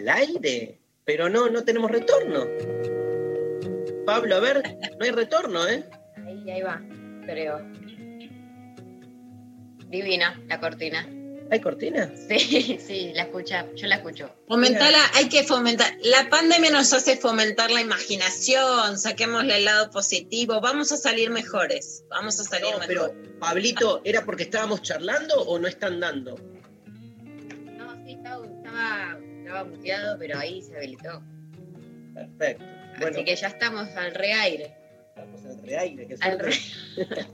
al aire, pero no, no tenemos retorno. Pablo, a ver, no hay retorno, ¿eh? Ahí, ahí va, creo. Divina la cortina. ¿Hay cortina? Sí, sí, la escucha, yo la escucho. Fomentarla, hay que fomentar. La pandemia nos hace fomentar la imaginación, saquémosle el lado positivo, vamos a salir mejores, vamos a salir No, mejor. pero Pablito, ¿era porque estábamos charlando o no están dando? No, sí, estaba, estaba, estaba muteado, pero ahí se habilitó. Perfecto. Bueno, Así que ya estamos al reaire. estamos en reaire, qué Al suerte, re-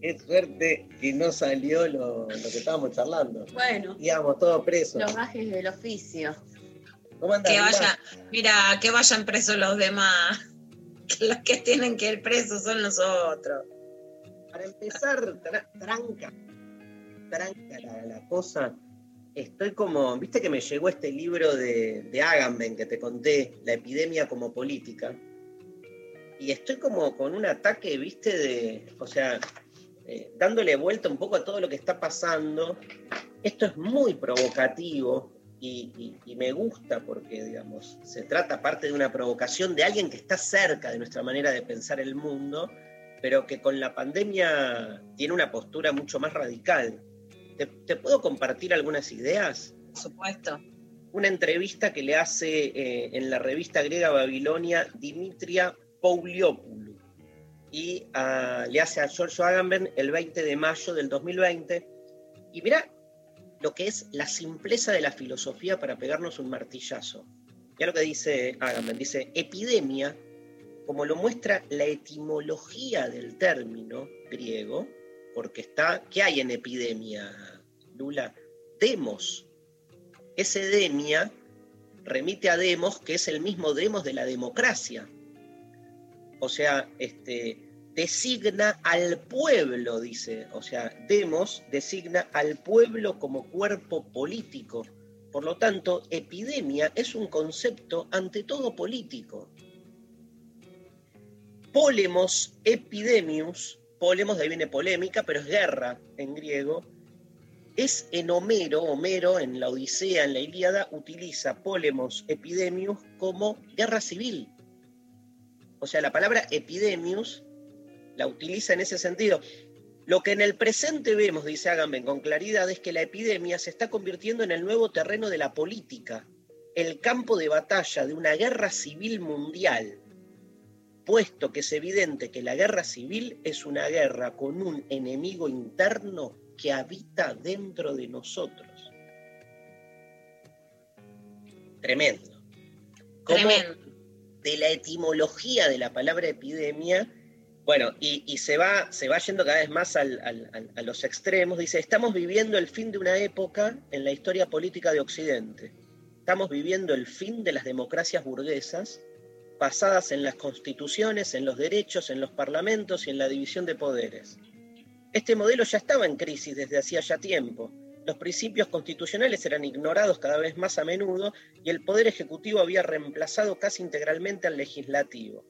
qué suerte que no salió lo, lo que estábamos charlando. Bueno, Íbamos todos presos. los gajes del oficio. ¿Cómo? Que vaya, mira, que vayan presos los demás. Que los que tienen que ir presos son los otros. Para empezar, tra- tranca, tranca la, la cosa. Estoy como, viste que me llegó este libro de, de Agamben que te conté, La epidemia como política. Y estoy como con un ataque, viste, de, o sea, eh, dándole vuelta un poco a todo lo que está pasando. Esto es muy provocativo y, me gusta porque, digamos, se trata parte de una provocación de alguien que está cerca de nuestra manera de pensar el mundo pero que con la pandemia tiene una postura mucho más radical. ¿Te, te puedo compartir algunas ideas? Por supuesto. Una entrevista que le hace eh, en la revista griega Babilonia Dimitria Pouliopoulos y ah, le hace a Giorgio Agamben el 20 de mayo del 2020. Y mira lo que es la simpleza de la filosofía para pegarnos un martillazo. Ya lo que dice Agamben, dice, epidemia como lo muestra la etimología del término griego, porque está, ¿qué hay en epidemia, Lula? Demos. Ese demia remite a demos, que es el mismo demos de la democracia. O sea, este, designa al pueblo, dice. O sea, demos designa al pueblo como cuerpo político. Por lo tanto, epidemia es un concepto ante todo político. Polemos epidemius, polemos de ahí viene polémica, pero es guerra en griego, es en Homero, Homero en la Odisea, en la Ilíada, utiliza polemos epidemius como guerra civil. O sea, la palabra epidemius la utiliza en ese sentido. Lo que en el presente vemos, dice Agamben con claridad, es que la epidemia se está convirtiendo en el nuevo terreno de la política, el campo de batalla de una guerra civil mundial puesto que es evidente que la guerra civil es una guerra con un enemigo interno que habita dentro de nosotros. Tremendo. Como Tremendo. de la etimología de la palabra epidemia, bueno, y, y se, va, se va yendo cada vez más al- al- al- a los extremos, dice, estamos viviendo el fin de una época en la historia política de Occidente. Estamos viviendo el fin de las democracias burguesas basadas en las constituciones, en los derechos, en los parlamentos y en la división de poderes. Este modelo ya estaba en crisis desde hacía ya tiempo. Los principios constitucionales eran ignorados cada vez más a menudo y el poder ejecutivo había reemplazado casi integralmente al legislativo.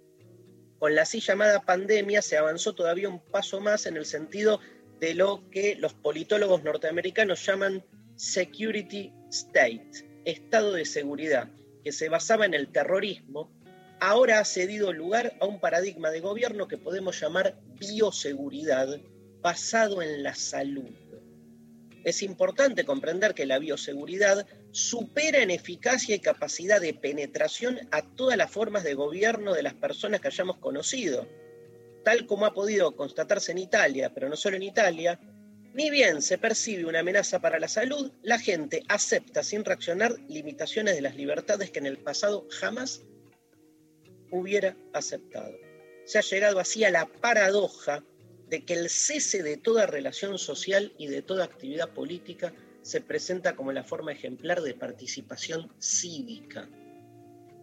Con la así llamada pandemia se avanzó todavía un paso más en el sentido de lo que los politólogos norteamericanos llaman security state, estado de seguridad, que se basaba en el terrorismo, ahora ha cedido lugar a un paradigma de gobierno que podemos llamar bioseguridad, basado en la salud. Es importante comprender que la bioseguridad supera en eficacia y capacidad de penetración a todas las formas de gobierno de las personas que hayamos conocido. tal como ha podido constatarse en Italia, pero no solo en Italia, ni bien se percibe una amenaza para la salud, la gente acepta sin reaccionar limitaciones de las libertades que en el pasado jamás hubiera aceptado. Se ha llegado así a la paradoja de que el cese de toda relación social y de toda actividad política se presenta como la forma ejemplar de participación cívica.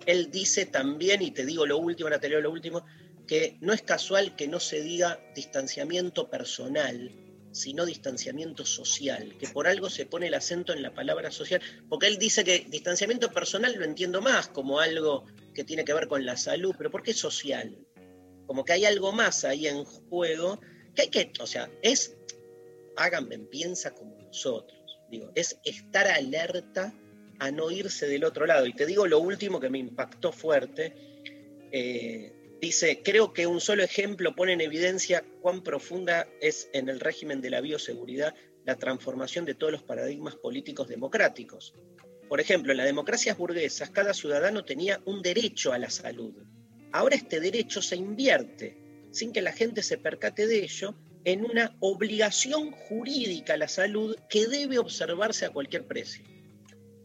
Él dice también, y te digo lo último, ahora te leo lo último, que no es casual que no se diga distanciamiento personal, sino distanciamiento social, que por algo se pone el acento en la palabra social, porque él dice que distanciamiento personal lo entiendo más como algo que tiene que ver con la salud, pero ¿por qué social? Como que hay algo más ahí en juego, que hay que, o sea, es, háganme piensa como nosotros, digo, es estar alerta a no irse del otro lado. Y te digo lo último que me impactó fuerte, eh, Dice, creo que un solo ejemplo pone en evidencia cuán profunda es en el régimen de la bioseguridad la transformación de todos los paradigmas políticos democráticos. Por ejemplo, en las democracias burguesas cada ciudadano tenía un derecho a la salud. Ahora este derecho se invierte, sin que la gente se percate de ello, en una obligación jurídica a la salud que debe observarse a cualquier precio.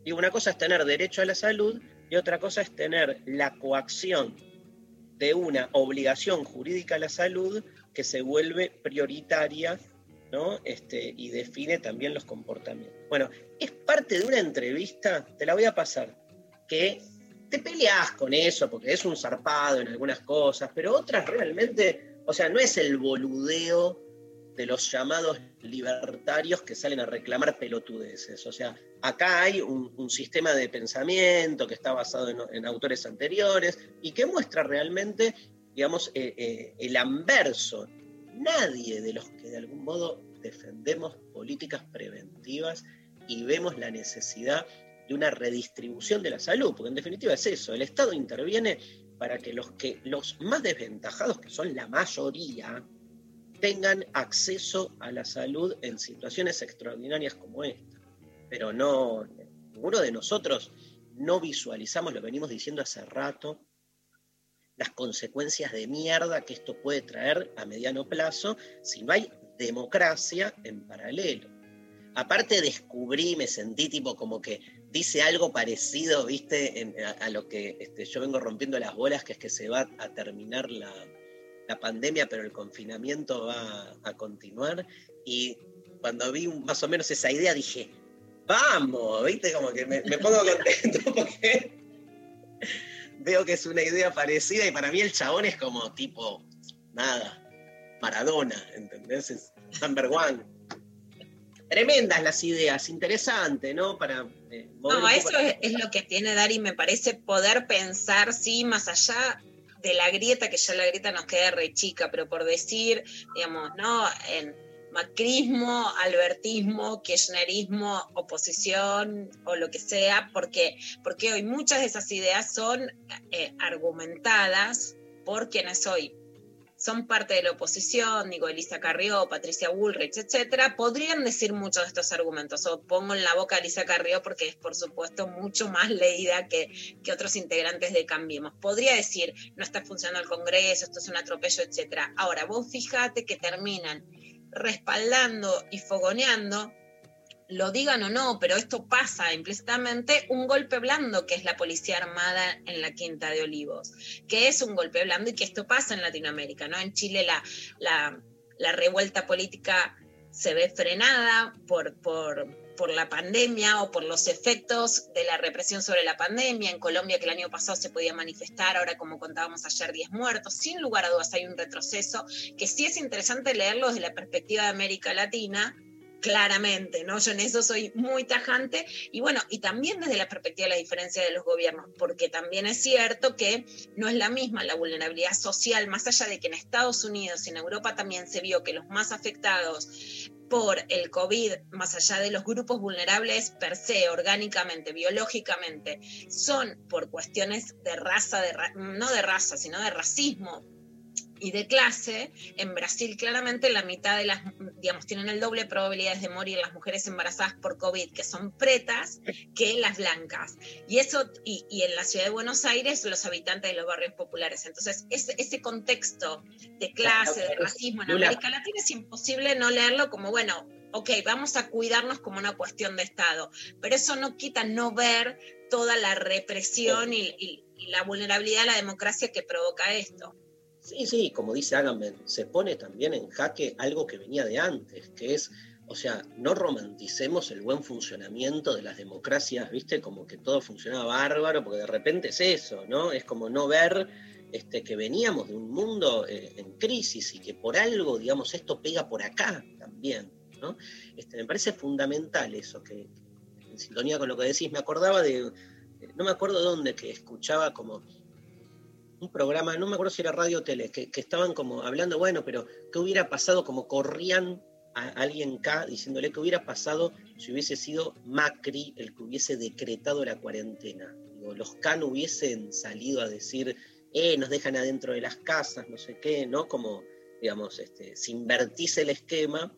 Y una cosa es tener derecho a la salud y otra cosa es tener la coacción de una obligación jurídica a la salud que se vuelve prioritaria ¿no? Este, y define también los comportamientos. Bueno, es parte de una entrevista, te la voy a pasar, que te peleas con eso porque es un zarpado en algunas cosas, pero otras realmente, o sea, no es el boludeo de los llamados libertarios que salen a reclamar pelotudeces. O sea, acá hay un, sistema de pensamiento que está basado en, autores anteriores y que muestra realmente, digamos, eh, eh, el anverso. Nadie de los que de algún modo defendemos políticas preventivas y vemos la necesidad de una redistribución de la salud, porque en definitiva es eso, el Estado interviene para que los, que, los más desventajados, que son la mayoría, tengan acceso a la salud en situaciones extraordinarias como esta. Pero no, ninguno de nosotros no visualizamos, lo venimos diciendo hace rato, las consecuencias de mierda que esto puede traer a mediano plazo si no hay democracia en paralelo. Aparte descubrí, me sentí tipo como que dice algo parecido, viste, a, lo que este, yo vengo rompiendo las bolas, que es que se va a terminar la, la pandemia, pero el confinamiento va a continuar. Y cuando vi más o menos esa idea dije, vamos, ¿viste? Como que me, pongo contento porque veo que es una idea parecida y para mí el chabón es como tipo, nada, Maradona, ¿entendés? Es number one. Tremendas las ideas, interesante, ¿no? Para, eh, no, eso es, es, lo que tiene Dari, me parece poder pensar, sí, más allá de la grieta, que ya la grieta nos queda re chica, pero por decir, digamos, ¿no? En macrismo, albertismo, kirchnerismo, oposición o lo que sea, porque, porque hoy muchas de esas ideas son eh, argumentadas por quienes hoy son parte de la oposición, digo, Elisa Carrió, Patricia Bullrich, etcétera, podrían decir muchos de estos argumentos. O pongo en la boca a Elisa Carrió porque es, por supuesto, mucho más leída que, que otros integrantes de Cambiemos. Podría decir, no está funcionando el Congreso, esto es un atropello, etcétera. Ahora, vos fíjate que terminan respaldando y fogoneando lo digan o no, pero esto pasa implícitamente, un golpe blando que es la policía armada en la Quinta de Olivos, que es un golpe blando y que esto pasa en Latinoamérica, ¿no? En Chile la, la, revuelta política se ve frenada por, por, por la pandemia o por los efectos de la represión sobre la pandemia. En Colombia, que el año pasado se podía manifestar, ahora como contábamos ayer, 10 muertos. Sin lugar a dudas hay un retroceso que sí es interesante leerlo desde la perspectiva de América Latina, claramente, ¿no? Yo en eso soy muy tajante y bueno, y también desde la perspectiva de la diferencia de los gobiernos, porque también es cierto que no es la misma la vulnerabilidad social, más allá de que en Estados Unidos y en Europa también se vio que los más afectados por el COVID, más allá de los grupos vulnerables per se, orgánicamente, biológicamente, son por cuestiones de raza, de no de raza, sino de racismo, y de clase, en Brasil claramente la mitad de las, digamos, tienen el doble probabilidades de morir las mujeres embarazadas por COVID, que son pretas, que las blancas. Y eso, y, y en la ciudad de Buenos Aires, los habitantes de los barrios populares. Entonces, ese, ese contexto de clase, de racismo en. América Latina es imposible no leerlo como, bueno, ok, vamos a cuidarnos como una cuestión de Estado, pero eso no quita no ver toda la represión y, y- y la vulnerabilidad a la democracia que provoca esto. Sí, sí, como dice Agamben, se pone también en jaque algo que venía de antes, que es, o sea, no romanticemos el buen funcionamiento de las democracias, ¿viste? Como que todo funcionaba bárbaro, porque de repente es eso, ¿no? Es como no ver este, que veníamos de un mundo eh, en crisis y que por algo, digamos, esto pega por acá también, ¿no? Este, me parece fundamental eso, que, que en sintonía con lo que decís, me acordaba de, no me acuerdo dónde, que escuchaba como un programa, no me acuerdo si era radio o tele, que, que estaban como hablando, bueno, pero ¿qué hubiera pasado? Como corrían a alguien acá diciéndole que hubiera pasado si hubiese sido Macri el que hubiese decretado la cuarentena. Digo, los no hubiesen salido a decir, eh, nos dejan adentro de las casas, no sé qué, ¿no? Como, digamos, este, si invertís el esquema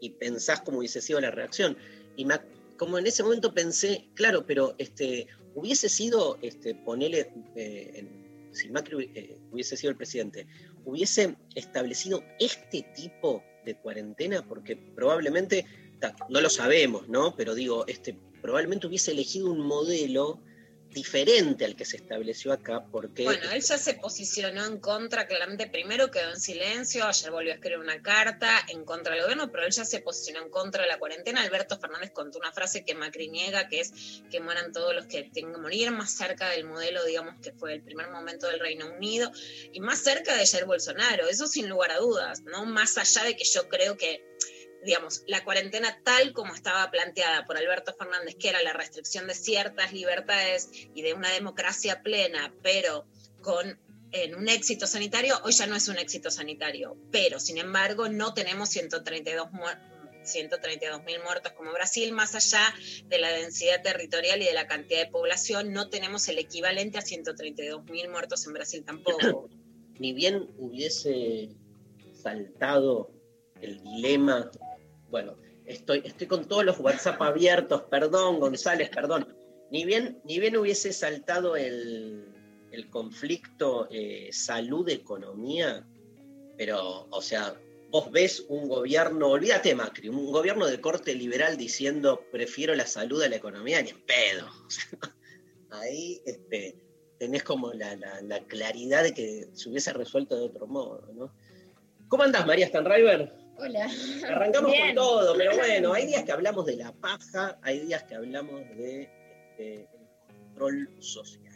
y pensás cómo hubiese sido la reacción. Y me como en ese momento pensé, claro, pero este, hubiese sido, este, ponele, eh, en- si Macri eh, hubiese sido el presidente, hubiese establecido este tipo de cuarentena, porque probablemente, no lo sabemos, ¿no? Pero digo, este, probablemente hubiese elegido un modelo diferente al que se estableció acá, porque... Bueno, él ya se posicionó en contra, claramente primero quedó en silencio, ayer volvió a escribir una carta en contra del gobierno, pero él ya se posicionó en contra de la cuarentena. Alberto Fernández contó una frase que Macri niega, que es que mueran todos los que tengan que morir, más cerca del modelo, digamos, que fue el primer momento del Reino Unido, y más cerca de Jair Bolsonaro, eso sin lugar a dudas, ¿no? Más allá de que yo creo que digamos, la cuarentena tal como estaba planteada por Alberto Fernández, que era la restricción de ciertas libertades y de una democracia plena, pero con en un éxito sanitario, hoy ya no es un éxito sanitario, pero sin embargo no tenemos 132 mil muertos como Brasil, más allá de la densidad territorial y de la cantidad de población, no tenemos el equivalente a 132 mil muertos en Brasil tampoco. Ni bien hubiese saltado el dilema bueno, estoy, estoy con todos los WhatsApp abiertos, perdón, González, perdón. Ni bien, ni bien hubiese saltado el, el conflicto eh, salud-economía, pero, o sea, vos ves un gobierno, olvídate Macri, un gobierno de corte liberal diciendo prefiero la salud a la economía, ni en pedo. Ahí este, tenés como la, claridad de que se hubiese resuelto de otro modo, ¿no? ¿Cómo andás, María Stanriver? Hola. Arrancamos Bien. con todo, pero bueno, hay días que hablamos de la paja, hay días que hablamos de este, control social.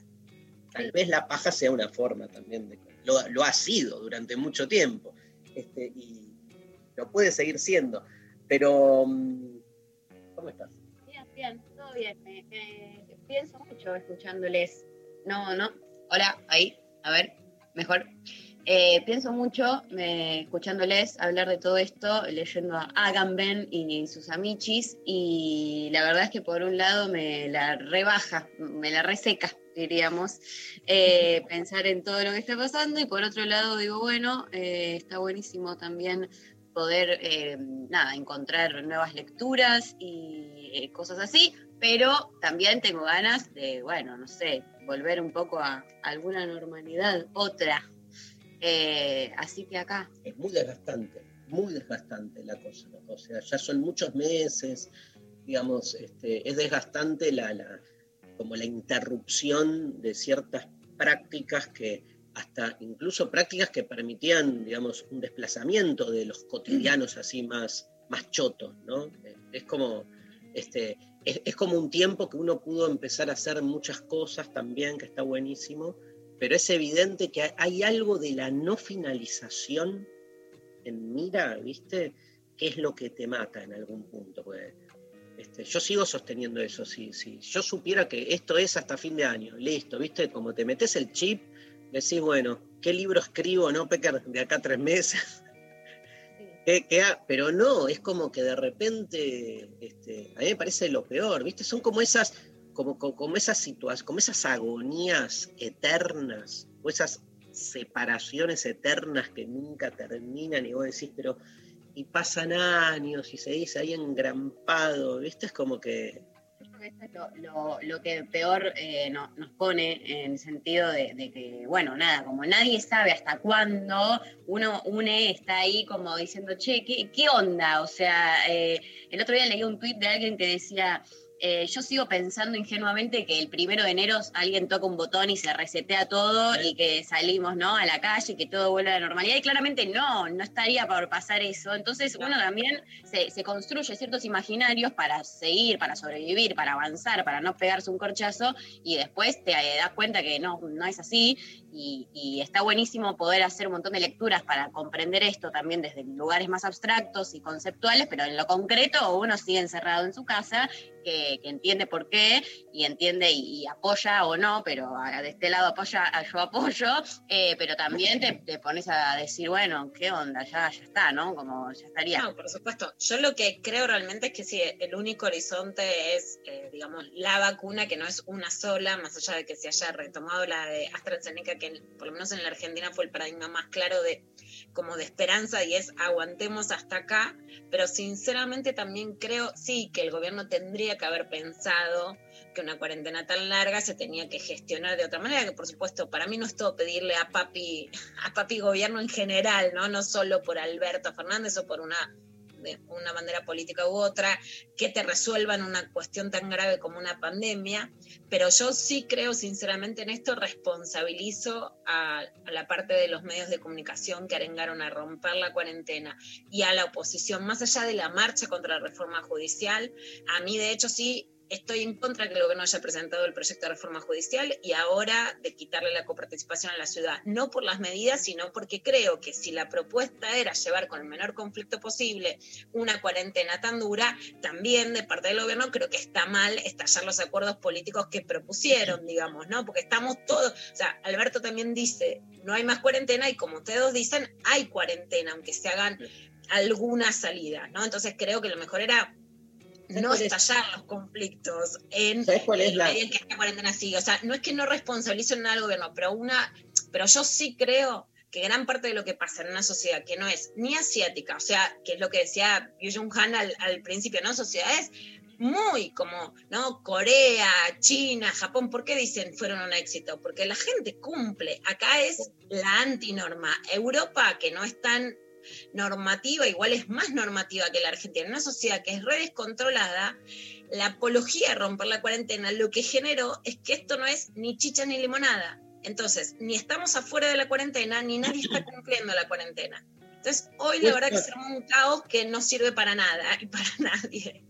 Tal sí. vez la paja sea una forma también de lo, lo ha sido durante mucho tiempo este, y lo puede seguir siendo. Pero, mm, ¿cómo estás? Bien, bien, todo bien. Me, me, pienso mucho escuchándoles. No, no. Hola, ahí, a ver, mejor. Eh, pienso mucho me, escuchándoles hablar de todo esto, leyendo a Agamben y sus amichis, y la verdad es que por un lado me la rebaja, me la reseca, diríamos, eh, pensar en todo lo que está pasando, y por otro lado digo, bueno, eh, está buenísimo también poder, nada, encontrar nuevas lecturas y cosas así, pero también tengo ganas de, bueno, no sé, volver un poco a alguna normalidad, otra, eh, así que acá. Es muy desgastante, muy desgastante la cosa. O sea, ya son muchos meses, digamos, este, es desgastante la, la, como la interrupción de ciertas prácticas que hasta incluso prácticas que permitían, digamos, un desplazamiento de los cotidianos así más, más chotos, ¿no? Es como, este, es, es como un tiempo que uno pudo empezar a hacer muchas cosas también, que está buenísimo, pero es evidente que hay algo de la no finalización en mira, ¿viste? Que es lo que te mata en algún punto. Pues, este, yo sigo sosteniendo eso. Si, si yo supiera que esto es hasta fin de año, listo, ¿viste? Como te metes el chip, decís, bueno, ¿qué libro escribo, no, Pecker, de acá a tres meses? ¿Qué, qué pero no, es como que de repente, este, a mí me parece lo peor, ¿viste? Son como esas como, como, esas situaciones, como esas agonías eternas, o esas separaciones eternas que nunca terminan y vos decís, pero y pasan años y se dice ahí engrampado, ¿viste? Es como que esto es lo, lo- lo que peor eh, no- nos pone en el sentido de, de que, bueno, nada, como nadie sabe hasta cuándo, uno une está ahí como diciendo, che, ¿qué, qué onda? O sea, eh, el otro día leí un tuit de alguien que decía, eh, yo sigo pensando ingenuamente que el primero de enero alguien toca un botón y se resetea todo y que salimos, ¿no? A la calle y que todo vuelve a la normalidad. Y claramente no, no estaría por pasar eso. Entonces uno también se, se construye ciertos imaginarios para seguir, para sobrevivir, para avanzar, para no pegarse un corchazo y después te eh, das cuenta que no, no es así y, está buenísimo poder hacer un montón de lecturas para comprender esto también desde lugares más abstractos y conceptuales, pero en lo concreto uno sigue encerrado en su casa, que, entiende por qué y entiende y, apoya o no, pero de este lado apoya, yo apoyo, eh, pero también te, pones a decir, bueno, ¿qué onda? Ya, ya está, ¿no? Como ya estaría. No, por supuesto. Yo lo que creo realmente es que si el único horizonte es, eh, digamos, la vacuna, que no es una sola, más allá de que se haya retomado la de AstraZeneca, que por lo menos en la Argentina fue el paradigma más claro de como de esperanza y es aguantemos hasta acá, pero sinceramente también creo, sí, que el gobierno tendría que haber pensado que una cuarentena tan larga se tenía que gestionar de otra manera, que por supuesto para mí no es todo pedirle a papi, a papi gobierno en general, ¿no? No solo por Alberto Fernández o por una de una bandera política u otra, que te resuelvan una cuestión tan grave como una pandemia, pero yo sí creo sinceramente en esto, responsabilizo a, a la parte de los medios de comunicación que arengaron a romper la cuarentena y a la oposición, más allá de la marcha contra la reforma judicial, a mí de hecho sí estoy en contra de que el gobierno haya presentado el proyecto de reforma judicial y ahora de quitarle la coparticipación a la ciudad, no por las medidas, sino porque creo que si la propuesta era llevar con el menor conflicto posible una cuarentena tan dura, también de parte del gobierno creo que está mal estallar los acuerdos políticos que propusieron, digamos, ¿no? Porque estamos todos, o sea, Alberto también dice, no hay más cuarentena y como ustedes dicen, hay cuarentena, aunque se hagan alguna salida, ¿no? Entonces creo que lo mejor era no es? estallar los conflictos en ¿Sabes cuál es en la- en que esta cuarentena sigue. O sea, no es que no responsabilizo nada al gobierno, pero una, pero yo sí creo que gran parte de lo que pasa en una sociedad que no es ni asiática, o sea, que es lo que decía Yu Jung Han al, al principio, ¿no? Sociedades muy como, ¿no? Corea, China, Japón, ¿por qué dicen fueron un éxito? Porque la gente cumple. Acá es la antinorma. Europa, que no es tan normativa, igual es más normativa que la Argentina. En una sociedad que es re descontrolada, la apología de romper la cuarentena lo que generó es que esto no es ni chicha ni limonada. Entonces, ni estamos afuera de la cuarentena, ni nadie está cumpliendo la cuarentena. Entonces, hoy la verdad que se un caos que no sirve para nada y para nadie.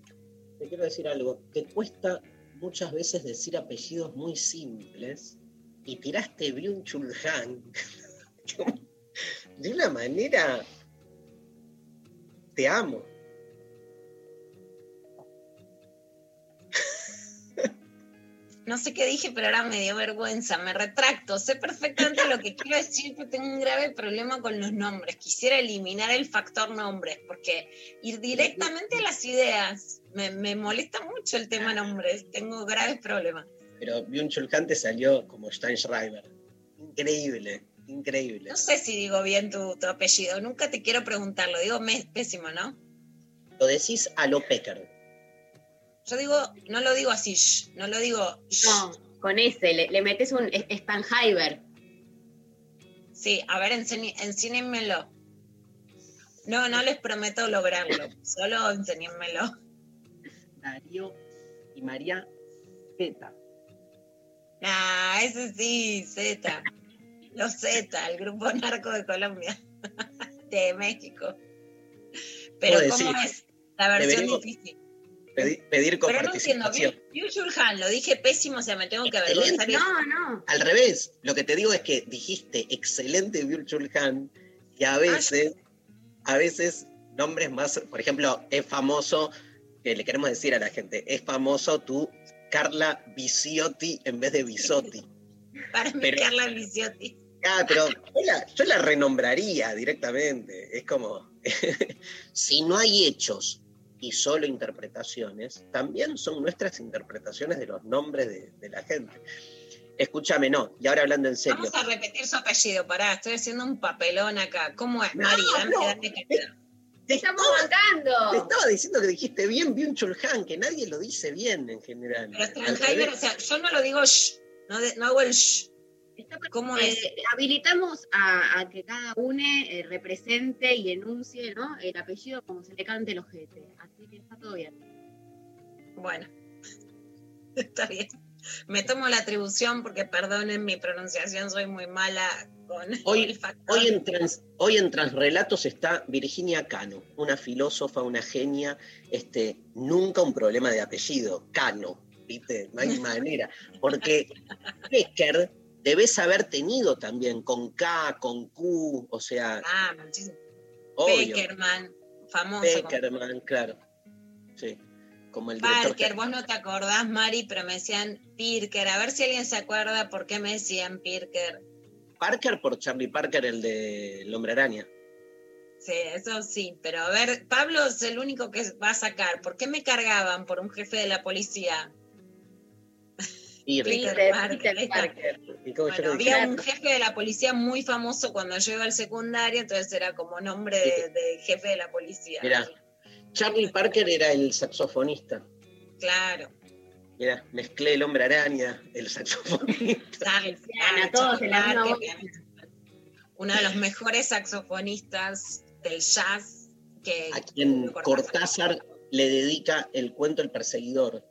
Te quiero decir algo, te cuesta muchas veces decir apellidos muy simples y tiraste Byung Chul de una manera te amo. No sé qué dije, pero ahora me dio vergüenza, me retracto. Sé perfectamente lo que quiero decir, pero tengo un grave problema con los nombres. Quisiera eliminar el factor nombres, porque ir directamente a las ideas me, me molesta mucho el tema nombres. Tengo graves problemas. Pero Byung Chul Han te salió como Steinschreiber. Increíble, increíble. No sé si digo bien tu, tu apellido, nunca te quiero preguntarlo, digo pésimo, ¿no? Lo decís a lo Pecker. Yo digo, no lo digo así, shh, no lo digo. shh. No, con ese, le, le metes un Spanheimer. Sí, a ver, enséñenmelo. No, no les prometo lograrlo, solo enséñenmelo. Darío y María Zeta. Ah, ese sí, Z. Los Z, el grupo narco de Colombia, de México. Pero ¿cómo decir, es? La versión deberíamos- difícil. Pedi- pedir Pero no entiendo, Chulhan, lo dije pésimo, o sea, me tengo que avergonzar. No, no. Al revés, lo que te digo es que dijiste excelente Virtual Han y a veces, a veces nombres más, por ejemplo, es famoso, que le queremos decir a la gente, es famoso tú, Carla Bisiotti en vez de Bisotti. Para Pero- imitar la Viciotti. Ah, pero yo la, yo la renombraría directamente. Es como, si no hay hechos y solo interpretaciones, también son nuestras interpretaciones de los nombres de, de la gente. escúchame, no, y ahora hablando en serio. Vamos a repetir su apellido, pará, estoy haciendo un papelón acá. ¿Cómo es, No, Mari? Dame, no. dame que- ¡Te estamos Te bancando! estaba diciendo que dijiste bien Byung-Chul Han, que nadie lo dice bien en general. Pero o sea, yo no lo digo shh, no, de- no hago el shh. ¿Cómo eh, es? habilitamos a, a que cada uno eh, represente y enuncie ¿no? el apellido como se le cante el ojete. Así que está todo bien. Bueno, está bien. Me tomo la atribución porque perdonen mi pronunciación, soy muy mala con Hoy- el factor. Hoy en, trans, hoy en Transrelatos está Virginia Cano, una filósofa, una genia, este, nunca un problema de apellido, Cano, ¿viste? No hay manera. Porque Becker debes haber tenido también con K, con Q, o sea, Ah, muchísimo. obvio. Beckerman, famoso. como- Beckerman, claro. Sí, como el director. Parker, vos no te acordás, Mari, pero me decían Pirker. A ver si alguien se acuerda por qué me decían Pirker. Parker por Charlie Parker, el de El Hombre Araña. Sí, eso sí, pero a ver, Pablo es el único que va a sacar. ¿Por qué me cargaban por un jefe de la policía? Y Peter Peter Parker. Parker. Había un jefe de la policía muy famoso cuando yo iba al secundario, entonces era como nombre de, de jefe de la policía. Mirá. Charlie Parker era el saxofonista. Claro. Mira, mezclé el hombre araña, el saxofonista. Charles, Ana, todos en la. Uno de los mejores saxofonistas del jazz que A quien Cortázar. Cortázar le dedica el cuento El perseguidor.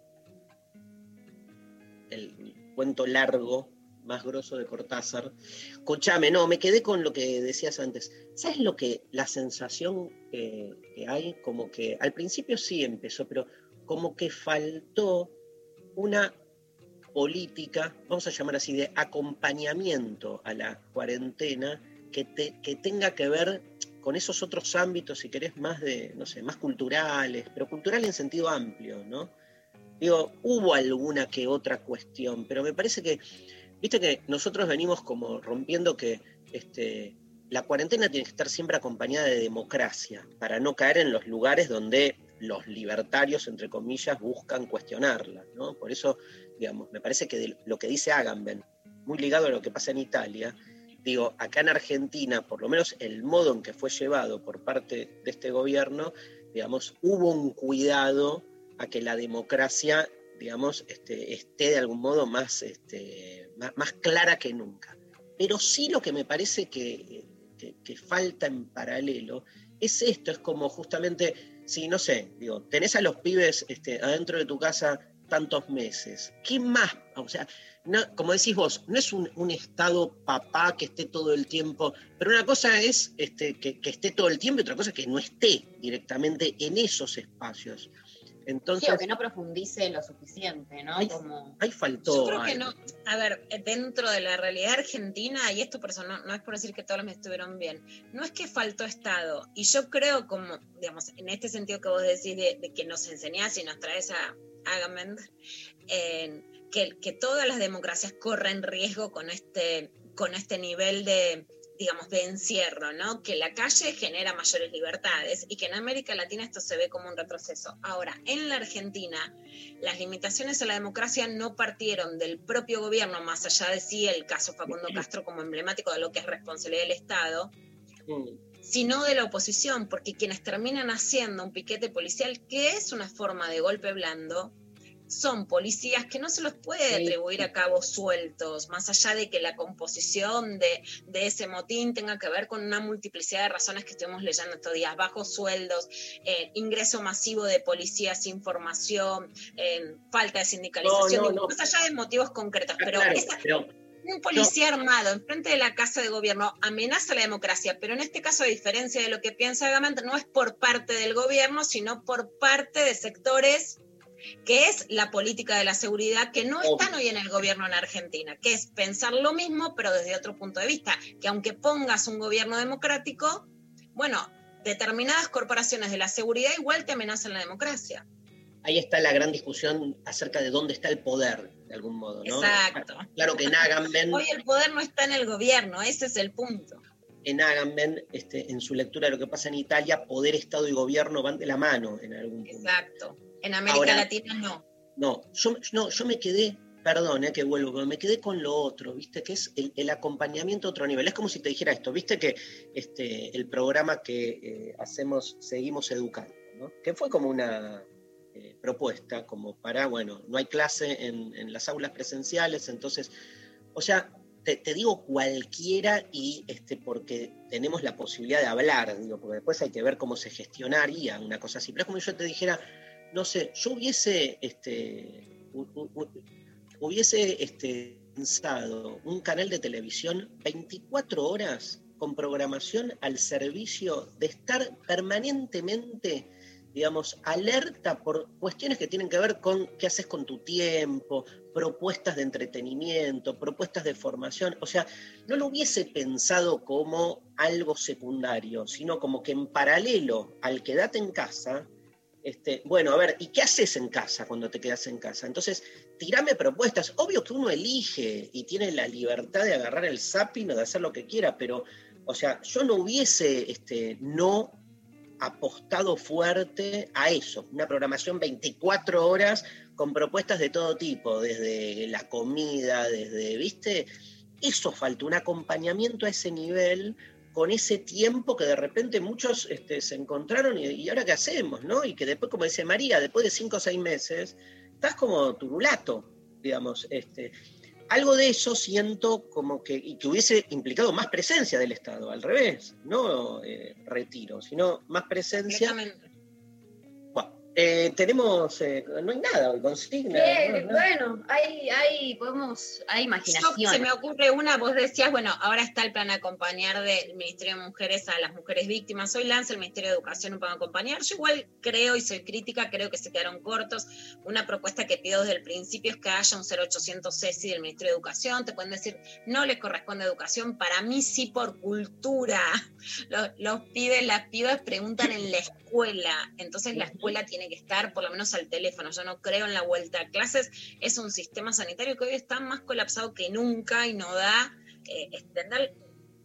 El cuento largo, más grosso de Cortázar. Escuchame, no, me quedé con lo que decías antes. ¿Sabes lo que la sensación que, que hay? Como que al principio sí empezó, pero como que faltó una política, vamos a llamar así, de acompañamiento a la cuarentena que, te- que tenga que ver con esos otros ámbitos, si querés, más de, no sé, más culturales, pero cultural en sentido amplio, ¿no? Digo, hubo alguna que otra cuestión, pero me parece que, viste que nosotros venimos como rompiendo que este, la cuarentena tiene que estar siempre acompañada de democracia, para no caer en los lugares donde los libertarios, entre comillas, buscan cuestionarla, ¿no? Por eso, digamos, me parece que lo que dice Agamben, muy ligado a lo que pasa en Italia, digo, acá en Argentina, por lo menos el modo en que fue llevado por parte de este gobierno, digamos, hubo un cuidado a que la democracia, digamos, este, esté de algún modo más, este, más, clara que nunca. Pero sí lo que me parece que, falta en paralelo es esto, es como justamente, si no sé, digo, tenés a los pibes este, adentro de tu casa tantos meses, ¿qué más? O sea, como decís vos, no es un, un estado papá que esté todo el tiempo, pero una cosa es este, que, que esté todo el tiempo y otra cosa es que no esté directamente en esos espacios. Entonces, Sí, o que no profundice lo suficiente, ¿no? Ay, Como... ahí faltó. Yo creo que algo. no. A ver, dentro de la realidad argentina, y esto por eso no, no es por decir que todos los me estuvieron bien, no es que faltó Estado. Y yo creo, como, digamos, en este sentido que vos decís de, de que nos enseñás y nos traes a Agamben, en que, que todas las democracias corren riesgo con este, con este nivel de digamos, de encierro, ¿no? Que la calle genera mayores libertades y que en América Latina esto se ve como un retroceso. Ahora, en la Argentina, las limitaciones a la democracia no partieron del propio gobierno, más allá de sí el caso Facundo Castro como emblemático de lo que es responsabilidad del Estado, sino de la oposición, porque quienes terminan haciendo un piquete policial, que es una forma de golpe blando, son policías que no se los puede atribuir a cabos sueltos, más allá de que la composición de, de ese motín tenga que ver con una multiplicidad de razones que estuvimos leyendo estos días, bajos sueldos, eh, ingreso masivo de policías sin formación, eh, falta de sindicalización, No, no, digo, no. más allá de motivos concretos, pero claro, esa- pero un policía armado enfrente de la casa de gobierno amenaza la democracia, pero en este caso, a diferencia de lo que piensa Gamant, no es por parte del gobierno, sino por parte de sectores que es la política de la seguridad, que no están hoy en el gobierno en Argentina, que es pensar lo mismo, pero desde otro punto de vista, que aunque pongas un gobierno democrático, bueno, determinadas corporaciones de la seguridad igual te amenazan la democracia. ahí está la gran discusión acerca de dónde está el poder, de algún modo, ¿no? Exacto. Claro que en Agamben, Hoy el poder no está en el gobierno, ese es el punto. en Agamben, este, en su lectura de lo que pasa en Italia, poder, Estado y gobierno van de la mano en algún punto. Exacto. En América Ahora- Latina no. No, yo, no, yo me quedé, perdón, eh, que vuelvo, pero me quedé con lo otro, ¿viste? Que es el, el acompañamiento a otro nivel. Es como si te dijera esto, ¿viste? Que este, el programa que eh, hacemos, Seguimos Educando, ¿no? Que fue como una eh, propuesta, como para, bueno, no hay clase en, en las aulas presenciales, entonces, o sea, te, te digo cualquiera y este, porque tenemos la posibilidad de hablar, digo, porque después hay que ver cómo se gestionaría una cosa así. Pero es como si yo te dijera, no sé, yo hubiese, este, hu- hu- hu- hubiese este, pensado un canal de televisión 24 horas con programación al servicio de estar permanentemente, digamos, alerta por cuestiones que tienen que ver con qué haces con tu tiempo, propuestas de entretenimiento, propuestas de formación. O sea, no lo hubiese pensado como algo secundario, sino como que en paralelo al quedate en casa, este, bueno, a ver, ¿y qué haces en casa cuando te quedas en casa? Entonces, tirame propuestas. Obvio que uno elige y tiene la libertad de agarrar el zapping o de hacer lo que quiera, pero, o sea, yo no hubiese este, no apostado fuerte a eso, una programación 24 horas con propuestas de todo tipo, desde la comida, desde, ¿viste? Eso falta, un acompañamiento a ese nivel con ese tiempo que de repente muchos este, se encontraron y, ahora qué hacemos, ¿no? Y que después, como dice María, después de cinco o seis meses, estás como turulato, digamos. Este, algo de eso siento como que, y que hubiese implicado más presencia del Estado, al revés, no eh, retiro, sino más presencia. Eh, tenemos, eh, no hay nada hoy, consigna. Bien, ¿no? bueno, hay, hay, podemos, hay Yo, imaginación. se me ocurre una, vos decías, bueno, ahora está el plan acompañar del Ministerio de Mujeres a las mujeres víctimas. Hoy lanza el Ministerio de Educación un plan acompañar. Yo igual creo y soy crítica, creo que se quedaron cortos. Una propuesta que pido desde el principio es que haya un 0800 CESI del Ministerio de Educación. Te pueden decir, no les corresponde educación. Para mí sí por cultura. Los, los pibes, las pibas preguntan en la escuela. Entonces la escuela tiene que estar por lo menos al teléfono. Yo no creo en la vuelta a clases. Es un sistema sanitario que hoy está más colapsado que nunca y no da eh, extender,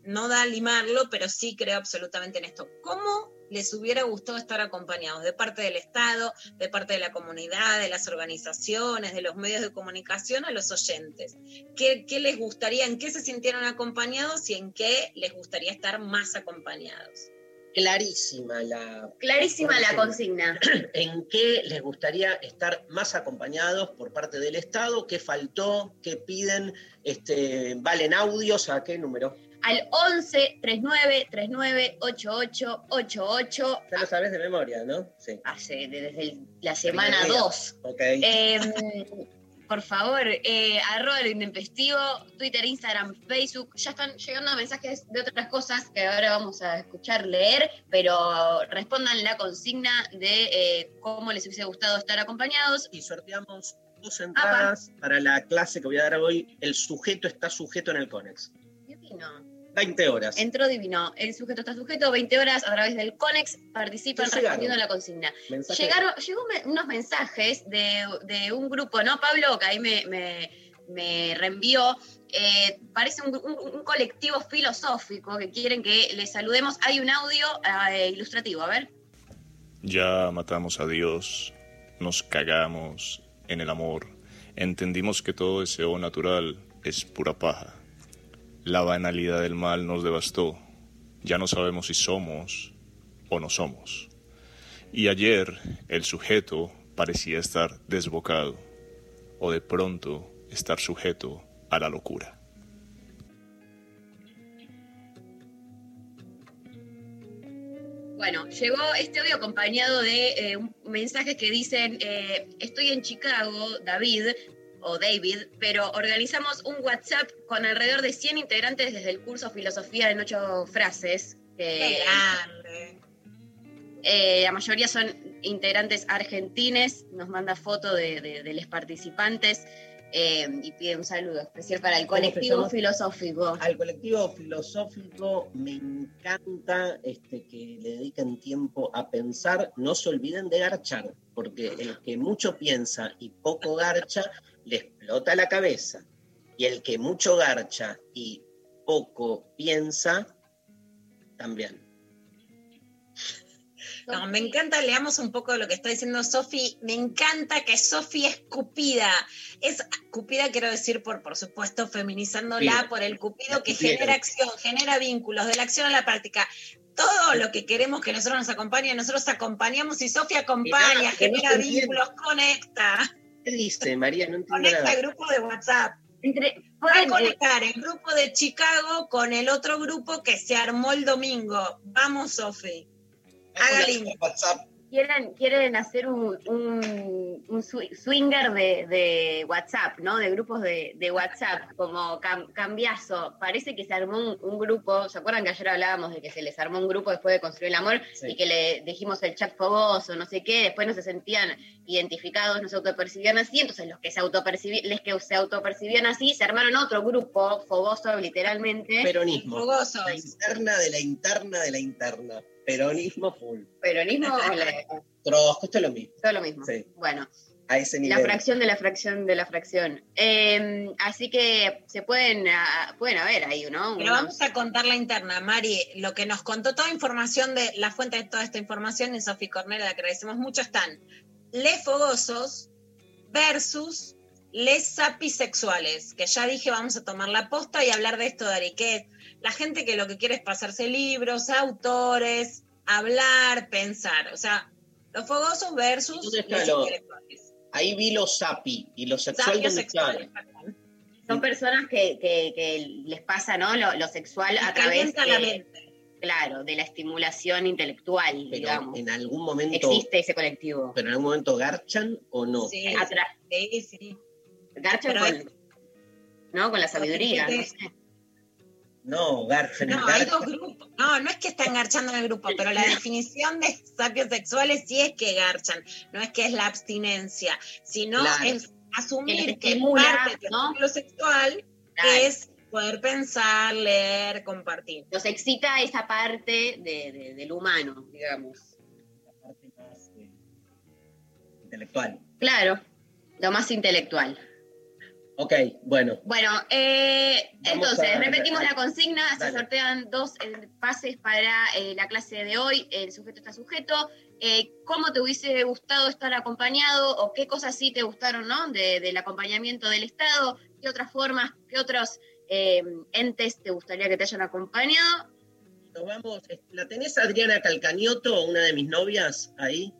no da limarlo, pero sí creo absolutamente en esto. ¿Cómo les hubiera gustado estar acompañados de parte del Estado, de parte de la comunidad, de las organizaciones, de los medios de comunicación a los oyentes? ¿Qué, qué les gustaría, en qué se sintieron acompañados y en qué les gustaría estar más acompañados? Clarísima la Clarísima la consigna. en qué les gustaría estar más acompañados por parte del Estado, qué faltó, qué piden, este, valen audios, a qué número. Al 11 39 39 88 88 Ya lo sabes de memoria, ¿no? Sí. hace desde el- la semana Primer día. 2. Ok. Em, por favor, eh, arroba lo intempestivo, Twitter, Instagram, Facebook. Ya están llegando mensajes de otras cosas que ahora vamos a escuchar leer, pero respondan la consigna de eh, cómo les hubiese gustado estar acompañados. y sorteamos dos entradas para la clase que voy a dar hoy. El sujeto está sujeto en el CONEX. Divino. 20 horas. Entró divino. El sujeto está sujeto, 20 horas a través del CONEX, participan respondiendo a la consigna. Mensaje- Llegaron, llegó me- unos mensajes de, de un grupo, ¿no, Pablo? Que ahí me, me, me reenvió. Eh, parece un, un- un colectivo filosófico que quieren que les saludemos. Hay un audio eh, ilustrativo, a ver. Ya matamos a Dios, nos cagamos en el amor, entendimos que todo deseo natural es pura paja. La banalidad del mal nos devastó, ya no sabemos si somos o no somos. Y ayer el sujeto parecía estar desbocado, o de pronto estar sujeto a la locura. Bueno, llegó este audio acompañado de eh, mensajes que dicen, eh, estoy en Chicago, David, o David, pero organizamos un WhatsApp con alrededor de 100 integrantes desde el curso Filosofía en ocho frases. que, ¡Qué grande! eh, la mayoría son integrantes argentines, nos manda foto de, de- de los participantes eh, y pide un saludo especial para el ¿Cómo se colectivo filosófico. Al colectivo filosófico me encanta este, que le dediquen tiempo a pensar, no se olviden de garchar, porque el que mucho piensa y poco garcha, le explota la cabeza. Y el que mucho garcha y poco piensa, también. No, me encanta, leamos un poco de lo que está diciendo Sofi. Me encanta que Sofi es cupida. Es cupida, quiero decir, por, por supuesto, feminizándola por el cupido que genera acción, genera vínculos, de la acción a la práctica. Todo lo que queremos que nosotros nos acompañe, nosotros acompañamos y Sofi acompaña, Mirá, genera vínculos, conecta. ¿Qué dice, María? No entiendo Conecta nada. el grupo de WhatsApp. Entre, Va a eh, conectar el grupo de Chicago con el otro grupo que se armó el domingo. Vamos, Sofi. Haga link. WhatsApp. Quieren, quieren hacer un, un, un swi- swinger de, de WhatsApp, ¿no? De grupos de, de WhatsApp, como cam- cambiazo. Parece que se armó un, un grupo, ¿se acuerdan que ayer hablábamos de que se les armó un grupo después de construir el amor Sí. y que le dijimos el chat fogoso, no sé qué, después no se sentían identificados, no se autopercibían así, entonces los que se autopercibían, les que se autopercibían así, se armaron otro grupo fogoso literalmente, Peronismo. Fogosos. La interna de la interna de la interna. Peronismo full. peronismo Trosco, esto es lo mismo. todo lo mismo. Sí. Bueno, A ese La nivel. fracción de la fracción de la fracción. Eh, así que se pueden, ah, pueden haber ahí, ¿no? Pero Unos- vamos a contar la interna, Mari. Lo que nos contó toda información de la fuente de toda esta información, y Sofi Cornell, la que agradecemos mucho, están les fogosos versus les sapisexuales, que ya dije vamos a tomar la posta y hablar de esto, Dari, que es la gente que lo que quiere es pasarse libros, autores, hablar, pensar. O sea, los fogosos versus ¿Dónde está los lo-. Ahí vi los sapi y los sexual sexuales, son personas que, que- que les pasa, ¿no? Lo, lo sexual a través calienta la de, mente. claro, de la estimulación intelectual, Pero digamos. en algún momento, Existe ese colectivo. pero en algún momento garchan o no. Sí, Atra- sí, sí. garchan Pero con, ¿no? con la sabiduría, no sé. No, garchan. No, hay dos grupos. No, no es que están garchando en el grupo, pero la definición de sapios sexuales sí es que garchan. No es que es la abstinencia, sino Claro. es asumir que estimula, parte de ¿no? lo sexual Claro. es poder pensar, leer, compartir. Nos excita esa parte de- de- del humano, digamos. La parte más, eh, intelectual. Claro, lo más intelectual. Ok, bueno. Bueno, eh, entonces, a- repetimos la consigna, se sortean dos eh, pases para eh, la clase de hoy, el sujeto está sujeto. ¿Cómo te hubiese gustado estar acompañado o qué cosas sí te gustaron ¿no? de- del acompañamiento del Estado? ¿Qué otras formas, qué otros entes te gustaría que te hayan acompañado? Nos vamos. ¿La tenés Adriana Calcañoto, una de mis novias, ahí?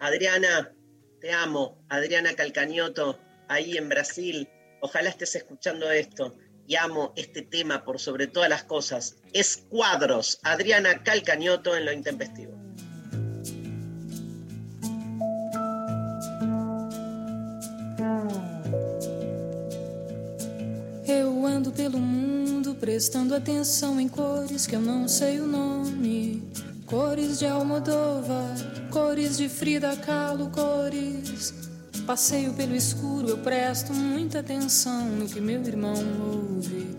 Adriana, te amo. Adriana Calcañoto, ahí en Brasil. Ojalá estés escuchando esto. Y amo este tema por sobre todas las cosas. Escuadros. Adriana Calcañoto en lo intempestivo. Eu ando pelo mundo prestando atenção em cores que eu não sei o nome. Cores de Almodóvar, cores de Frida Kahlo, cores. Passeio pelo escuro, eu presto muita atenção no que meu irmão ouve.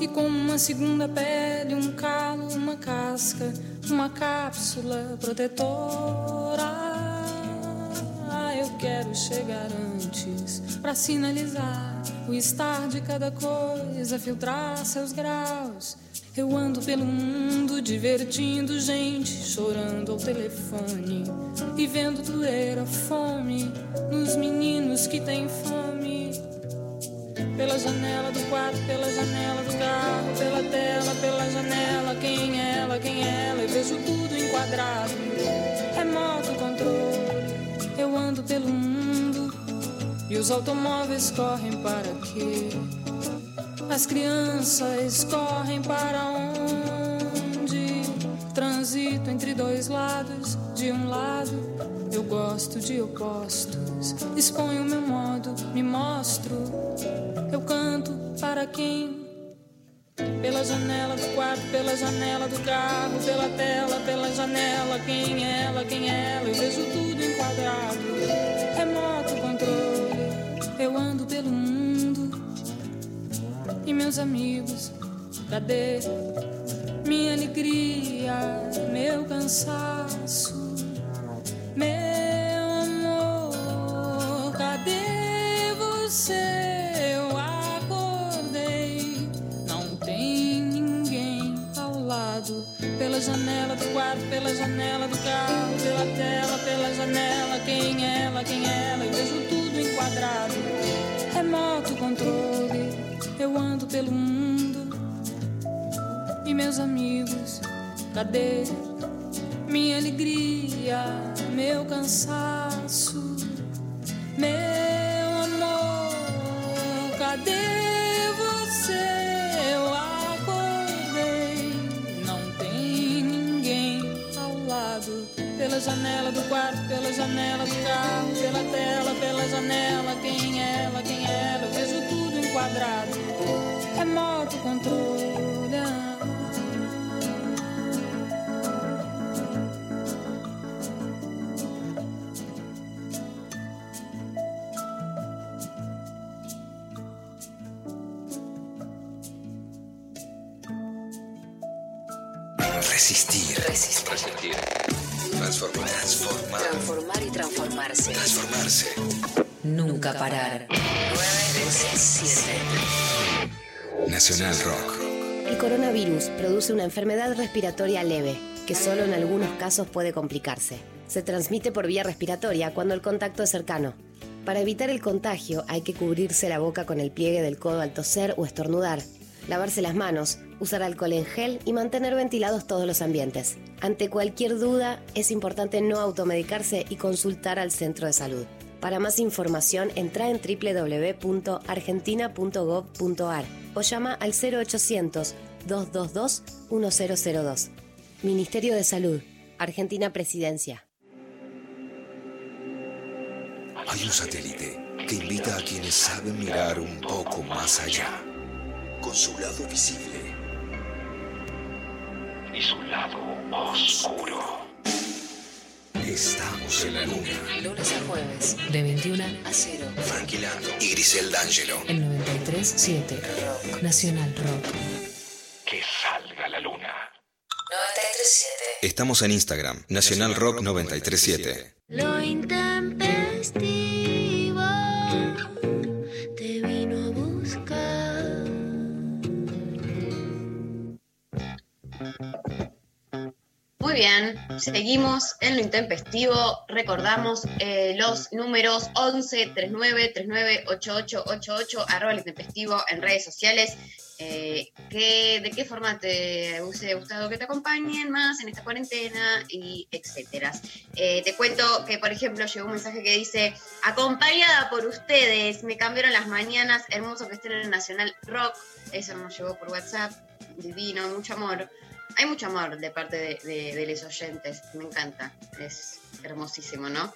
E como uma segunda pele, um calo, uma casca, uma cápsula protetora. Eu quero chegar antes pra sinalizar o estar de cada coisa, filtrar seus graus. Eu ando pelo mundo divertindo gente, chorando ao telefone e vendo doer a fome nos meninos que têm fome. Pela janela do quarto, pela janela do carro, pela tela, pela janela, quem é ela, quem é ela, eu vejo tudo enquadrado. Remoto controle, eu ando pelo mundo e os automóveis correm para quê? As crianças correm para onde? Transito entre dois lados, de um lado eu gosto de opostos. Exponho meu modo, me mostro. Eu canto para quem? Pela janela do quarto, pela janela do carro, pela tela, pela janela. Quem é ela, quem é ela? Eu vejo tudo enquadrado. E meus amigos, cadê minha alegria, meu cansaço? Transformarse. Transformarse. Nunca parar. 937. Nacional Rock. El coronavirus produce una enfermedad respiratoria leve, que solo en algunos casos puede complicarse. Se transmite por vía respiratoria cuando el contacto es cercano. Para evitar el contagio hay que cubrirse la boca con el pliegue del codo al toser o estornudar, lavarse las manos, usar alcohol en gel y mantener ventilados todos los ambientes. Ante cualquier duda, es importante no automedicarse y consultar al centro de salud. Para más información, entra en www.argentina.gov.ar o llama al 0800-222-1002. Ministerio de Salud, Argentina Presidencia. Hay un satélite que invita a quienes saben mirar un poco más allá. Con su lado visible. Y su lado oscuro. Estamos en la luna. Lunes a jueves, de 21 a 0. Frankie Lando y Grisel D'Angelo. En 93.7. Rock. Nacional Rock. Que salga la luna. 93.7. Estamos en Instagram. Nacional Rock 937. Lo intempestivo Muy bien, seguimos en lo intempestivo. Recordamos eh, los números 11 39 39 88 88 arroba el intempestivo en redes sociales. Eh, ¿qué- ¿De qué forma te hubiese gustado que te acompañen más en esta cuarentena? Y etcétera. Eh, te cuento que, por ejemplo, llegó un mensaje que dice: Acompañada por ustedes, me cambiaron las mañanas, hermoso que estén en el Nacional Rock. Eso nos llegó por WhatsApp, divino, mucho amor. Hay mucho amor de parte de, los oyentes, me encanta, es hermosísimo, ¿no?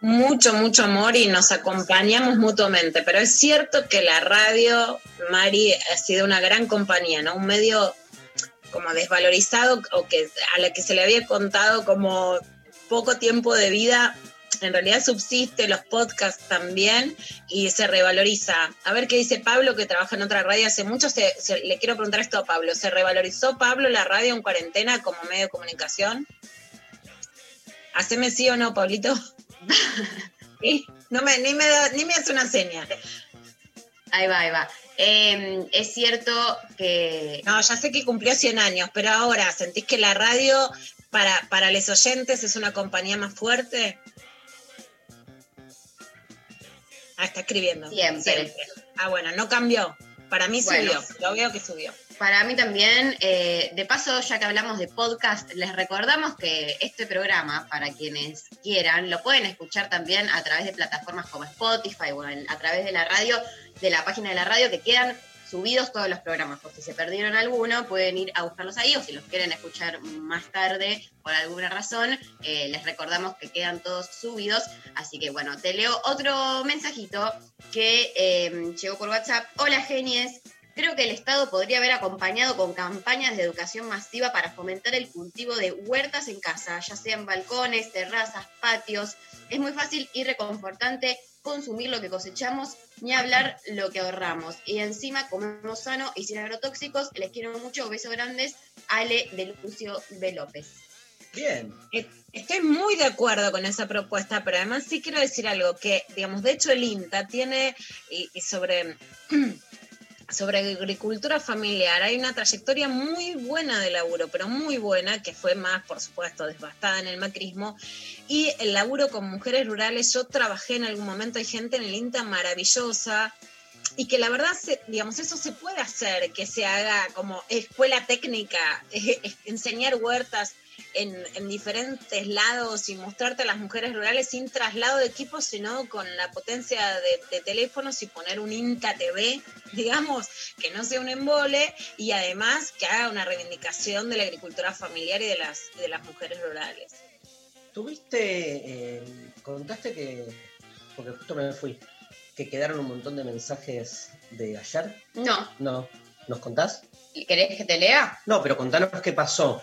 Mucho, mucho amor y nos acompañamos mutuamente. Pero es cierto que la radio, Mari, ha sido una gran compañía, ¿no? Un medio como desvalorizado o que a la que se le había contado como poco tiempo de vida. En realidad subsiste, los podcasts también, y se revaloriza. A ver qué dice Pablo, que trabaja en otra radio hace mucho. Se- se- le quiero preguntar esto a Pablo. ¿Se revalorizó Pablo la radio en cuarentena como medio de comunicación? Haceme sí o no, Pablito. Sí, No me, ni, me da- ni me hace una seña. Ahí va, ahí va. Eh, es cierto que No, ya sé que cumplió 100 años, pero ahora, ¿sentís que la radio para, para los oyentes es una compañía más fuerte? Ah, está escribiendo. Siempre. Ah, bueno, no cambió. Para mí Bueno. subió. Lo veo que subió. para mí también, eh, de paso, ya que hablamos de podcast, les recordamos que este programa, para quienes quieran, lo pueden escuchar también a través de plataformas como Spotify o en- a través de la radio, de la página de la radio, que quedan subidos todos los programas. Por si se perdieron alguno, pueden ir a buscarlos ahí o si los quieren escuchar más tarde por alguna razón, eh, les recordamos que quedan todos subidos. Así que bueno, te leo otro mensajito que eh, llegó por WhatsApp. Hola genies, creo que el Estado podría haber acompañado con campañas de educación masiva para fomentar el cultivo de huertas en casa, ya sean balcones, terrazas, patios. Es muy fácil y reconfortante consumir lo que cosechamos ni hablar lo que ahorramos. Y encima comemos sano y sin agrotóxicos. Les quiero mucho. Besos grandes. Ale de Lucio B. López. Bien. Eh, Estoy muy de acuerdo con esa propuesta, pero además sí quiero decir algo que, digamos, de hecho el INTA tiene, y, y sobre sobre agricultura familiar. Hay una trayectoria muy buena de laburo, pero muy buena, que fue más, por supuesto, devastada en el macrismo. Y el laburo con mujeres rurales, yo trabajé en algún momento, hay gente en el INTA maravillosa, y que la verdad, digamos, eso se puede hacer, que se haga como escuela técnica, enseñar huertas en, en diferentes lados y mostrarte a las mujeres rurales sin traslado de equipos, sino con la potencia de, de teléfonos y poner un Inca TV, digamos, que no sea un embole y además que haga una reivindicación de la agricultura familiar y de las, de las mujeres rurales. Tuviste, eh, contaste que, porque justo me fui, que quedaron un montón de mensajes de ayer. No, No, ¿nos contás? ¿querés que te lea? No, pero contanos qué pasó.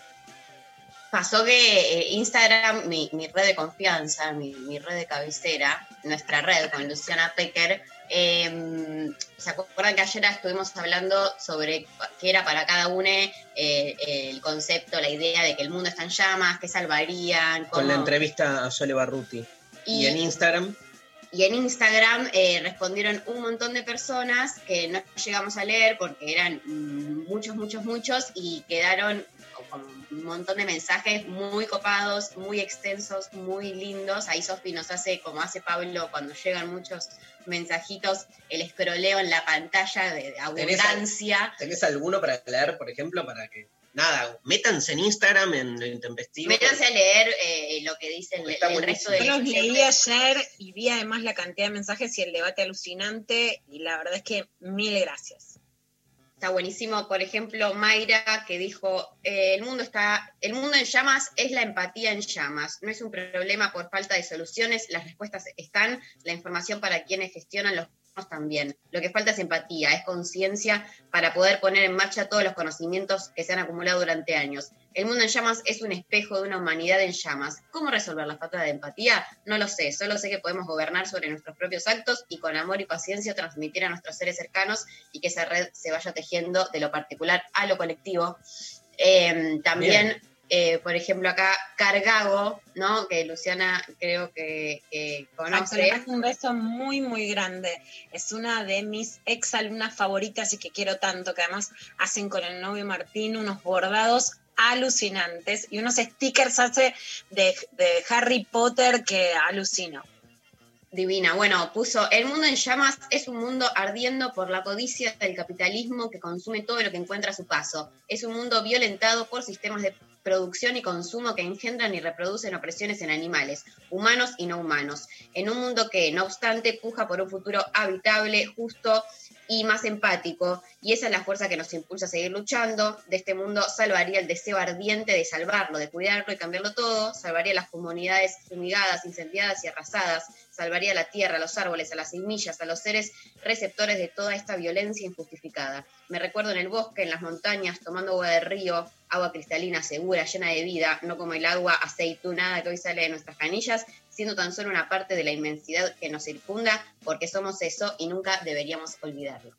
Pasó que eh, Instagram, mi, mi red de confianza, mi, mi red de cabecera, nuestra red con Luciana Pecker, eh, ¿se acuerdan que ayer estuvimos hablando sobre qué era para cada uno eh, el concepto, la idea de que el mundo está en llamas, qué salvarían? Con la entrevista a Sole Barruti. Y, Y- en Instagram, Y en Instagram eh, respondieron un montón de personas que no llegamos a leer porque eran muchos, muchos, muchos y quedaron un montón de mensajes muy copados, muy extensos, muy lindos. Ahí Sofi nos hace, como hace Pablo, cuando llegan muchos mensajitos, el escroleo en la pantalla de, de abundancia. ¿tenés alguno para leer, por ejemplo, para que... Nada, métanse en Instagram, en lo intempestivo. Métanse a leer eh, lo que dice el, Está el resto de Yo los leí ayer y vi además la cantidad de mensajes y el debate alucinante y la verdad es que mil gracias. Está buenísimo, por ejemplo, Mayra que dijo, eh, el mundo está, el mundo en llamas es la empatía en llamas, no es un problema por falta de soluciones, las respuestas están, la información para quienes gestionan los también. Lo que falta es empatía, es conciencia para poder poner en marcha todos los conocimientos que se han acumulado durante años. El mundo en llamas es un espejo de una humanidad en llamas. ¿Cómo resolver la falta de empatía? No lo sé, solo sé que podemos gobernar sobre nuestros propios actos y con amor y paciencia transmitir a nuestros seres cercanos y que esa red se vaya tejiendo de lo particular a lo colectivo. Eh, también, eh, por ejemplo, acá Cargago, ¿no? Que Luciana creo que, que conoce. le mando un beso muy, muy grande. Es una de mis ex alumnas favoritas y que quiero tanto, que además hacen con el novio Martín unos bordados alucinantes y unos stickers hace de, de Harry Potter que alucino. Divina. Bueno, puso, el mundo en llamas es un mundo ardiendo por la codicia del capitalismo que consume todo lo que encuentra a su paso. Es un mundo violentado por sistemas de producción y consumo que engendran y reproducen opresiones en animales, humanos y no humanos. En un mundo que, no obstante, puja por un futuro habitable, justo y más empático. Y esa es la fuerza que nos impulsa a seguir luchando. De este mundo salvaría el deseo ardiente de salvarlo, de cuidarlo y cambiarlo todo. Salvaría las comunidades fumigadas, incendiadas y arrasadas. Salvaría la tierra, a los árboles, a las semillas, a los seres receptores de toda esta violencia injustificada. Me recuerdo en el bosque, en las montañas, tomando agua de río, agua cristalina, segura, llena de vida, no como el agua aceitunada que hoy sale de nuestras canillas, siendo tan solo una parte de la inmensidad que nos circunda, porque somos eso y nunca deberíamos olvidarlo.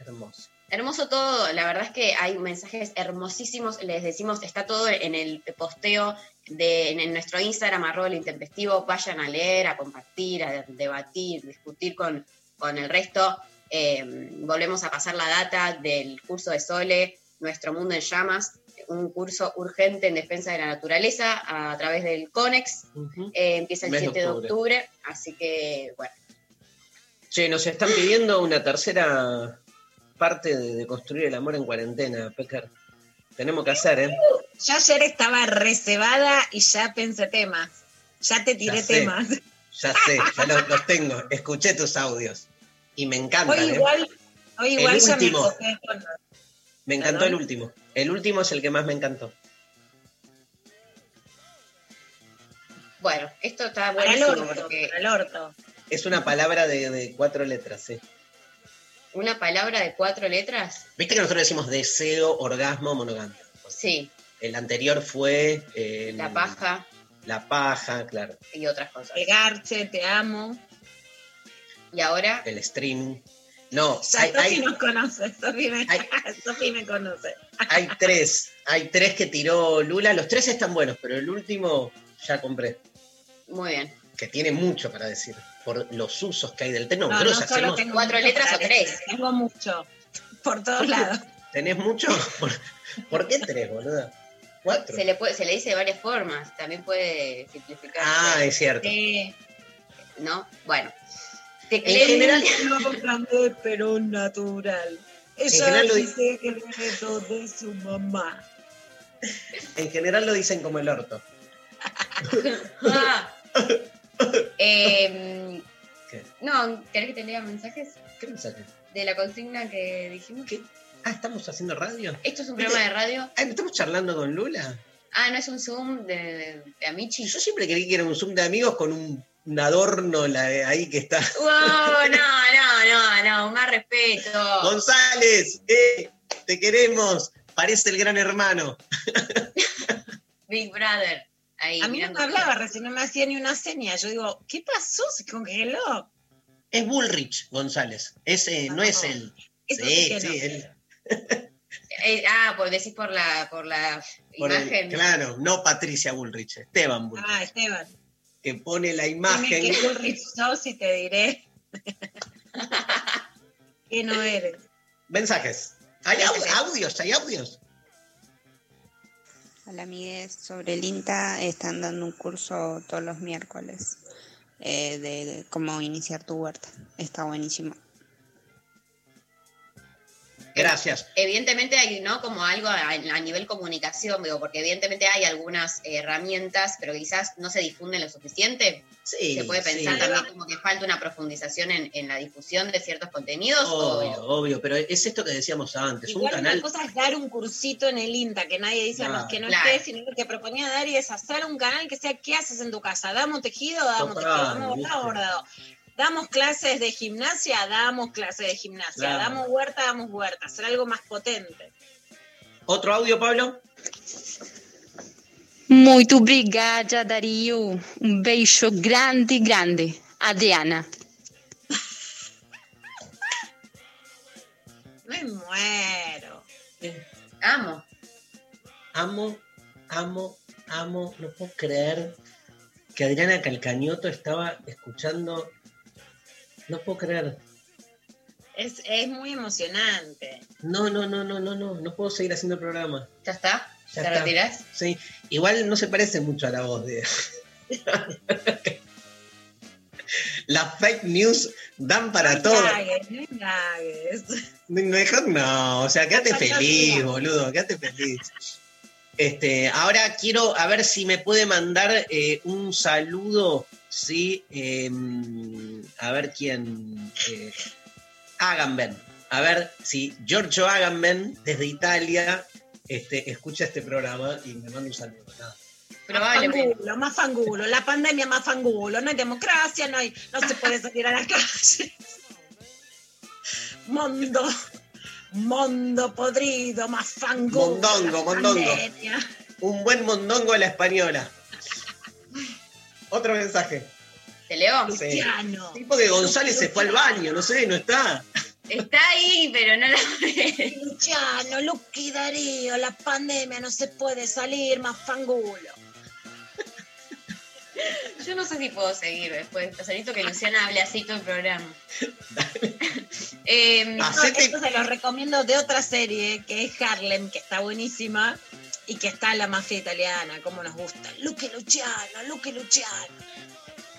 Hermoso. Hermoso todo, la verdad es que hay mensajes hermosísimos, les decimos, está todo en el posteo de, en nuestro Instagram, arroba el intempestivo, vayan a leer, a compartir, a debatir, discutir con, con el resto. Eh, volvemos a pasar la data del curso de Sole, Nuestro Mundo en Llamas, un curso urgente en defensa de la naturaleza a, través del CONEX. Eh, empieza el Mes de 7 de octubre. octubre, así que, bueno, Che, nos están pidiendo una tercera parte de, de construir el amor en cuarentena, Pecker. Tenemos que hacer, ¿eh? Yo ayer estaba reservada y ya pensé temas. Ya te tiré Ya sé. temas. Ya sé, ya los, los tengo. Escuché tus audios. Y me encantan, Hoy ¿eh? igual, hoy El igual ya me último. con- Me encantó Perdón. el último. El último es el que más me encantó. bueno, esto está Para el orto, porque para el orto. Es una palabra de, de cuatro letras, sí. Una palabra de cuatro letras, Viste que nosotros decimos deseo, orgasmo, monogamia. sí, El anterior fue... eh, la paja La paja, claro. y otras cosas. El garche, te amo. Y ahora, El streaming. No, hay, Sofi hay, nos conoce, Sofi me, hay- Sofi me conoce. hay tres. Hay tres que tiró Lula. Los tres están buenos, pero el último ya compré. muy bien. que tiene mucho para decir por los usos que hay del té. No, No, nosotros no solo hacemos- tengo cuatro letras o tres. Tengo mucho. Por todos lados. ¿Tenés mucho? ¿Por, por qué tres, boluda? Cuatro. Se le, puede, se le dice de varias formas, también puede simplificar. Ah, es cierto. ¿No? Bueno. En general, No grande, pero natural. Ella lo dice que lo heredó de su mamá. en general lo dicen como el orto. Ah. Em, ¿Qué? no, ¿querés que te lea mensajes? ¿Qué mensaje? De la consigna que dijimos. ¿Qué? Ah, ¿estamos haciendo radio? ¿Esto es un programa de radio? Ah, ¿no ¿estamos charlando con Lula? Ah, ¿no es un Zoom de, de, Amici? Yo siempre creí que era un Zoom de amigos con un, un adorno la- ahí que está. Wow, no, no, no, no, más respeto. González, eh, te queremos. Parece el gran hermano. Big Brother. Ahí, A mí no me hablaba, recién no me hacía ni una seña. Yo digo, ¿qué pasó? Se congeló. Es Bullrich González. Ese no, No, es él. eso Sí, sí que sí, no. él. Eh, ah, por decir por la, por la Por el- imagen. claro, no Patricia Bullrich, Esteban Bullrich, Ah, Esteban. que pone la Dime imagen. que Bullrich sos y te diré que no eres. Mensajes. Hay au- audios, hay audios. Hola amigues, sobre el INTA están dando un curso todos los miércoles eh, de, de cómo iniciar tu huerta. Está buenísimo. Gracias. Evidentemente hay, ¿no? Como algo a, a nivel comunicación, digo, porque evidentemente hay algunas eh, herramientas, pero quizás no se difunden lo suficiente. Sí, se puede pensar sí. también como que falta una profundización en, en la difusión de ciertos contenidos. Obvio, o- obvio, pero es esto que decíamos antes. Un Igual canal. una cosa es dar un cursito en el INTA, que nadie dice Claro. que no Claro. esté, sino lo que proponía Dari es hacer un canal que sea ¿qué haces en tu casa? ¿Damos tejido? Damos Total, tejido, damos bordado. Damos clases de gimnasia, damos clases de gimnasia, Claro. damos huerta, damos huerta, hacer algo más potente. ¿Otro audio, Pablo? Muito obrigada, Dario. Um beijo grande, grande. Adriana. Me muero. Amo. Amo, amo, amo. No puedo creer que Adriana Calcañoto estaba escuchando. No puedo creer. Es, es muy emocionante. No, no, no, no, no, no. No puedo seguir haciendo el programa. ¿Ya está? Ya ¿Te está. retirás? Sí. Igual no se parece mucho a la voz de. Las fake news dan para no todo. indagues, no indagues. Mejor no, o sea, quédate feliz, boludo, quédate feliz. Este, ahora quiero a ver si me puede mandar eh, un saludo, sí, em, a ver quién, eh, Agamben, a ver si Giorgio Agamben desde Italia este, escucha este programa y me manda un saludo. nada. Probablemente. Más fangulo, más fangulo, la pandemia más fangulo, no hay democracia, no, hay, no se puede salir a la calle. Mundo, mundo podrido, más fangulo. Mondongo, mondongo. pandemia. Un buen mondongo a la española. Otro mensaje. ¿Te leo? Sí. Luciano. Tipo que González se fue al baño, no sé, no está. Está ahí, pero no la Luciano, Luqui Darío, la pandemia no se puede salir, más fangulo. Yo no sé si puedo seguir después. Necesito que Luciana hable así todo el programa. Em, Ah, No, esto se los recomiendo de otra serie que es Harlem, que está buenísima y que está la mafia italiana, como nos gusta. Luque Luciano, Luque Luciano.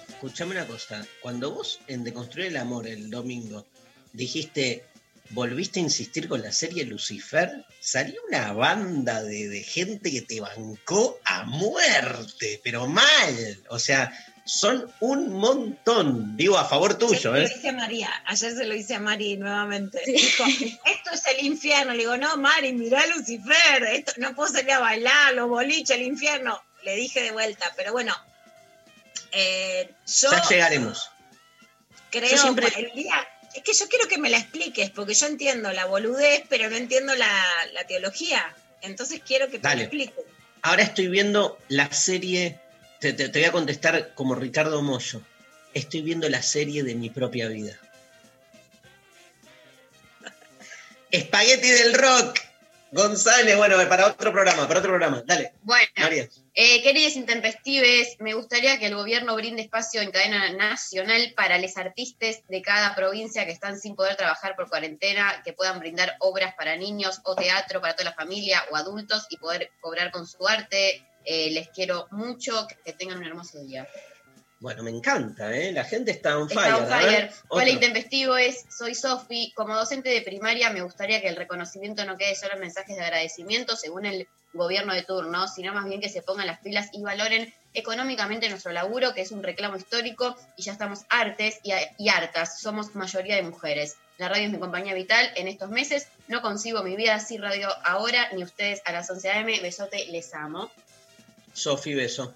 Escuchame una cosa, cuando vos en Deconstruir el Amor el domingo dijiste, volviste a insistir con la serie Lucifer, salió una banda de gente que te bancó a muerte, pero mal. O sea, son un montón, digo a favor tuyo, Se lo ¿eh? hice a María, ayer se lo hice a Mari nuevamente. Dijo, esto es el infierno. Le digo, no, Mari, mirá Lucifer, esto, no puedo salir a bailar, los boliches, el infierno. Le dije de vuelta, pero bueno, eh, yo Ya llegaremos. creo Yo siempre- el día. Es que yo quiero que me la expliques, porque yo entiendo la boludez, pero no entiendo la, la teología. Entonces quiero que te Dale. lo expliques. Ahora estoy viendo la serie, te, te- te voy a contestar como Ricardo Mollo, estoy viendo la serie de mi propia vida. Espagueti del rock. González, bueno, para otro programa, para otro programa. Dale, Bueno, María. eh, queridos intempestives, me gustaría que el gobierno brinde espacio en cadena nacional para los artistas de cada provincia que están sin poder trabajar por cuarentena, que puedan brindar obras para niños o teatro para toda la familia o adultos y poder cobrar con su arte. Eh, les quiero mucho, que tengan un hermoso día. Bueno, me encanta, ¿eh? La gente está on Está fire. on ver, fire. Hola, otro. intempestivo es, soy Sofi. Como docente de primaria, me gustaría que el reconocimiento no quede solo en mensajes de agradecimiento según el gobierno de turno, sino más bien que se pongan las pilas y valoren económicamente nuestro laburo, que es un reclamo histórico y ya estamos hartes y, y hartas. Somos mayoría de mujeres. La radio es mi compañía vital en estos meses. No consigo mi vida sin radio ahora, ni ustedes a las 11 am. Besote, les amo. Sofi, beso.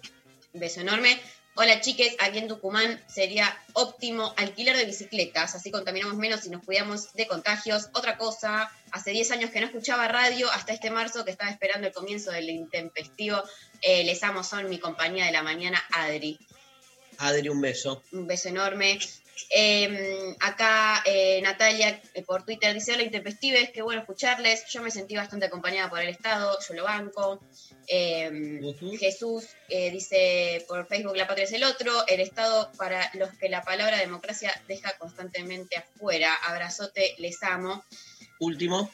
Beso enorme. Hola chiques, aquí en Tucumán sería óptimo alquiler de bicicletas, así contaminamos menos y nos cuidamos de contagios. Otra cosa, hace 10 años que no escuchaba radio, hasta este marzo que estaba esperando el comienzo del intempestivo. Eh, les amo, son mi compañía de la mañana, Adri. Adri, un beso. Un beso enorme. Eh, acá eh, Natalia eh, por Twitter dice, hola intempestives, qué bueno escucharles. Yo me sentí bastante acompañada por el Estado, yo lo banco. Eh, Jesús eh, dice por Facebook, la patria es el otro. El Estado para los que la palabra democracia deja constantemente afuera. Abrazote, les amo. Último.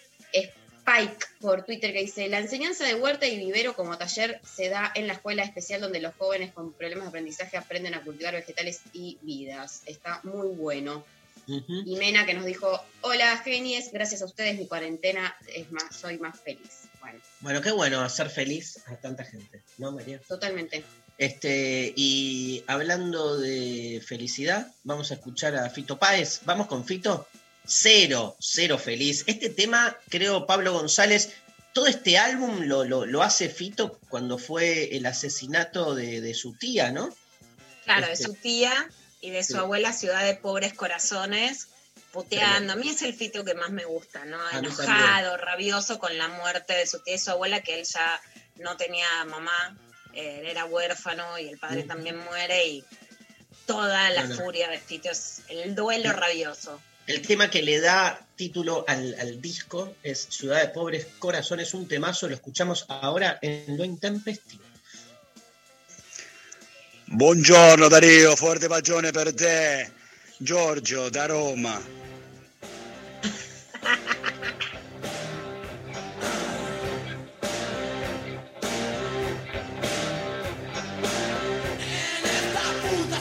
Spike por Twitter que dice, la enseñanza de huerta y vivero como taller se da en la escuela especial donde los jóvenes con problemas de aprendizaje aprenden a cultivar vegetales y vidas. Está muy bueno. Y Mena que nos dijo, hola genies, gracias a ustedes mi cuarentena es más, soy más feliz. Bueno, Bueno, qué bueno hacer feliz a tanta gente, ¿no, María? totalmente. Este, y hablando de felicidad, vamos a escuchar a Fito Páez. Vamos con Fito. Cero, cero feliz. Este tema, creo, Pablo González, todo este álbum lo, lo- lo hace Fito cuando fue el asesinato de, de su tía, ¿no? Claro, de Este, su tía y de su Sí. abuela Ciudad de Pobres Corazones, puteando. A mí es el fito que más me gusta, ¿no? Enojado, rabioso con la muerte de su tía y su abuela, que él ya no tenía mamá, eh, él era huérfano y el padre Ujú. también muere y toda la furia de Fito es el duelo rabioso. El tema que le da título al, al disco es Ciudad de Pobres Corazones, un temazo, lo escuchamos ahora en Lo Intempestivo. Buongiorno Dario, forte bacione per te. Giorgio da Roma. puta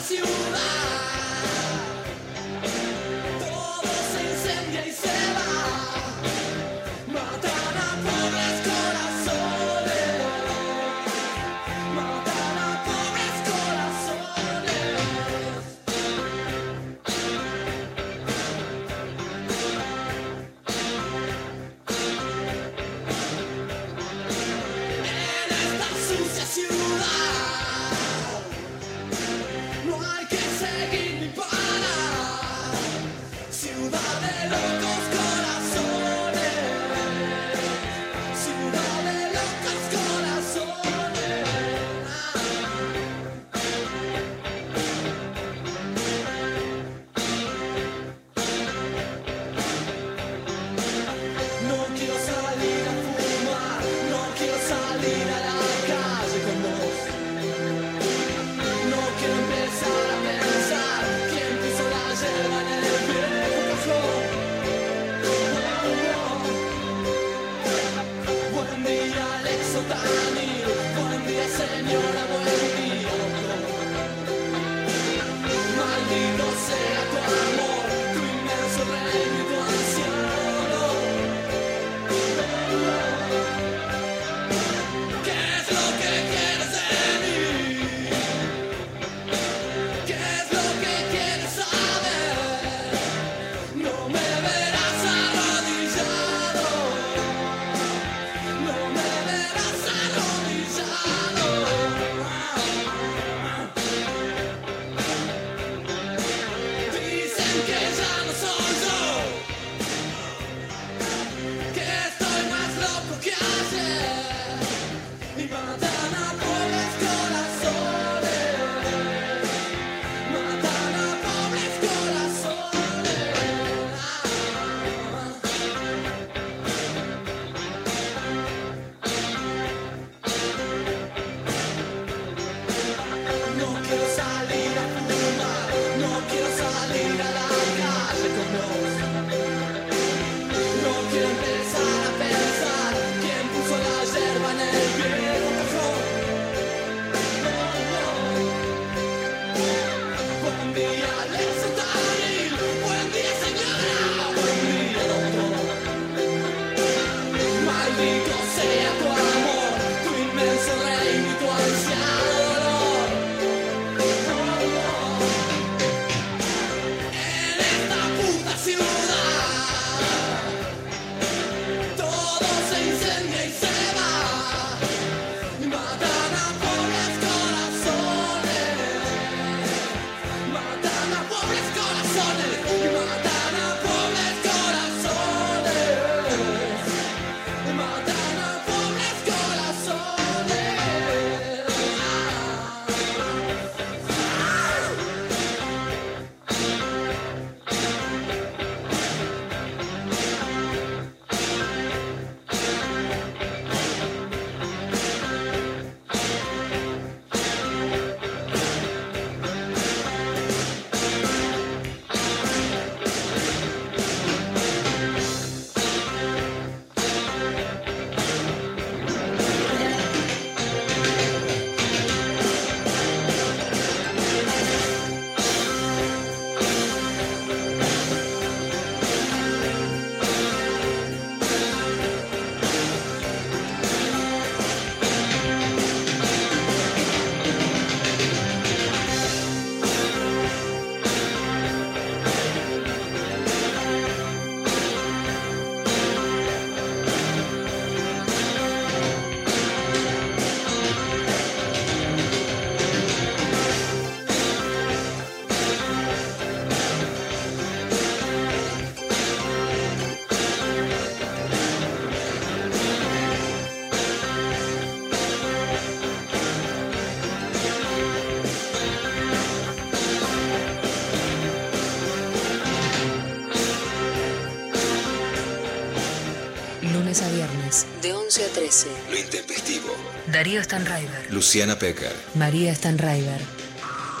11 a 13. Lo intempestivo. Darío Stanraiver, Luciana Pecker. María Stanraiver.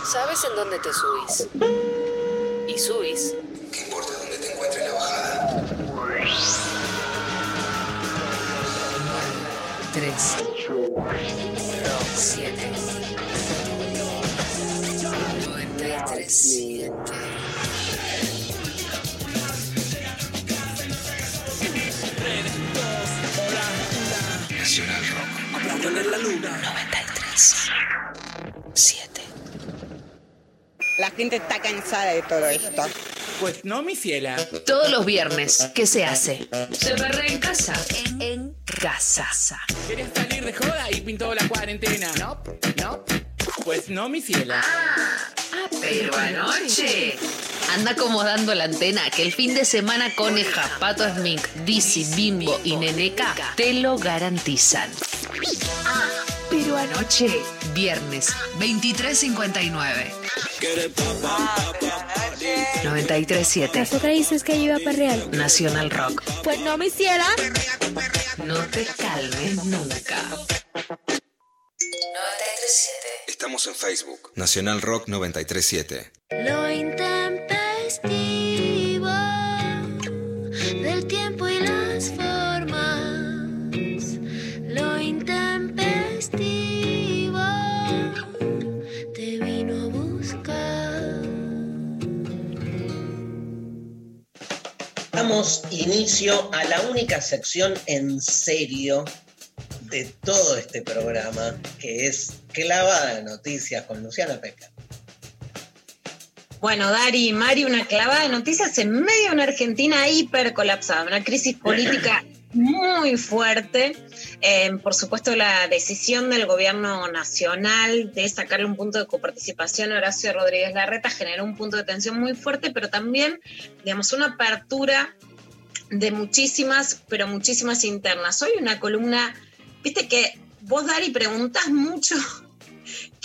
¿Sabes en dónde te subís? Cansada de todo esto. Pues no, mi ciela. Todos los viernes, ¿qué se hace? Se perrea en casa. En casa. ¿Quieres salir de joda y pintó la cuarentena? No, no. Pues no, mi ciela. Ah, pero anoche. Anda acomodando la antena que el fin de semana Coneja, Pato Smink, Dizzy, Bimbo y Neneca te lo garantizan. Ah, pero anoche, viernes, 23.59. 93.7. Azúcar dices que yo iba para real. Nacional Rock. Pues no me hiciera. No te calmes nunca. 93.7. Estamos en Facebook. Nacional Rock 937. Lo intempestivo Damos inicio a la única sección en serio de todo este programa, que es Clavada de Noticias con Luciana Peca. Bueno, Dari y Mari, una clavada de noticias en medio de una Argentina hiper colapsada, una crisis política muy fuerte. Eh, por supuesto, la decisión del gobierno nacional de sacarle un punto de coparticipación a Horacio Rodríguez Larreta generó un punto de tensión muy fuerte, pero también, digamos, una apertura de muchísimas, pero muchísimas internas. Hoy una columna, viste que vos, Dari, preguntás mucho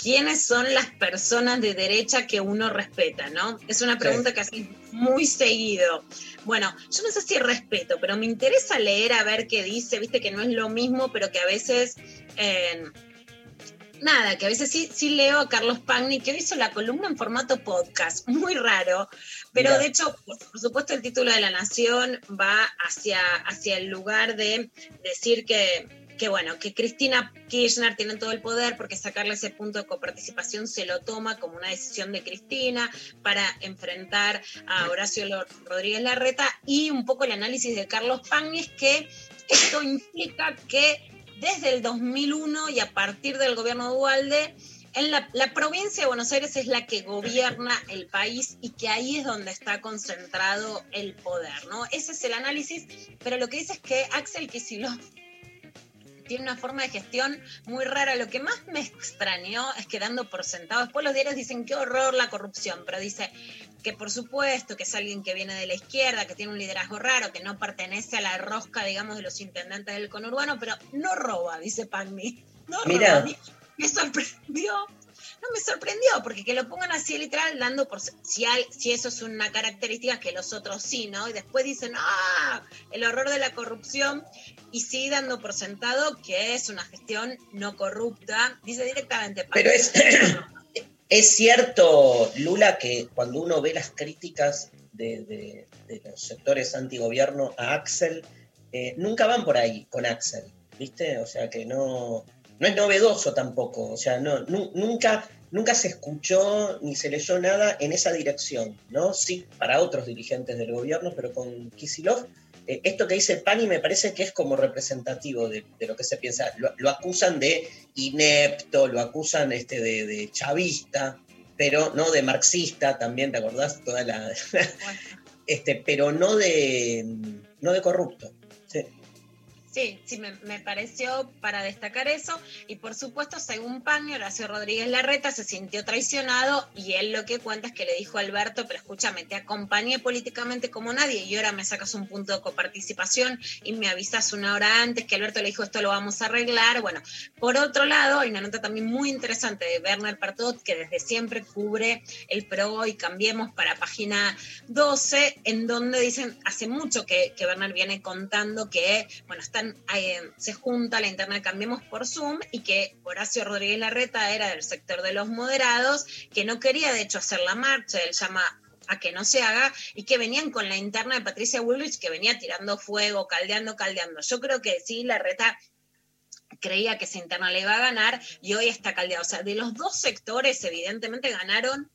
quiénes son las personas de derecha que uno respeta, ¿no? Es una pregunta que haces muy seguido. Bueno, yo no sé si respeto, pero me interesa leer a ver qué dice, viste que no es lo mismo, pero que a veces... eh, Nada, que a veces sí, sí leo a Carlos Pagni, que hoy hizo la columna en formato podcast, muy raro, pero de hecho, por, por supuesto, el título de la Nación va hacia, hacia el lugar de decir que, que bueno, que Cristina Kirchner tiene todo el poder porque sacarle ese punto de coparticipación se lo toma como una decisión de Cristina para enfrentar a Horacio Rodríguez Larreta y un poco el análisis de Carlos es que esto implica que desde el 2001 y a partir del gobierno de Dualde, en la, la provincia de Buenos Aires es la que gobierna el país y que ahí es donde está concentrado el poder, ¿no? Ese es el análisis, pero lo que dice es que Axel Kicillof tiene una forma de gestión muy rara. Lo que más me extrañó es que dando por sentado, después los diarios dicen qué horror la corrupción, pero dice que por supuesto que es alguien que viene de la izquierda, que tiene un liderazgo raro, que no pertenece a la rosca, digamos, de los intendentes del conurbano, pero no roba, dice Pagni. No Mirá. roba. Me sorprendió. No me sorprendió, porque que lo pongan así literal, dando por si, hay- si eso es una característica que los otros sí, ¿no? Y después dicen, ah, el horror de la corrupción, y sí dando por sentado que es una gestión no corrupta, dice directamente. Pero es, es cierto, Lula, que cuando uno ve las críticas de, de- de los sectores antigobierno a Axel, eh, nunca van por ahí con Axel, ¿viste? O sea que no, no es novedoso tampoco, o sea, no, nu- nunca, nunca se escuchó ni se leyó nada en esa dirección, ¿no? Sí, para otros dirigentes del gobierno, pero con Kisilov, eh, esto que dice Pani me parece que es como representativo de, de lo que se piensa. Lo, lo acusan de inepto, lo acusan este, de, de chavista, pero no de marxista también, ¿te acordás? Toda la, este, pero no de, no de corrupto. Sí. Sí, sí, me, pareció para destacar eso. Y por supuesto, según Pani, Horacio Rodríguez Larreta se sintió traicionado y él lo que cuenta es que le dijo a Alberto, pero escúchame, te acompañé políticamente como nadie y ahora me sacas un punto de coparticipación y me avisas una hora antes que Alberto le dijo esto lo vamos a arreglar. Bueno, por otro lado, hay una nota también muy interesante de Werner Partot que desde siempre cubre el PRO y Cambiemos para página 12, en donde dicen, hace mucho que, que Werner viene contando que, bueno, eh, se junta la interna de Cambiemos por Zoom y que Horacio Rodríguez Larreta era del sector de los moderados, que no quería de hecho hacer la marcha, él llama a que no se haga y que venían con la interna de Patricia Woolrich que venía tirando fuego, caldeando, caldeando. Yo creo que sí, Larreta creía que esa interna le iba a ganar y hoy está caldeado. O sea, de los dos sectores, evidentemente ganaron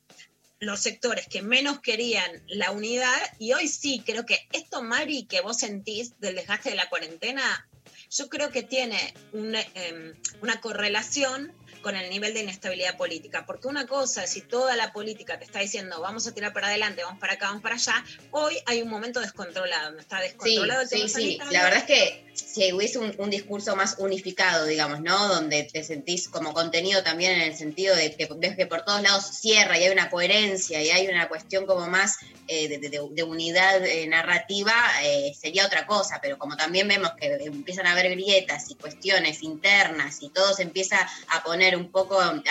los sectores que menos querían la unidad y hoy sí, creo que esto, Mari, que vos sentís del desgaste de la cuarentena, yo creo que tiene una, eh, una correlación con el nivel de inestabilidad política, porque una cosa es si toda la política te está diciendo vamos a tirar para adelante, vamos para acá, vamos para allá, hoy hay un momento descontrolado, donde está Sí, descontrolado el sí, tema sí. sanitario. La verdad es que si hubiese un, discurso más unificado, digamos, ¿no? Donde te sentís como contenido también en el sentido de que ves que por todos lados cierra y hay una coherencia y hay una cuestión como más eh, de, unidad eh, narrativa, eh, sería otra cosa. Pero como también vemos que empiezan a haber grietas y cuestiones internas y todo se empieza a poner un poco a,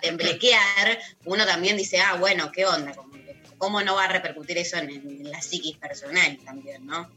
temblequear, uno también dice, ah, bueno, ¿qué onda? Que, ¿Cómo no va a repercutir eso en, en la psiquis personal también, no?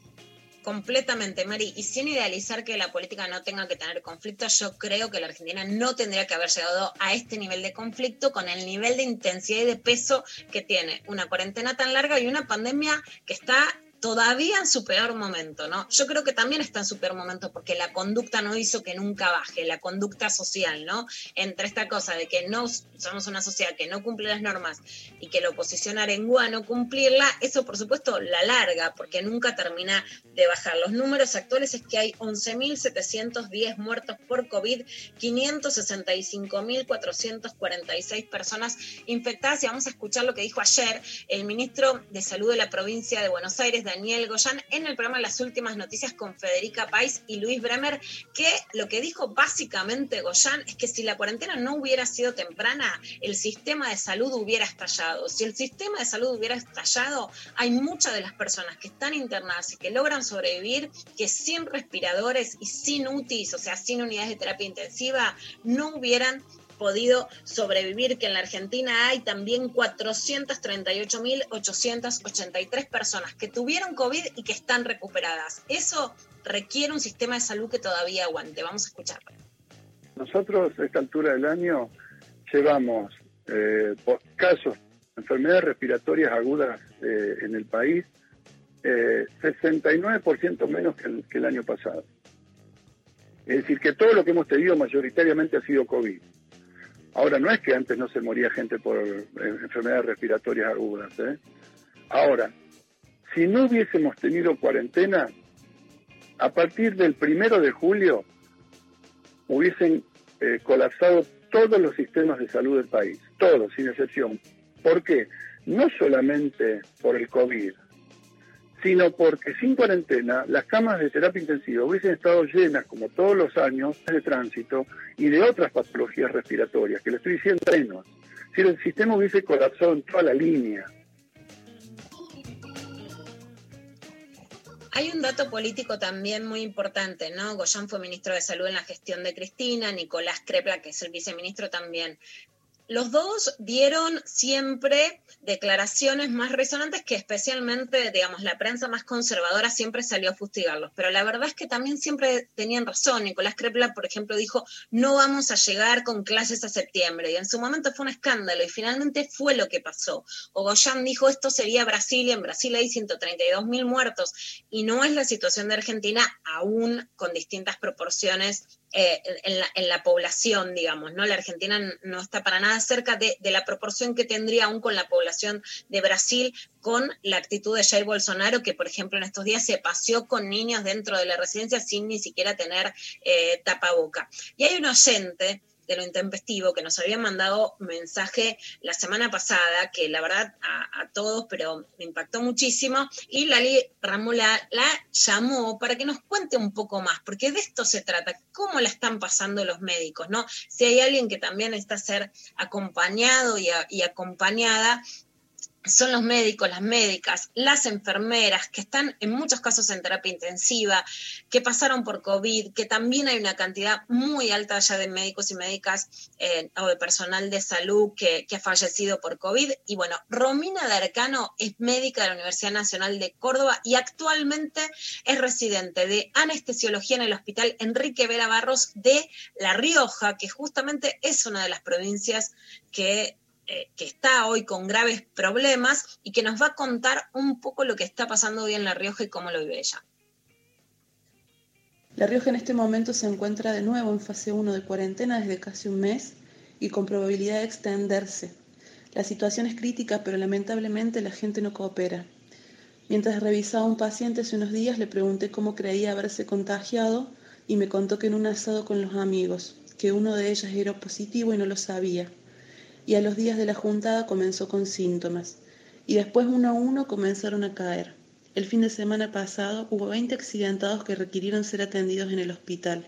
Completamente, Mari. Y sin idealizar que la política no tenga que tener conflicto, yo creo que la Argentina no tendría que haber llegado a este nivel de conflicto con el nivel de intensidad y de peso que tiene una cuarentena tan larga y una pandemia que está todavía en su peor momento, ¿no? Yo creo que también está en su peor momento porque la conducta no hizo que nunca baje, la conducta social, ¿no? Entre esta cosa de que no somos una sociedad que no cumple las normas y que la oposición arengua no cumplirla, eso por supuesto la larga porque nunca termina de bajar. Los números actuales es que hay 11.710 muertos por COVID, 565.446 personas infectadas y vamos a escuchar lo que dijo ayer el ministro de Salud de la provincia de Buenos Aires, Daniel Goyan, en el programa Las Últimas Noticias con Federica Pais y Luis Bremer, que lo que dijo básicamente Goyan es que si la cuarentena no hubiera sido temprana, el sistema de salud hubiera estallado. Si el sistema de salud hubiera estallado, hay muchas de las personas que están internadas y que logran sobrevivir que sin respiradores y sin UTIs, o sea, sin unidades de terapia intensiva, no hubieran podido sobrevivir, que en la Argentina hay también 438.883 personas que tuvieron COVID y que están recuperadas. Eso requiere un sistema de salud que todavía aguante. Vamos a escucharlo. Nosotros a esta altura del año llevamos eh, casos de enfermedades respiratorias agudas eh, en el país eh, 69% menos que el, que el año pasado. Es decir, que todo lo que hemos tenido mayoritariamente ha sido COVID. Ahora, no es que antes no se moría gente por eh, enfermedades respiratorias agudas. ¿eh? Ahora, si no hubiésemos tenido cuarentena, a partir del primero de julio hubiesen eh, colapsado todos los sistemas de salud del país, todos, sin excepción. ¿Por qué? No solamente por el COVID, sino porque sin cuarentena las camas de terapia intensiva hubiesen estado llenas, como todos los años, de tránsito y de otras patologías respiratorias, que le estoy diciendo menos. Si el sistema hubiese colapsado en toda la línea. Hay un dato político también muy importante, ¿no? Goyán fue ministro de Salud en la gestión de Cristina, Nicolás Crepla, que es el viceministro también. Los dos dieron siempre declaraciones más resonantes que especialmente, digamos, la prensa más conservadora siempre salió a fustigarlos. Pero la verdad es que también siempre tenían razón. Nicolás Crepla, por ejemplo, dijo, no vamos a llegar con clases a septiembre. Y en su momento fue un escándalo y finalmente fue lo que pasó. O Goyan dijo, esto sería Brasil y en Brasil hay 132 mil muertos. Y no es la situación de Argentina aún con distintas proporciones eh, en, la, en, la, población, digamos, ¿no? La Argentina no está para nada cerca de, la proporción que tendría aún con la población de Brasil, con la actitud de Jair Bolsonaro, que por ejemplo en estos días se paseó con niños dentro de la residencia sin ni siquiera tener eh, tapaboca. Y hay un oyente de lo intempestivo, que nos había mandado mensaje la semana pasada, que la verdad a, todos, pero me impactó muchísimo, y Lali Ramula la llamó para que nos cuente un poco más, porque de esto se trata, cómo la están pasando los médicos, ¿no? Si hay alguien que también está a ser acompañado y acompañada, son los médicos, las médicas, las enfermeras que están en muchos casos en terapia intensiva, que pasaron por COVID, que también hay una cantidad muy alta ya de médicos y médicas eh, o de personal de salud que, que, ha fallecido por COVID. Y bueno, Romina Darcano es médica de la Universidad Nacional de Córdoba y actualmente es residente de anestesiología en el Hospital Enrique Vera Barros de La Rioja, que justamente es una de las provincias que eh, que está hoy con graves problemas y que nos va a contar un poco lo que está pasando hoy en La Rioja y cómo lo vive ella. La Rioja en este momento se encuentra de nuevo en fase 1 de cuarentena desde casi un mes y con probabilidad de extenderse. La situación es crítica, pero lamentablemente la gente no coopera. Mientras revisaba a un paciente hace unos días, le pregunté cómo creía haberse contagiado y me contó que en un asado con los amigos, que uno de ellos era positivo y no lo sabía y a los días de la juntada comenzó con síntomas, y después uno a uno comenzaron a caer. El fin de semana pasado hubo 20 accidentados que requirieron ser atendidos en el hospital,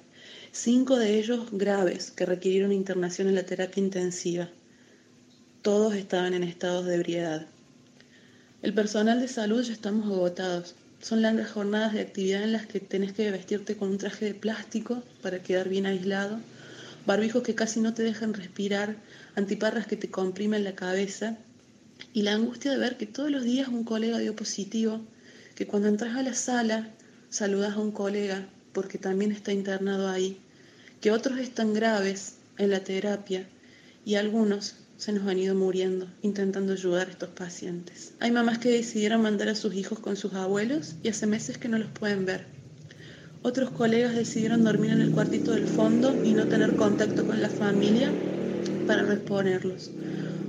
cinco de ellos graves que requirieron internación en la terapia intensiva. Todos estaban en estados de ebriedad. El personal de salud ya estamos agotados. Son largas jornadas de actividad en las que tenés que vestirte con un traje de plástico para quedar bien aislado, barbijos que casi no te dejan respirar, antiparras que te comprimen la cabeza y la angustia de ver que todos los días un colega dio positivo, que cuando entras a la sala saludas a un colega porque también está internado ahí, que otros están graves en la terapia y algunos se nos han ido muriendo intentando ayudar a estos pacientes. Hay mamás que decidieron mandar a sus hijos con sus abuelos y hace meses que no los pueden ver. Otros colegas decidieron dormir en el cuartito del fondo y no tener contacto con la familia para reponerlos.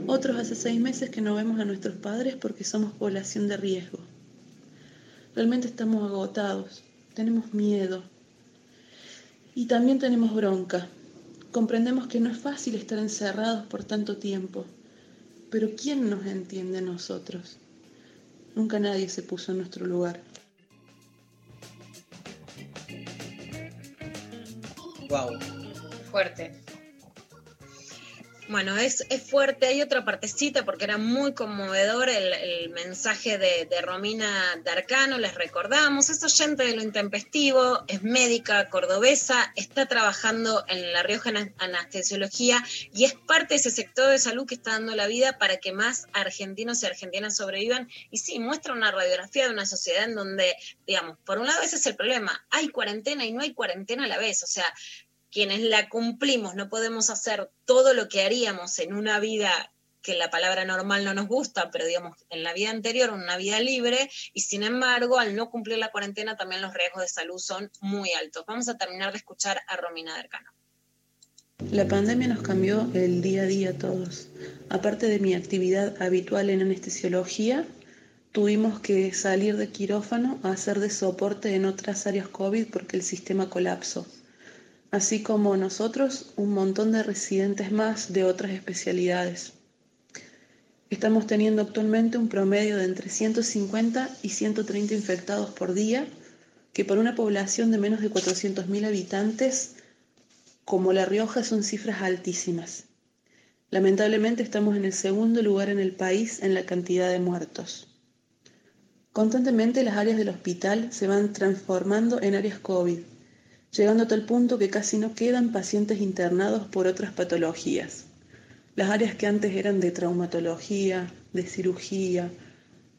Otros hace seis meses que no vemos a nuestros padres porque somos población de riesgo. Realmente estamos agotados, tenemos miedo y también tenemos bronca. Comprendemos que no es fácil estar encerrados por tanto tiempo, pero ¿quién nos entiende a nosotros? Nunca nadie se puso en nuestro lugar. Wow, fuerte. Bueno, es, es, fuerte. Hay otra partecita porque era muy conmovedor el, el mensaje de, de, Romina Darcano, les recordamos. Es oyente de lo intempestivo, es médica cordobesa, está trabajando en La Rioja en y es parte de ese sector de salud que está dando la vida para que más argentinos y argentinas sobrevivan. Y sí, muestra una radiografía de una sociedad en donde, digamos, por un lado ese es el problema, hay cuarentena y no hay cuarentena a la vez. O sea, quienes la cumplimos no podemos hacer todo lo que haríamos en una vida que la palabra normal no nos gusta, pero digamos, en la vida anterior una vida libre, y sin embargo, al no cumplir la cuarentena, también los riesgos de salud son muy altos. Vamos a terminar de escuchar a Romina Dercano. La pandemia nos cambió el día a día a todos. Aparte de mi actividad habitual en anestesiología, tuvimos que salir de quirófano a hacer de soporte en otras áreas COVID porque el sistema colapsó. Así como nosotros, un montón de residentes más de otras especialidades. Estamos teniendo actualmente un promedio de entre 150 y 130 infectados por día, que por una población de menos de 400.000 habitantes, como La Rioja, son cifras altísimas. Lamentablemente estamos en el segundo lugar en el país en la cantidad de muertos. Constantemente las áreas del hospital se van transformando en áreas COVID, llegando a tal punto que casi no quedan pacientes internados por otras patologías. Las áreas que antes eran de traumatología, de cirugía,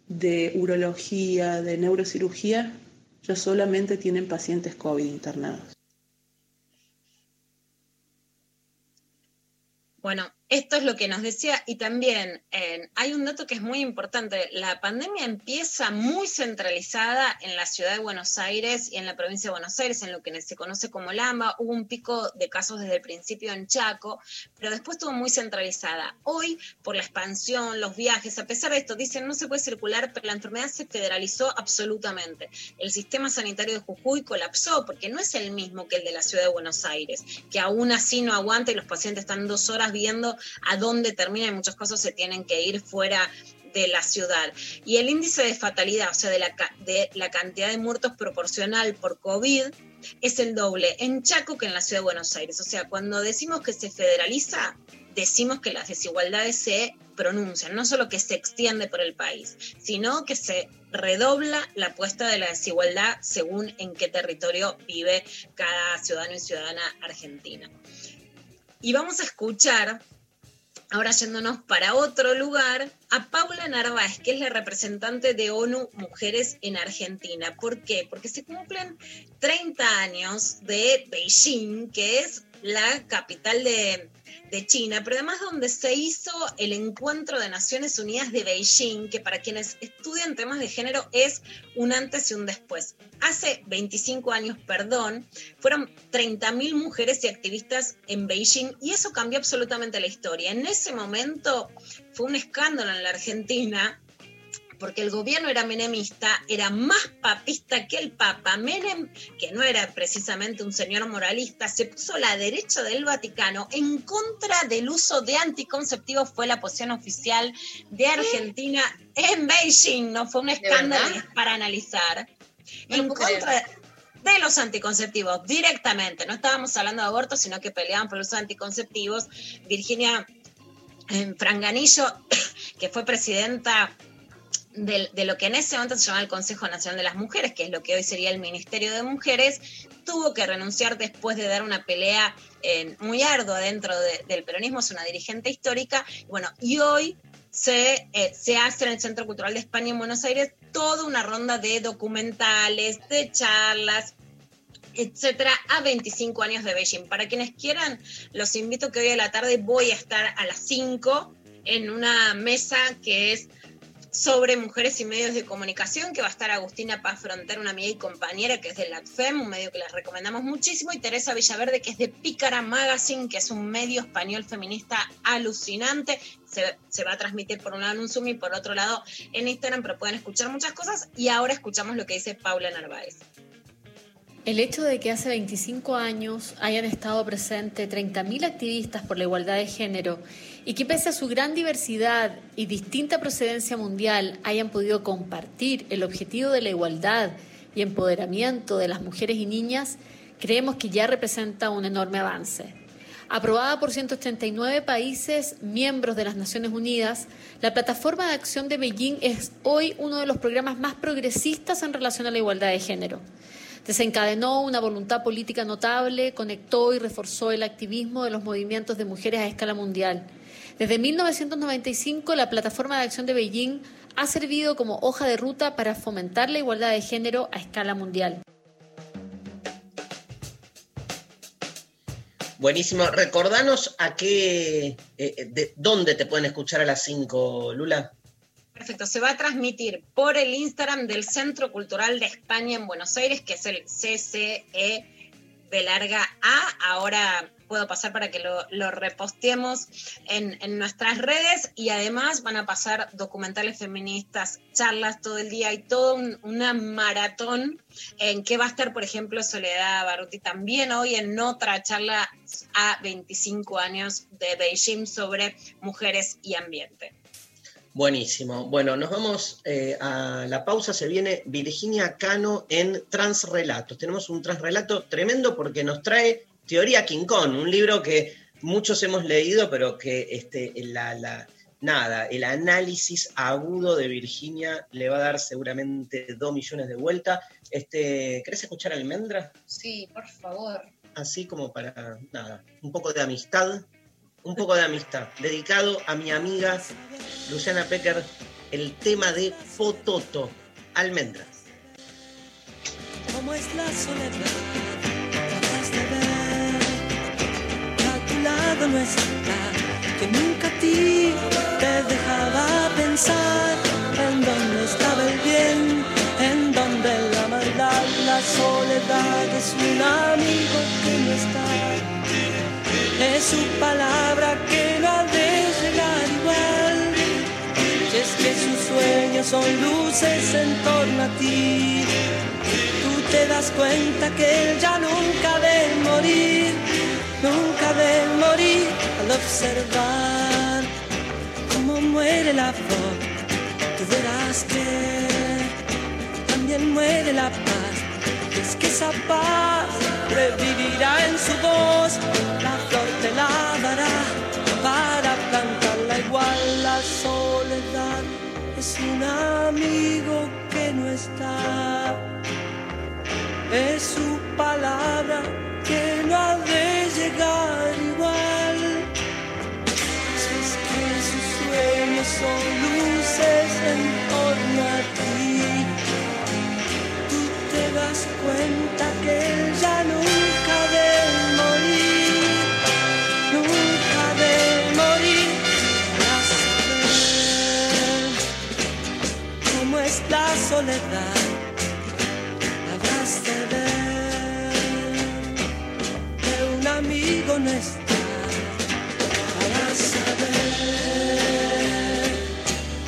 de urología, de neurocirugía, ya solamente tienen pacientes COVID internados. Bueno, esto es lo que nos decía y también eh, hay un dato que es muy importante. La pandemia empieza muy centralizada en la ciudad de Buenos Aires y en la provincia de Buenos Aires, en lo que se conoce como Lamba. Hubo un pico de casos desde el principio en Chaco, pero después estuvo muy centralizada. Hoy, por la expansión, los viajes, a pesar de esto, dicen no se puede circular, pero la enfermedad se federalizó absolutamente. El sistema sanitario de Jujuy colapsó porque no es el mismo que el de la ciudad de Buenos Aires, que aún así no aguanta y los pacientes están dos horas viendo a dónde termina y muchos casos se tienen que ir fuera de la ciudad. Y el índice de fatalidad, o sea, de la, de la cantidad de muertos proporcional por COVID, es el doble en Chaco que en la ciudad de Buenos Aires. O sea, cuando decimos que se federaliza, decimos que las desigualdades se pronuncian, no solo que se extiende por el país, sino que se redobla la apuesta de la desigualdad según en qué territorio vive cada ciudadano y ciudadana argentina. Y vamos a escuchar Ahora yéndonos para otro lugar, a Paula Narváez, que es la representante de ONU Mujeres en Argentina. ¿Por qué? Porque se cumplen 30 años de Beijing, que es la capital de, de China, pero además donde se hizo el encuentro de Naciones Unidas de Beijing, que para quienes estudian temas de género es un antes y un después. Hace 25 años, perdón, fueron 30.000 mujeres y activistas en Beijing y eso cambió absolutamente la historia. En ese momento fue un escándalo en la Argentina porque el gobierno era menemista, era más papista que el Papa. Menem, que no era precisamente un señor moralista, se puso la derecha del Vaticano en contra del uso de anticonceptivos, fue la posición oficial de Argentina en Beijing, no fue un escándalo es para analizar. en contra de los anticonceptivos directamente, no estábamos hablando de aborto, sino que peleaban por los anticonceptivos. Virginia eh, Franganillo, que fue presidenta de, lo que en ese momento se llamaba el Consejo Nacional de las Mujeres, que es lo que hoy sería el Ministerio de Mujeres, tuvo que renunciar después de dar una pelea eh, muy ardua dentro de, del peronismo, es una dirigente histórica. Bueno, y hoy se, eh, se hace en el Centro Cultural de España en Buenos Aires toda una ronda de documentales, de charlas, etcétera, a 25 años de Beijing. Para quienes quieran, los invito que hoy a la tarde voy a estar a las 5 en una mesa que es sobre mujeres y medios de comunicación, que va a estar Agustina Paz Fronter, una amiga y compañera que es de LATFEM, un medio que les recomendamos muchísimo, y Teresa Villaverde, que es de Pícara Magazine, que es un medio español feminista alucinante. Se, se, va a transmitir por un lado en un Zoom y por otro lado en Instagram, pero pueden escuchar muchas cosas. Y ahora escuchamos lo que dice Paula Narváez. El hecho de que hace 25 años hayan estado presentes 30.000 activistas por la igualdad de género y que pese a su gran diversidad y distinta procedencia mundial hayan podido compartir el objetivo de la igualdad y empoderamiento de las mujeres y niñas, creemos que ya representa un enorme avance. Aprobada por 189 países miembros de las Naciones Unidas, la Plataforma de Acción de Beijing es hoy uno de los programas más progresistas en relación a la igualdad de género. Desencadenó una voluntad política notable, conectó y reforzó el activismo de los movimientos de mujeres a escala mundial. Desde 1995, la Plataforma de Acción de Beijing ha servido como hoja de ruta para fomentar la igualdad de género a escala mundial. Buenísimo. Recordanos a qué, eh, eh, de dónde te pueden escuchar a las 5, Lula. Perfecto, se va a transmitir por el Instagram del Centro Cultural de España en Buenos Aires, que es el CCE B larga A. Ahora puedo pasar para que lo, lo reposteemos en, nuestras redes y además van a pasar documentales feministas, charlas todo el día y toda un- una maratón en que va a estar, por ejemplo, Soledad Barruti también hoy en otra charla a 25 años de Beijing sobre mujeres y ambiente. Buenísimo. Bueno, nos vamos eh, a la pausa. Se viene Virginia Cano en Transrelatos. Tenemos un transrelato tremendo porque nos trae Teoría King Kong, un libro que muchos hemos leído, pero que este, la, la- nada, el análisis agudo de Virginia le va a dar seguramente dos millones de vuelta. Este, ¿Querés escuchar Almendra? Sí, por favor. Así como para, nada, un poco de amistad. Un poco de amistad. Dedicado a mi amiga Luciana Pecker, el tema de Fototo. Almendra. ¿Cómo es la soledad? Lado no está, que nunca a ti te dejaba pensar en dónde estaba el bien, en dónde la maldad, la soledad es un amigo que no está. Es su palabra que no ha de llegar igual. Y es que sus sueños son luces en torno a ti. Tú te das cuenta que él ya nunca de morir, nunca de morir al observar cómo muere la flor. Tú verás que también muere la paz. Es que esa paz revivirá en su voz. La flor te la dará para plantarla igual. La soledad es un amigo que no está. Es su palabra que no ha de llegar igual. Si es que sus sueños son luces en torno a ti. Tú te das cuenta que él ya nunca de morir, nunca de morir. Para saber cómo es la soledad habrás de ver amigo no está para saber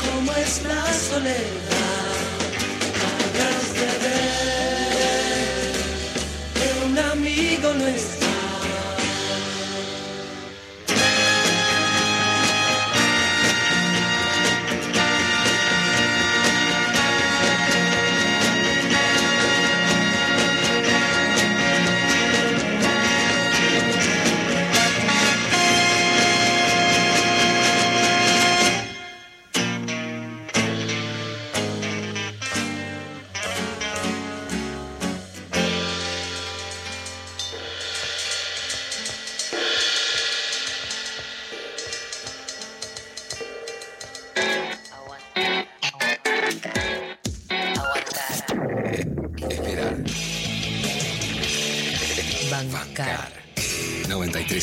cómo es la soledad. Habrás de ver que un amigo no está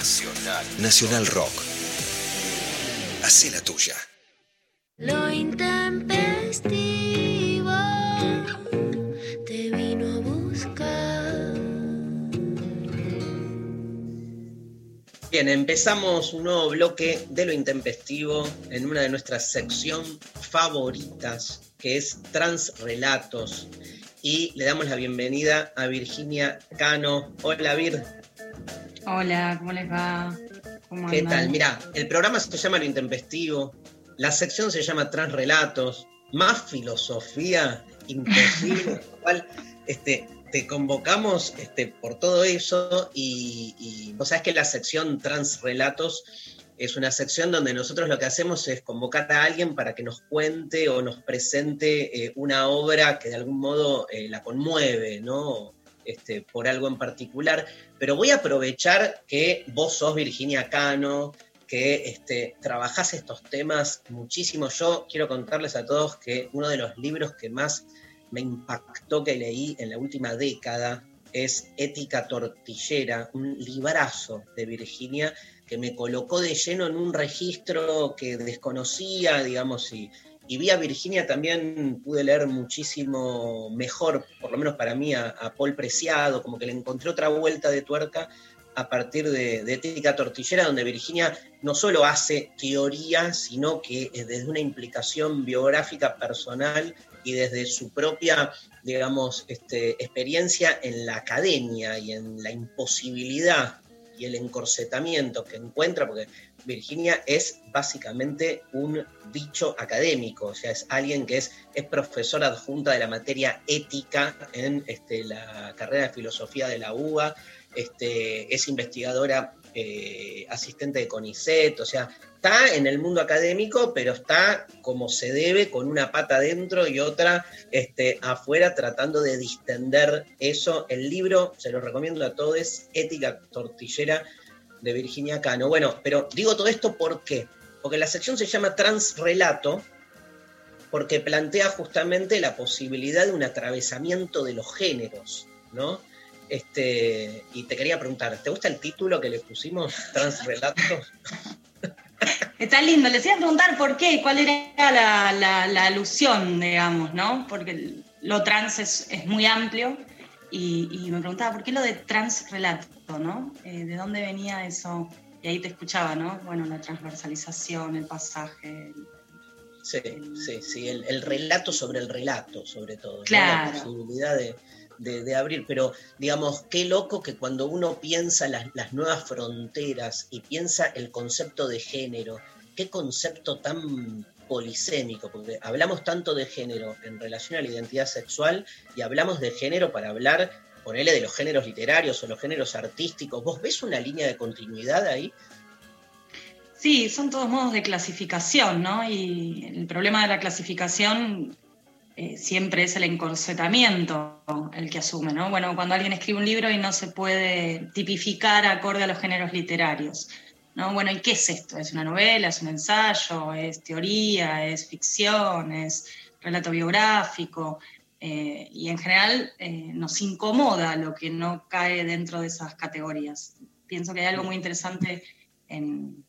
Nacional. Nacional Rock. Hacé la tuya. Lo intempestivo te vino a buscar. Bien, empezamos un nuevo bloque de lo intempestivo en una de nuestras secciones favoritas, que es Transrelatos. Y le damos la bienvenida a Virginia Cano. Hola, Vir. Hola, ¿cómo les va? ¿Cómo ¿Qué andan? tal? Mira, el programa se llama Lo Intempestivo, la sección se llama Transrelatos, más filosofía imposible. lo cual, este, te convocamos este, por todo eso y, y vos sabés que la sección Transrelatos es una sección donde nosotros lo que hacemos es convocar a alguien para que nos cuente o nos presente eh, una obra que de algún modo eh, la conmueve, ¿no? Este, por algo en particular. Pero voy a aprovechar que vos sos Virginia Cano, que este, trabajás estos temas muchísimo. Yo quiero contarles a todos que uno de los libros que más me impactó que leí en la última década es Ética Tortillera, un librazo de Virginia que me colocó de lleno en un registro que desconocía, digamos, y, y vi a Virginia también, pude leer muchísimo mejor, por lo menos para mí, a, Paul Preciado, como que le encontré otra vuelta de tuerca a partir de, de Ética Tortillera, donde Virginia no solo hace teoría, sino que desde una implicación biográfica personal y desde su propia, digamos, este, experiencia en la academia y en la imposibilidad y el encorsetamiento que encuentra, porque Virginia es básicamente un bicho académico, o sea, es alguien que es, es profesora adjunta de la materia ética en este, la carrera de filosofía de la UBA, este, es investigadora eh, asistente de CONICET, o sea, está en el mundo académico, pero está como se debe, con una pata adentro y otra este, afuera, tratando de distender eso. El libro, se lo recomiendo a todos, Ética Tortillera de Virginia Cano. Bueno, pero digo todo esto ¿por qué? Porque la sección se llama Transrelato, porque plantea justamente la posibilidad de un atravesamiento de los géneros, ¿no? Este, y te quería preguntar, ¿te gusta el título que le pusimos, Transrelato? Está lindo. Les iba a preguntar por qué, cuál era la, la- la alusión, digamos, ¿no? Porque lo trans es, es muy amplio y, y me preguntaba, ¿por qué lo de transrelato, no? Eh, ¿De dónde venía eso? Y ahí te escuchaba, ¿no? Bueno, la transversalización, el pasaje. Sí, sí, sí, el, el relato sobre el relato, sobre todo. ¿no? Claro. La posibilidad de, de- de abrir. Pero, digamos, qué loco que cuando uno piensa las, las nuevas fronteras y piensa el concepto de género, qué concepto tan polisémico, porque hablamos tanto de género en relación a la identidad sexual y hablamos de género para hablar, ponele de los géneros literarios o los géneros artísticos. ¿Vos ves una línea de continuidad ahí? Sí, son todos modos de clasificación, ¿no? Y el problema de la clasificación eh, siempre es el encorsetamiento el que asume, ¿no? Bueno, cuando alguien escribe un libro y no se puede tipificar acorde a los géneros literarios, ¿no? Bueno, ¿y qué es esto? ¿Es una novela? ¿Es un ensayo? ¿Es teoría? ¿Es ficción? ¿Es relato biográfico? Eh, y en general eh, nos incomoda lo que no cae dentro de esas categorías. Pienso que hay algo muy interesante en,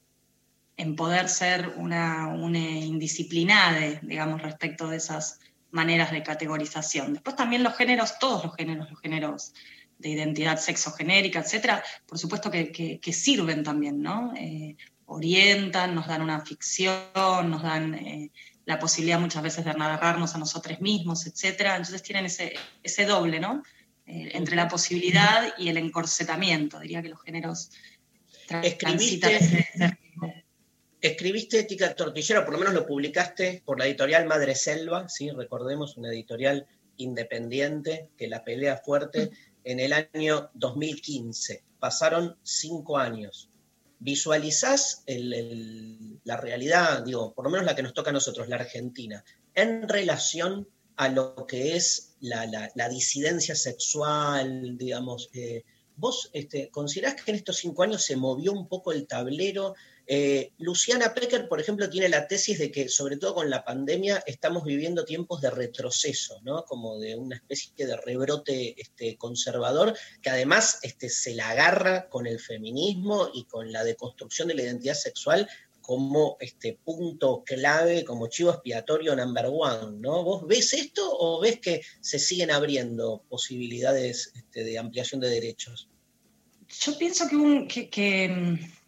poder ser una, una indisciplinada, digamos, respecto de esas maneras de categorización. Después también los géneros, todos los géneros, los géneros de identidad sexogenérica, etcétera, por supuesto que, que- que sirven también, ¿no? Eh, orientan, nos dan una ficción, nos dan eh, la posibilidad muchas veces de narrarnos a nosotros mismos, etcétera. Entonces tienen ese, ese doble, ¿no? Eh, entre la posibilidad y el encorsetamiento. Diría que los géneros tra- transitan ese- ese Escribiste Ética Tortillera, por lo menos lo publicaste por la editorial Madre Selva, ¿sí? recordemos, una editorial independiente que la pelea fuerte en el año 2015. Pasaron cinco años. ¿Visualizás la realidad, digo, por lo menos la que nos toca a nosotros, la Argentina, en relación a lo que es la disidencia sexual, digamos? eh, ¿Vos este, considerás que en estos cinco años se movió un poco el tablero? Eh, Luciana Pecker, por ejemplo, tiene la tesis de que, sobre todo con la pandemia, estamos viviendo tiempos de retroceso, ¿no? Como de una especie de rebrote este, conservador, que además este, se la agarra con el feminismo y con la deconstrucción de la identidad sexual como este punto clave, como chivo expiatorio number one, ¿no? ¿Vos ves esto o ves que se siguen abriendo posibilidades de ampliación de derechos? Yo pienso que, mm,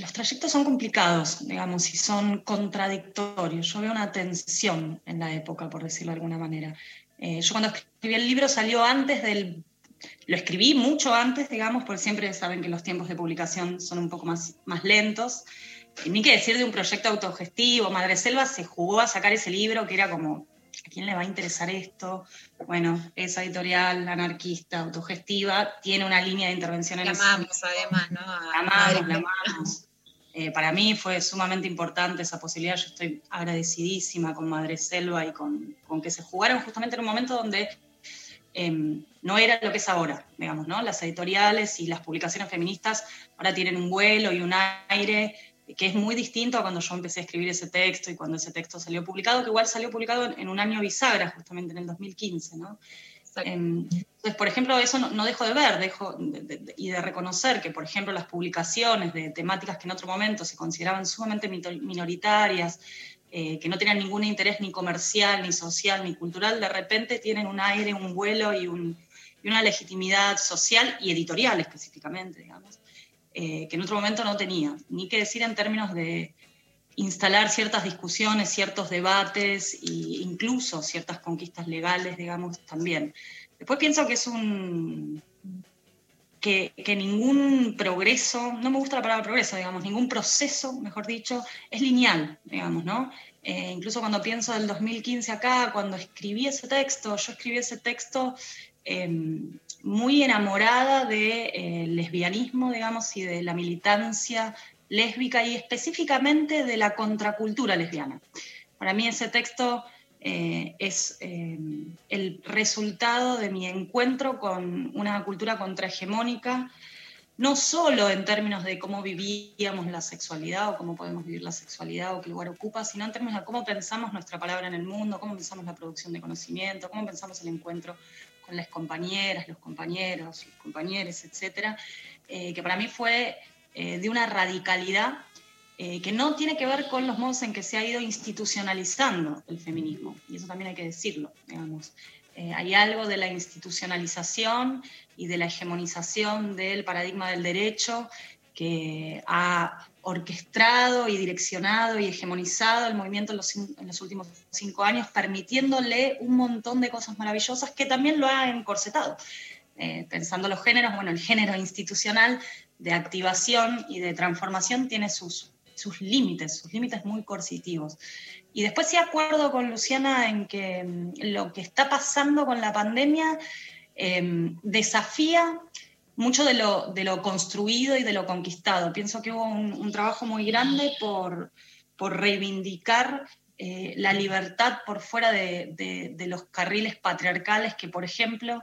los trayectos son complicados, digamos, y son contradictorios. Yo veo una tensión en la época, por decirlo de alguna manera. Eh, yo cuando escribí el libro salió antes del... Lo escribí mucho antes, digamos, porque siempre saben que los tiempos de publicación son un poco más, más lentos. Y ni que decir de un proyecto autogestivo. Madre Selva se jugó a sacar ese libro que era como ¿a quién le va a interesar esto? Bueno, esa editorial anarquista, autogestiva, tiene una línea de intervención en La el amamos, además, ¿no? La amamos, la amamos. Eh, para mí fue sumamente importante esa posibilidad. Yo estoy agradecidísima con Madre Selva y con, con que se jugaron justamente en un momento donde em, no era lo que es ahora, digamos, ¿no? Las editoriales y las publicaciones feministas ahora tienen un vuelo y un aire que es muy distinto a cuando yo empecé a escribir ese texto y cuando ese texto salió publicado, que igual salió publicado en, en un año bisagra, justamente en el 2015, ¿no? Em, entonces, por ejemplo, eso no, no dejo de ver dejo de- de- de- y de reconocer que, por ejemplo, las publicaciones de temáticas que en otro momento se consideraban sumamente minoritarias, eh, que no tenían ningún interés ni comercial, ni social, ni cultural, de repente tienen un aire, un vuelo y, un- y una legitimidad social y editorial específicamente, digamos, eh, que en otro momento no tenía. Ni que decir en términos de instalar ciertas discusiones, ciertos debates e incluso ciertas conquistas legales, digamos, también. Después pienso que es un... Que, que ningún progreso, no me gusta la palabra progreso, digamos, ningún proceso, mejor dicho, es lineal, digamos, ¿no? Eh, incluso cuando pienso del 2015 acá, cuando escribí ese texto, yo escribí ese texto eh, muy enamorada del de, eh, lesbianismo, digamos, y de la militancia lésbica y específicamente de la contracultura lesbiana. Para mí ese texto eh, es eh, el resultado de mi encuentro con una cultura contrahegemónica, no solo en términos de cómo vivíamos la sexualidad o cómo podemos vivir la sexualidad o qué lugar ocupa, sino en términos de cómo pensamos nuestra palabra en el mundo, cómo pensamos la producción de conocimiento, cómo pensamos el encuentro con las compañeras, los compañeros, los compañeros, etcétera, eh, que para mí fue eh, de una radicalidad eh, que no tiene que ver con los modos en que se ha ido institucionalizando el feminismo, y eso también hay que decirlo, digamos. Eh, hay algo de la institucionalización y de la hegemonización del paradigma del derecho que ha orquestado y direccionado y hegemonizado el movimiento en los, últimos cinco años, permitiéndole un montón de cosas maravillosas que también lo ha encorsetado. Eh, pensando los géneros, bueno, el género institucional de activación y de transformación tiene sus, sus límites, sus límites muy coercitivos. Y después sí acuerdo con Luciana en que mm, lo que está pasando con la pandemia eh, desafía mucho de lo, de lo, construido y de lo conquistado. Pienso que hubo un, trabajo muy grande por, por reivindicar eh, la libertad por fuera de, de, los carriles patriarcales que, por ejemplo,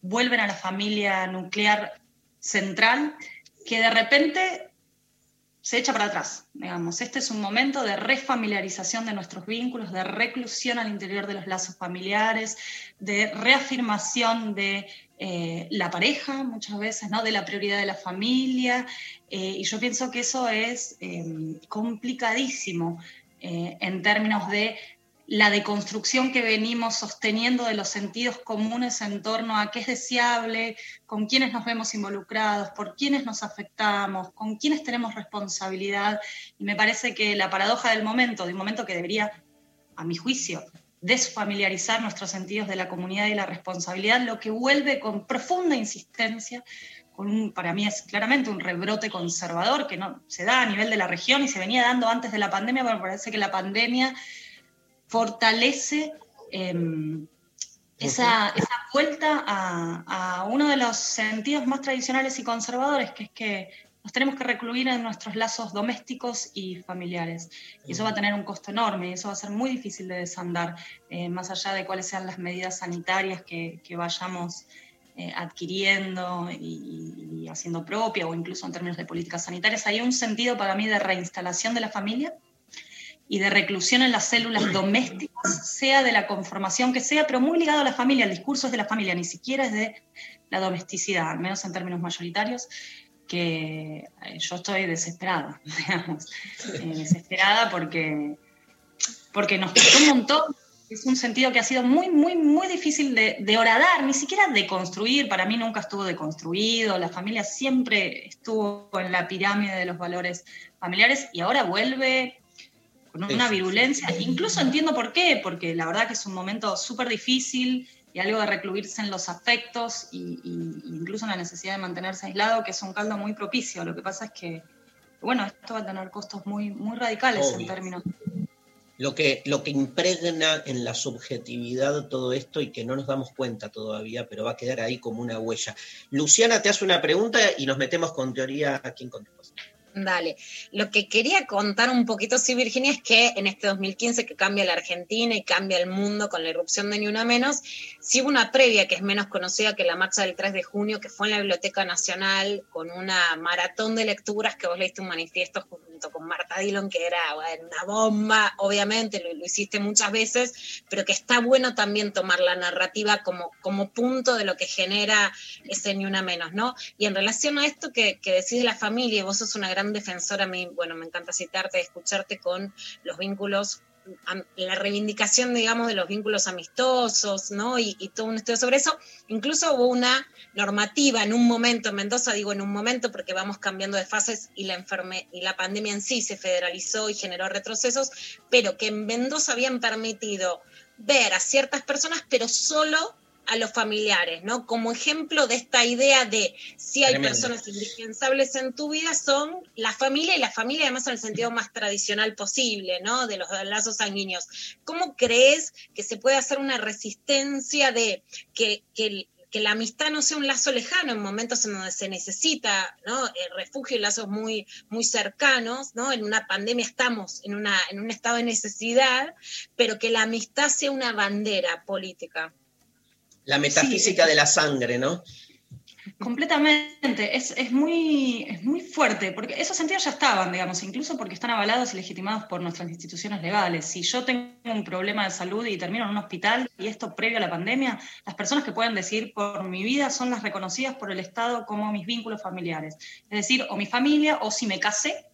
vuelven a la familia nuclear central, que de repente se echa para atrás, digamos. Este es un momento de refamiliarización de nuestros vínculos, de reclusión al interior de los lazos familiares, de reafirmación de eh, la pareja, muchas veces, ¿no? de la prioridad de la familia, eh, y yo pienso que eso es eh, complicadísimo en términos de la deconstrucción que venimos sosteniendo de los sentidos comunes en torno a qué es deseable, con quiénes nos vemos involucrados, por quiénes nos afectamos, con quiénes tenemos responsabilidad. Y me parece que la paradoja del momento, de un momento que debería, a mi juicio, desfamiliarizar nuestros sentidos de la comunidad y la responsabilidad, lo que vuelve con profunda insistencia, con para mí es claramente un rebrote conservador que no se da a nivel de la región y se venía dando antes de la pandemia, pero parece que la pandemia fortalece eh, esa, esa, vuelta a, a, uno de los sentidos más tradicionales y conservadores, que es que nos tenemos que recluir en nuestros lazos domésticos y familiares. Y eso va a tener un costo enorme y eso va a ser muy difícil de desandar, eh, más allá de cuáles sean las medidas sanitarias que, que vayamos eh, adquiriendo y, y haciendo propia, o incluso en términos de políticas sanitarias. Hay un sentido para mí de reinstalación de la familia y de reclusión en las células domésticas, sea de la conformación que sea, pero muy ligado a la familia, el discurso es de la familia, ni siquiera es de la domesticidad, al menos en términos mayoritarios, que eh, yo estoy desesperada, digamos, eh, desesperada porque, porque nos costó un montón, es un sentido que ha sido muy, muy, muy difícil de, de horadar, ni siquiera de construir, para mí nunca estuvo deconstruido, la familia siempre estuvo en la pirámide de los valores familiares y ahora vuelve con una virulencia. Incluso entiendo por qué, porque la verdad que es un momento súper difícil y algo de recluirse en los afectos y, y, incluso en la necesidad de mantenerse aislado, que es un caldo muy propicio. Lo que pasa es que, bueno, esto va a tener costos muy, muy radicales Obvio. en términos lo que, lo que impregna en la subjetividad todo esto y que no nos damos cuenta todavía, pero va a quedar ahí como una huella. Luciana te hace una pregunta y nos metemos con teoría aquí en Contextos. Dale. Lo que quería contar un poquito, sí, Virginia, es que en este 2015 que cambia la Argentina y cambia el mundo con la irrupción de Ni Una Menos, sí hubo una previa que es menos conocida que la marcha del 3 de junio, que fue en la Biblioteca Nacional con una maratón de lecturas que vos leíste un manifiesto junto con Marta Dillon, que era bueno, una bomba, obviamente, lo, lo hiciste muchas veces, pero que está bueno también tomar la narrativa como, como punto de lo que genera ese Ni Una Menos, ¿no? Y en relación a esto que, que decís de la familia, vos sos una gran defensora, a mí, bueno, me encanta citarte, escucharte con los vínculos la reivindicación, digamos, de los vínculos amistosos, ¿no? Y, y todo un estudio sobre eso. Incluso hubo una normativa en un momento, en Mendoza digo en un momento porque vamos cambiando de fases y la, enferme y la pandemia en sí se federalizó y generó retrocesos, pero que en Mendoza habían permitido ver a ciertas personas, pero solo a los familiares, ¿no? Como ejemplo de esta idea de si hay Tremendo. personas indispensables en tu vida son la familia y la familia además en el sentido más tradicional posible, ¿no? De los lazos sanguíneos. ¿Cómo crees que se puede hacer una resistencia de que, que el- que la amistad no sea un lazo lejano en momentos en donde se necesita ¿no? Eh, refugio y lazos muy, muy cercanos, ¿no? En una pandemia estamos en, una, en un estado de necesidad, pero que la amistad sea una bandera política. La metafísica de la sangre, ¿no? Completamente, es, es muy, es muy fuerte, porque esos sentidos ya estaban, digamos, incluso porque están avalados y legitimados por nuestras instituciones legales. Si yo tengo un problema de salud y termino en un hospital, y esto previo a la pandemia, las personas que pueden decir por mi vida son las reconocidas por el Estado como mis vínculos familiares. Es decir, o mi familia, o si me casé,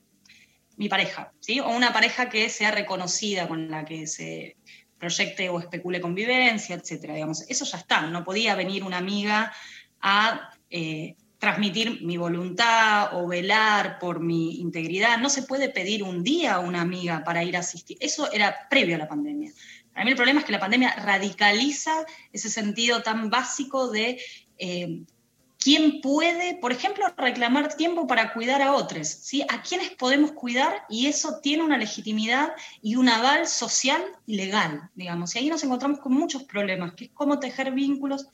mi pareja, ¿sí? O una pareja que sea reconocida, con la que se proyecte o especule convivencia, etcétera, digamos. Eso ya está, no podía venir una amiga a eh, transmitir mi voluntad o velar por mi integridad. No se puede pedir un día a una amiga para ir a asistir. Eso era previo a la pandemia. Para mí el problema es que la pandemia radicaliza ese sentido tan básico de eh, quién puede, por ejemplo, reclamar tiempo para cuidar a otros, ¿sí? A quiénes podemos cuidar y eso tiene una legitimidad y un aval social y legal, digamos. Y ahí nos encontramos con muchos problemas, que es cómo tejer vínculos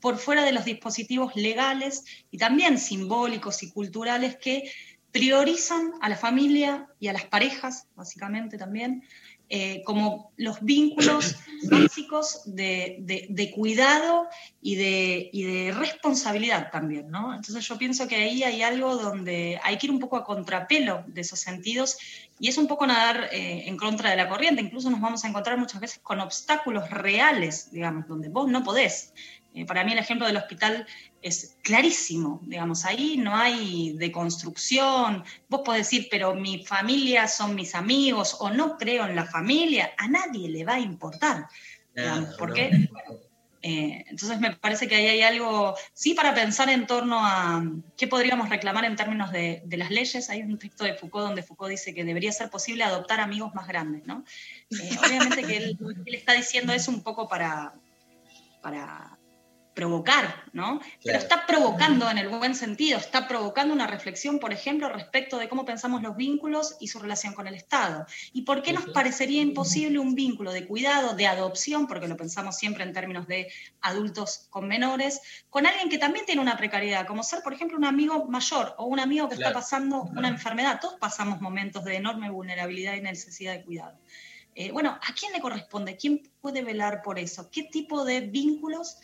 por fuera de los dispositivos legales y también simbólicos y culturales que priorizan a la familia y a las parejas, básicamente también, eh, como los vínculos básicos de, de- de cuidado y de, y de responsabilidad también, ¿no? Entonces yo pienso que ahí hay algo donde hay que ir un poco a contrapelo de esos sentidos y es un poco nadar eh, en contra de la corriente, incluso nos vamos a encontrar muchas veces con obstáculos reales, digamos, donde vos no podés. Eh, para mí el ejemplo del hospital es clarísimo, digamos, ahí no hay deconstrucción, vos podés decir, pero mi familia son mis amigos o no creo en la familia, a nadie le va a importar, digamos, porque ¿no? bueno, eh, entonces me parece que ahí hay algo, sí, para pensar en torno a qué podríamos reclamar en términos de, de las leyes. Hay un texto de Foucault donde Foucault dice que debería ser posible adoptar amigos más grandes, ¿no? Eh, obviamente que él, él está diciendo eso un poco para, para provocar, ¿no? Pero está provocando en el buen sentido, está provocando una reflexión, por ejemplo, respecto de cómo pensamos los vínculos y su relación con el Estado. ¿Y por qué nos parecería imposible un vínculo de cuidado, de adopción, porque lo pensamos siempre en términos de adultos con menores, con alguien que también tiene una precariedad, como ser, por ejemplo, un amigo mayor o un amigo que Claro. está pasando una enfermedad? Todos pasamos momentos de enorme vulnerabilidad y necesidad de cuidado. Eh, bueno, ¿a quién le corresponde? ¿Quién puede velar por eso? ¿Qué tipo de vínculos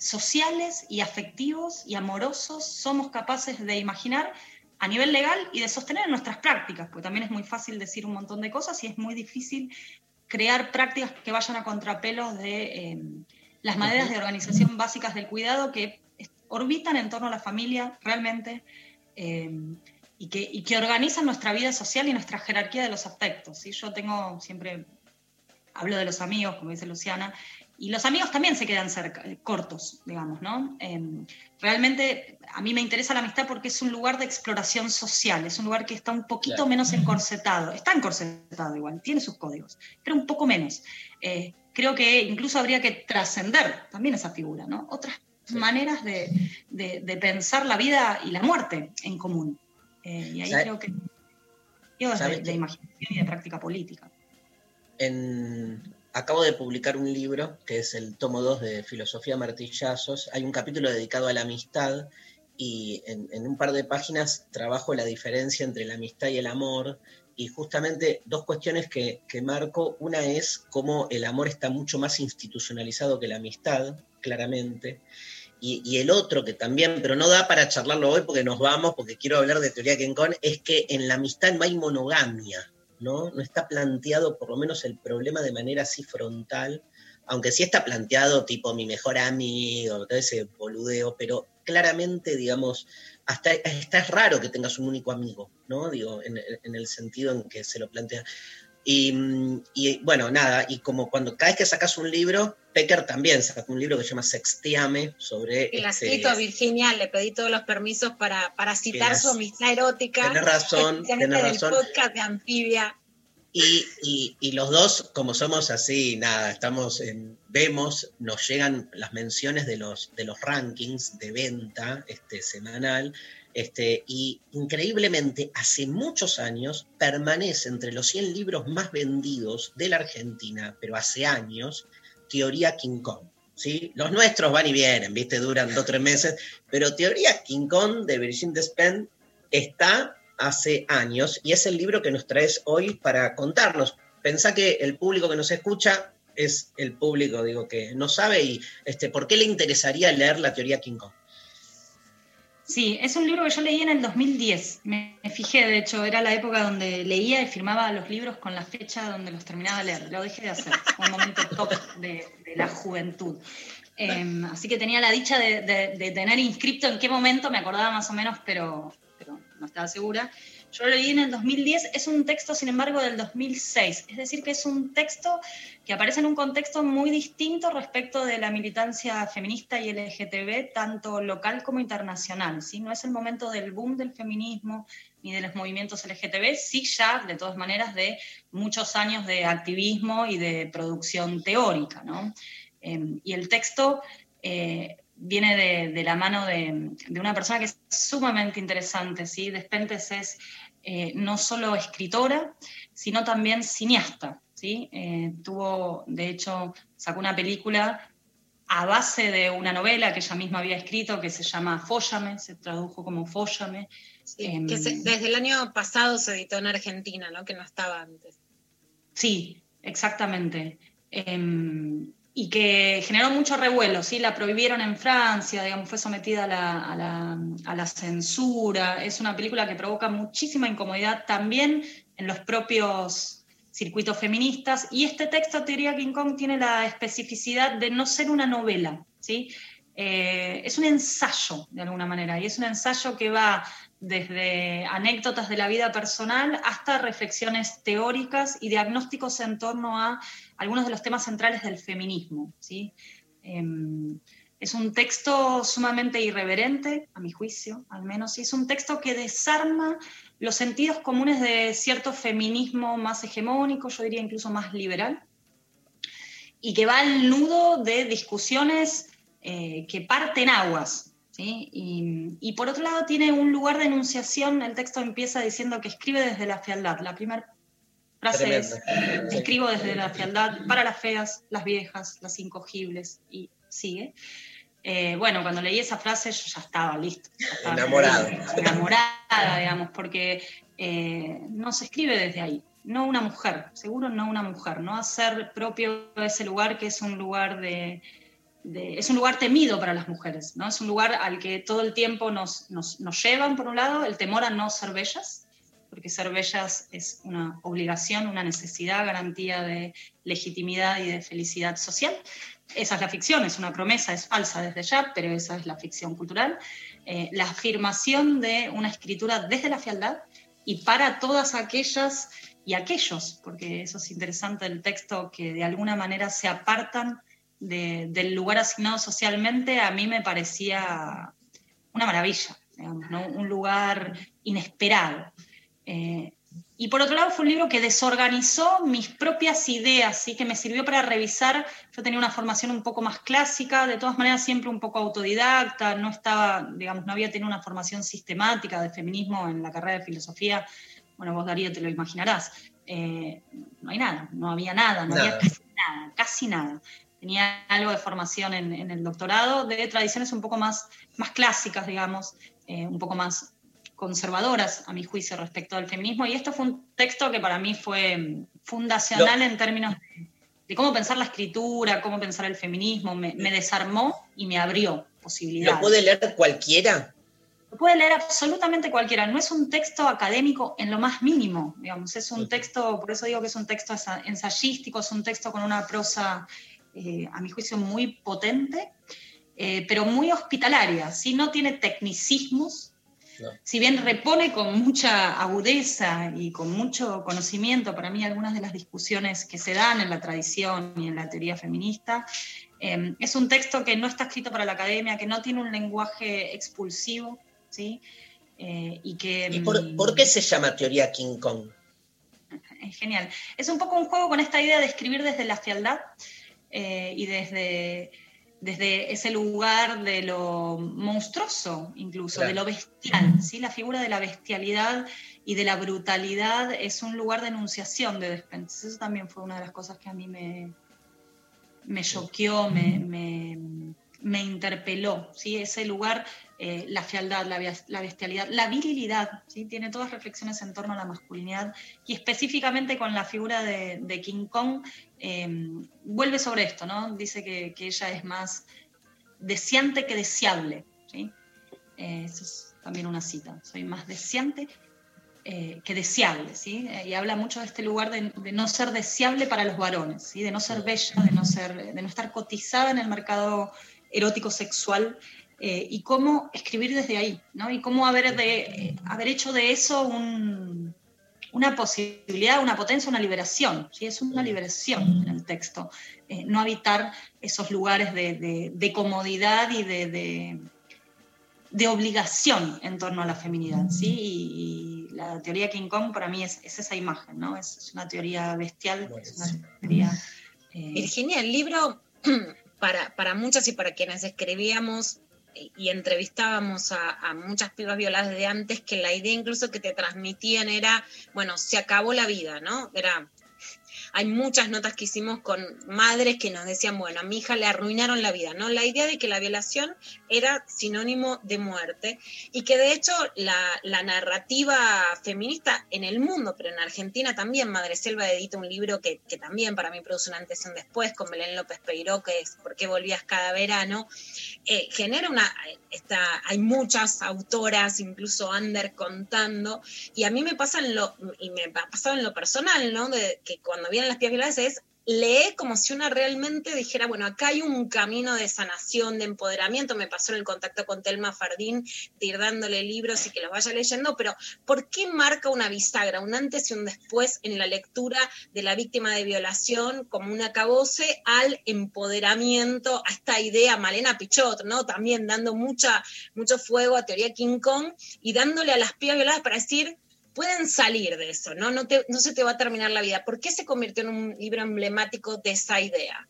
sociales y afectivos y amorosos somos capaces de imaginar a nivel legal y de sostener en nuestras prácticas? Porque también es muy fácil decir un montón de cosas y es muy difícil crear prácticas que vayan a contrapelos de eh, las maneras de organización básicas del cuidado que orbitan en torno a la familia realmente. eh, y que, y que organizan nuestra vida social y nuestra jerarquía de los afectos. ¿sí? Yo tengo siempre, hablo de los amigos, como dice Luciana, y los amigos también se quedan cerca, eh, cortos, digamos, ¿no? Eh, realmente a mí me interesa la amistad porque es un lugar de exploración social, es un lugar que está un poquito Claro. menos encorsetado, está encorsetado igual, tiene sus códigos, pero un poco menos. Eh, creo que incluso habría que trascender también esa figura, ¿no? Otras maneras de, de- de pensar la vida y la muerte en común. Eh, y ahí ¿Sabe- creo que... Yo desde de imaginación y de práctica política. en- acabo de publicar un libro que es el tomo 2 de Filosofía Martillazos. Hay un capítulo dedicado a la amistad y en, un par de páginas trabajo la diferencia entre la amistad y el amor. Y justamente dos cuestiones que, que marco. Una es cómo el amor está mucho más institucionalizado que la amistad, claramente. Y, y el otro que también, pero no da para charlarlo hoy porque nos vamos, porque quiero hablar de teoría Kencon, es que en la amistad no hay monogamia, ¿no? No está planteado por lo menos el problema de manera así frontal, aunque sí está planteado tipo mi mejor amigo, todo ese boludeo, pero claramente, digamos, hasta, hasta es raro que tengas un único amigo, ¿no? Digo, en, en el sentido en que se lo plantea. Y, y, bueno, nada, y como cuando cada vez que sacas un libro, Pecker también sacó un libro que se llama Sexteame sobre... Y la este, escrito a Virginia, le pedí todos los permisos para, para citar las- su amistad erótica. Tenés razón, especialmente tenés del razón. podcast de Anfibia. Y, y- y los dos, como somos así, nada, estamos en, vemos, nos llegan las menciones de los, de los rankings de venta este, semanal, este, y increíblemente, hace muchos años permanece entre los 100 libros más vendidos de la Argentina, pero hace años, Teoría King Kong. ¿sí? Los nuestros van y vienen, ¿viste? Duran dos o tres meses, pero Teoría King Kong de Virgin Despentes está hace años y es el libro que nos traes hoy para contarnos. Pensá que el público que nos escucha es el público, digo, que no sabe y este, ¿por qué le interesaría leer la teoría King Kong? Sí, es un libro que yo leí en el 2010. Me, fijé, de hecho, era la época donde leía y firmaba los libros con la fecha donde los terminaba de leer. Lo dejé de hacer. Fue un momento top de, la juventud. Eh, así que tenía la dicha de, tener inscripto en qué momento, me acordaba más o menos, pero no estaba segura. Yo lo leí en el 2010, es un texto, sin embargo, del 2006. Es decir, que es un texto que aparece en un contexto muy distinto respecto de la militancia feminista y LGTB, tanto local como internacional. ¿sí? No es el momento del boom del feminismo ni de los movimientos LGTB, sí ya, de todas maneras, de muchos años de activismo y de producción teórica. ¿no? Eh, y el texto eh, viene de, de la mano de, de una persona que es sumamente interesante. ¿sí? Despentes es eh, no solo escritora, sino también cineasta. ¿sí? Eh, tuvo, de hecho, sacó una película a base de una novela que ella misma había escrito que se llama Fóllame, se tradujo como Fóllame. Em, Que se- desde el año pasado se editó en Argentina, ¿no? Que no estaba antes. Sí, exactamente. Em, y que generó mucho revuelo, ¿sí? La prohibieron en Francia, digamos, fue sometida a la, a la- censura. Es una película que provoca muchísima incomodidad también en los propios circuitos feministas. Y este texto, Teoría King Kong, tiene la especificidad de no ser una novela, ¿sí? Eh, es un ensayo, de alguna manera, y es un ensayo que va desde anécdotas de la vida personal hasta reflexiones teóricas y diagnósticos en torno a algunos de los temas centrales del feminismo. ¿sí? Em, es un texto sumamente irreverente, a mi juicio, al menos, y es un texto que desarma los sentidos comunes de cierto feminismo más hegemónico, yo diría incluso más liberal, y que va al nudo de discusiones eh, que parten aguas. ¿Sí? Y, y por otro lado tiene un lugar de enunciación, el texto empieza diciendo que escribe desde la fealdad. La primera frase es, escribo desde la fealdad para las feas, las viejas, las incogibles, y sigue. Eh, bueno, cuando leí esa frase yo ya estaba listo. ya estaba Enamorado. Enamorada, digamos, porque eh, no se escribe desde ahí. No una mujer, seguro no una mujer, no hacer propio ese lugar que es un lugar de, de- es un lugar temido para las mujeres, ¿no? Es un lugar al que todo el tiempo nos, nos, nos llevan, por un lado, el temor a no ser bellas, porque ser bellas es una obligación, una necesidad, garantía de legitimidad y de felicidad social. Esa es la ficción, es una promesa, es falsa desde ya, pero esa es la ficción cultural. Eh, la afirmación de una escritura desde la fealdad y para todas aquellas y aquellos, porque eso es interesante del texto, que de alguna manera se apartan de- del lugar asignado socialmente, a mí me parecía una maravilla, digamos, ¿no? un lugar inesperado. Eh, y por otro lado fue un libro que desorganizó mis propias ideas, ¿sí? que me sirvió para revisar, yo tenía una formación un poco más clásica, de todas maneras siempre un poco autodidacta, no estaba, digamos, no había tenido una formación sistemática de feminismo en la carrera de filosofía, bueno, vos Darío te lo imaginarás. eh, no hay nada, no había nada, no Nada. había casi nada, casi nada. Tenía algo de formación en, en el doctorado de tradiciones un poco más, más clásicas, digamos, eh, un poco más conservadoras, a mi juicio, respecto al feminismo. Y esto fue un texto que para mí fue mm, fundacional en términos de, de cómo pensar la escritura, cómo pensar el feminismo. Me, me desarmó y me abrió posibilidades. ¿Lo puede leer cualquiera? Lo puede leer absolutamente cualquiera. No es un texto académico en lo más mínimo, digamos. Es un texto, por eso digo que es un texto ensa- ensayístico, es un texto con una prosa, eh, a mi juicio, muy potente, eh, pero muy hospitalaria. ¿sí? No tiene tecnicismos, si bien repone con mucha agudeza y con mucho conocimiento, para mí algunas de las discusiones que se dan en la tradición y en la teoría feminista, eh, es un texto que no está escrito para la academia, que no tiene un lenguaje expulsivo, ¿sí? Eh, y que... ¿Y por, por qué se llama teoría King Kong? Es genial. Es un poco un juego con esta idea de escribir desde la fealdad eh, y desde, desde ese lugar de lo monstruoso, incluso, Claro. de lo bestial. ¿sí? La figura de la bestialidad y de la brutalidad es un lugar de enunciación de Despentes. Eso también fue una de las cosas que a mí me, me choqueó, me, me, me interpeló. ¿sí? Ese lugar, eh, la fealdad, la, la bestialidad, la virilidad, ¿sí? tiene todas reflexiones en torno a la masculinidad y específicamente con la figura de, de King Kong, eh, vuelve sobre esto, ¿no? Dice que, ella es más deseante que deseable. ¿sí? Eh, es también una cita. Soy más deseante eh, que deseable, ¿sí? Eh, y habla mucho de este lugar de, no ser deseable para los varones, ¿sí? De no ser bella, de no, ser, de no estar cotizada en el mercado erótico sexual eh, y cómo escribir desde ahí, ¿no? Y cómo haber, de, haber hecho de eso un- una posibilidad, una potencia, una liberación, ¿sí? Es una liberación en el texto, eh, no habitar esos lugares de, de- de comodidad y de, de- de obligación en torno a la feminidad, ¿sí? Y, y la teoría King Kong para mí es, es esa imagen, ¿no? Es, es una teoría bestial, es una teoría... eh, Virginia, el libro, para, para muchas y para quienes escribíamos y y entrevistábamos a, a muchas pibas violadas de antes, que la idea incluso que te transmitían era, bueno, se acabó la vida, ¿no? Era, hay muchas notas que hicimos con madres que nos decían, bueno, a mi hija le arruinaron la vida, ¿no? La idea de que la violación era sinónimo de muerte y que de hecho la, la narrativa feminista en el mundo, pero en Argentina también, Madre Selva edita un libro que, que también para mí produce un antes y un después con Belén López Peiró, que es ¿Por qué volvías cada verano? Eh, genera una, está, hay muchas autoras, incluso under contando, y a mí me pasa en lo, y me ha pasado en lo personal, ¿no? De que cuando vienen las pibas violadas es lee como si una realmente dijera, bueno, acá hay un camino de sanación, de empoderamiento, me pasó en el contacto con Telma Fardín, de ir dándole libros y que los vaya leyendo, pero ¿por qué marca una bisagra, un antes y un después en la lectura de la víctima de violación como un acabose al empoderamiento, a esta idea, Malena Pichot, ¿no? También dando mucha, mucho fuego a teoría King Kong y dándole a las pibas violadas para decir, pueden salir de eso, ¿no? No, te- no se te va a terminar la vida. ¿Por qué se convirtió en un libro emblemático de esa idea?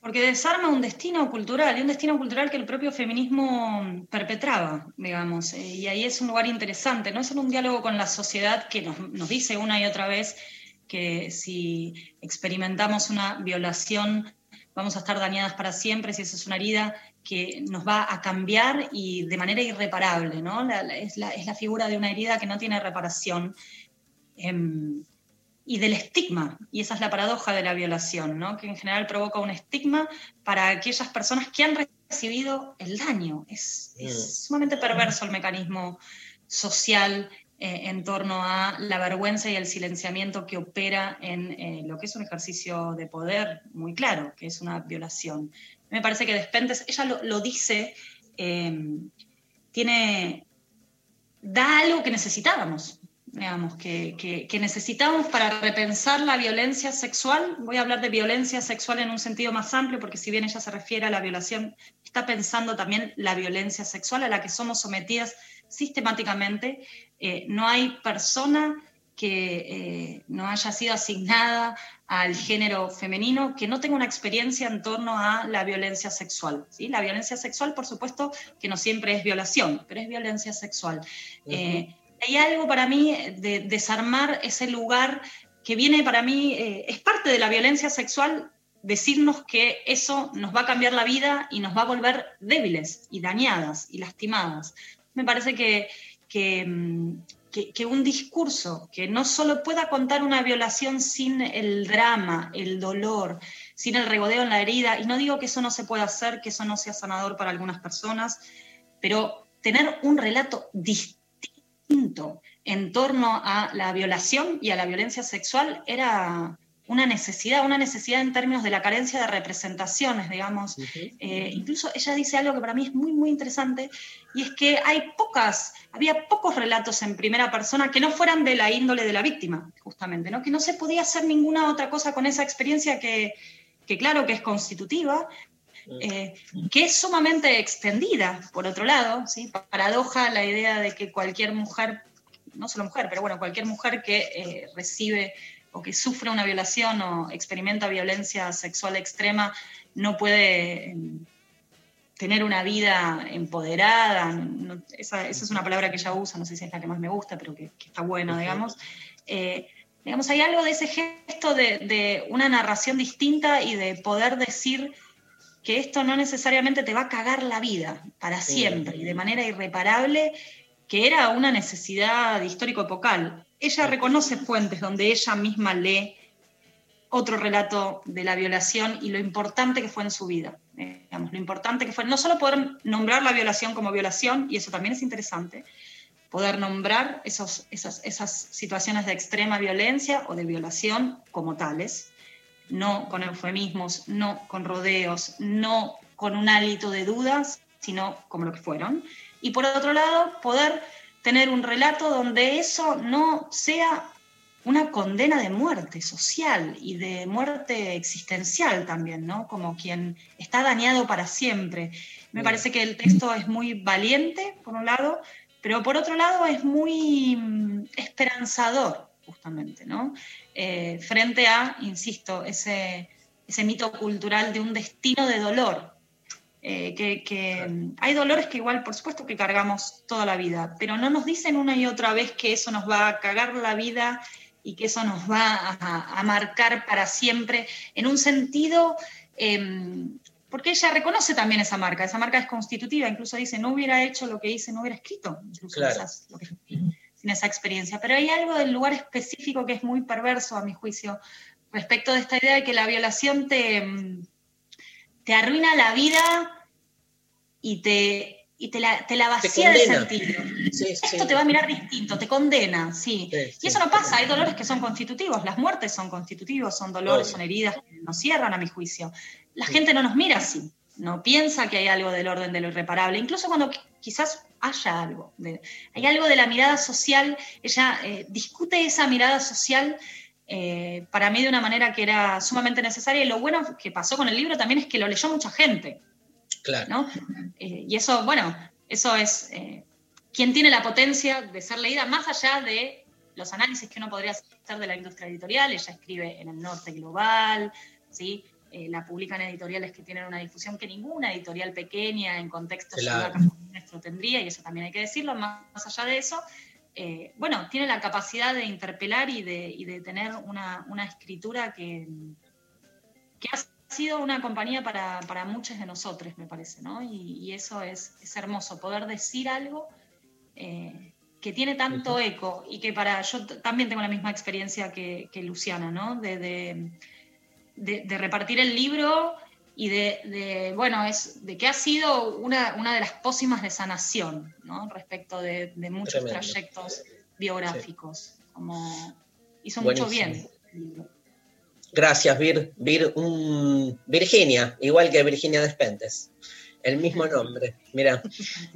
Porque desarma un destino cultural, y un destino cultural que el propio feminismo perpetraba, digamos. eh, y ahí es un lugar interesante, no es solo un diálogo con la sociedad que nos, nos dice una y otra vez que si experimentamos una violación vamos a estar dañadas para siempre, si esa es una herida que nos va a cambiar y de manera irreparable, ¿no? La- la- es, la, es la figura de una herida que no tiene reparación. Em, y del estigma, y esa es la paradoja de la violación, ¿no? que en general provoca un estigma para aquellas personas que han recibido el daño. Es, es sumamente perverso el mecanismo social eh, en torno a la vergüenza y el silenciamiento que opera en eh, lo que es un ejercicio de poder muy claro, que es una violación. Me parece que Despentes, ella lo, dice, eh, tiene, da algo que necesitábamos, digamos, que, que, que necesitamos para repensar la violencia sexual. Voy a hablar de violencia sexual en un sentido más amplio, porque si bien ella se refiere a la violación, está pensando también la violencia sexual a la que somos sometidas sistemáticamente. Eh, no hay persona que eh, no haya sido asignada al género femenino que no tenga una experiencia en torno a la violencia sexual. ¿sí? La violencia sexual, por supuesto, que no siempre es violación, pero es violencia sexual. Eh, hay algo para mí de desarmar ese lugar que viene para mí, eh, es parte de la violencia sexual decirnos que eso nos va a cambiar la vida y nos va a volver débiles y dañadas y lastimadas. Me parece que, mm, que- que un discurso que no solo pueda contar una violación sin el drama, el dolor, sin el regodeo en la herida, y no digo que eso no se pueda hacer, que eso no sea sanador para algunas personas, pero tener un relato distinto en torno a la violación y a la violencia sexual era una necesidad, una necesidad en términos de la carencia de representaciones, digamos. Eh, incluso ella dice algo que para mí es muy, muy interesante, y es que hay pocas, había pocos relatos en primera persona que no fueran de la índole de la víctima, justamente, ¿no? que no se podía hacer ninguna otra cosa con esa experiencia que, que claro que es constitutiva, eh, que es sumamente extendida, por otro lado, ¿sí? paradoja la idea de que cualquier mujer, no solo mujer, pero bueno, cualquier mujer que eh, recibe o que sufre una violación o experimenta violencia sexual extrema no puede eh, tener una vida empoderada. no- esa, esa es una palabra que ella usa, no sé si es la que más me gusta, pero que, que está buena, digamos. Eh, digamos, hay algo de ese gesto de, de una narración distinta y de poder decir que esto no necesariamente te va a cagar la vida para Sí. siempre y de manera irreparable, que era una necesidad histórico-epocal. Ella reconoce fuentes donde ella misma lee otro relato de la violación y lo importante que fue en su vida. Digamos, lo importante que fue no solo poder nombrar la violación como violación, y eso también es interesante, poder nombrar esos, esas, esas situaciones de extrema violencia o de violación como tales, no con eufemismos, no con rodeos, no con un hálito de dudas, sino como lo que fueron. Y por otro lado, poder tener un relato donde eso no sea una condena de muerte social y de muerte existencial también, ¿no? Como quien está dañado para siempre. Me parece que el texto es muy valiente, por un lado, pero por otro lado es muy mm, esperanzador, justamente, ¿no? Eh, frente a, insisto, ese, ese mito cultural de un destino de dolor. Eh, que, que, hay dolores que igual, por supuesto, que cargamos toda la vida, pero no nos dicen una y otra vez que eso nos va a cagar la vida y que eso nos va a, a marcar para siempre, en un sentido, em, porque ella reconoce también esa marca, esa marca es constitutiva, incluso dice, no hubiera hecho lo que hice, no hubiera escrito, incluso Claro. quizás lo que escribí, sin esa experiencia. Pero hay algo del lugar específico que es muy perverso, a mi juicio, respecto de esta idea de que la violación te, em, te arruina la vida y te, y te, la, te la vacía de sentido. Sí, Esto sí. te va a mirar distinto, te condena, sí. Sí, Y eso no pasa, hay dolores que son constitutivos, las muertes son constitutivos, son dolores, son heridas que nos cierran a mi juicio. La gente no nos mira así, no piensa que hay algo del orden de lo irreparable, incluso cuando qui- quizás haya algo. hay algo de la mirada social, ella eh, discute esa mirada social eh, para mí de una manera que era sumamente necesaria y lo bueno que pasó con el libro también es que lo leyó mucha gente. Claro. ¿no? Eh, y eso, bueno, eso es eh, quien tiene la potencia de ser leída más allá de los análisis que uno podría hacer de la industria editorial. Ella escribe en el norte global, ¿sí? Eh, la publican editoriales que tienen una difusión que ninguna editorial pequeña en Claro. el nuestro tendría, y eso también hay que decirlo, más, más allá de eso. eh, bueno, tiene la capacidad de interpelar y de, y de tener una, una escritura que, que ha sido una compañía para, para muchos de nosotros, me parece, ¿no? Y, y eso es, es hermoso, poder decir algo eh, que tiene tanto eco y que para yo también tengo la misma experiencia que, que Luciana, ¿no? De, de- de- de repartir el libro y de, bueno, es de que ha sido una, una de las pócimas de sanación, ¿no? Respecto de, de muchos Tremendo. trayectos biográficos. Como hizo Buenísimo. mucho bien el libro. Gracias, Vir. Vir Virginia, igual que Virginia Despentes. El mismo nombre. Mira,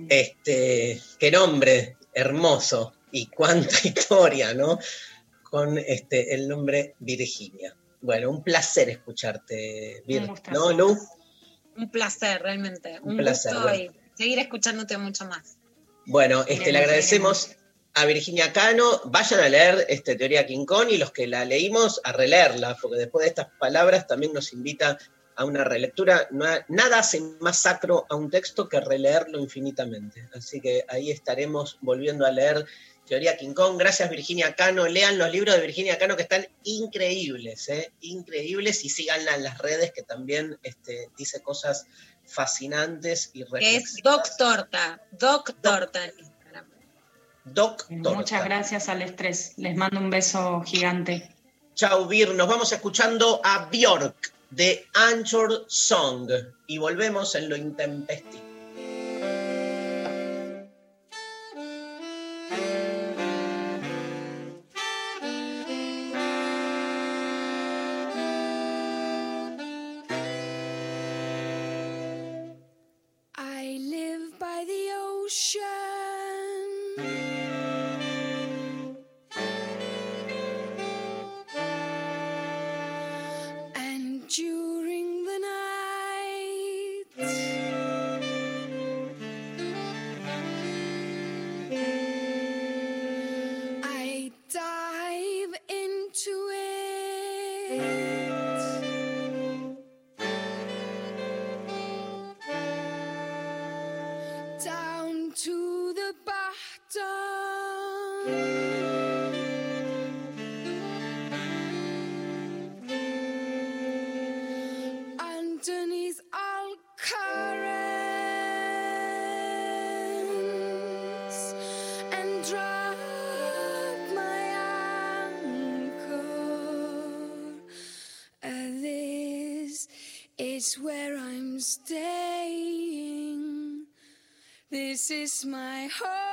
este, qué nombre hermoso y cuánta historia, ¿no? Con este, el nombre Virginia. Bueno, un placer escucharte, Vir. ¿No, Lu? Un placer, realmente. Un Un, placer, gusto bueno. y seguir escuchándote mucho más. Bueno, este, le agradecemos a Virginia Cano. Vayan a leer este, Teoría King Kong y los que la leímos a releerla, porque después de estas palabras también nos invita a una relectura. Nada hace más sacro a un texto que releerlo infinitamente. Así que ahí estaremos volviendo a leer Teoría King Kong. Gracias Virginia Cano. Lean los libros de Virginia Cano que están increíbles, ¿eh? increíbles y síganla en las redes que también este, dice cosas fascinantes y es. Doc Torta. Doc. Doc Torta. Muchas gracias al estrés. Les mando un beso gigante. Chau, Vir. Nos vamos escuchando a Bjork de Anchor Song y volvemos en lo intempestivo. Is my home.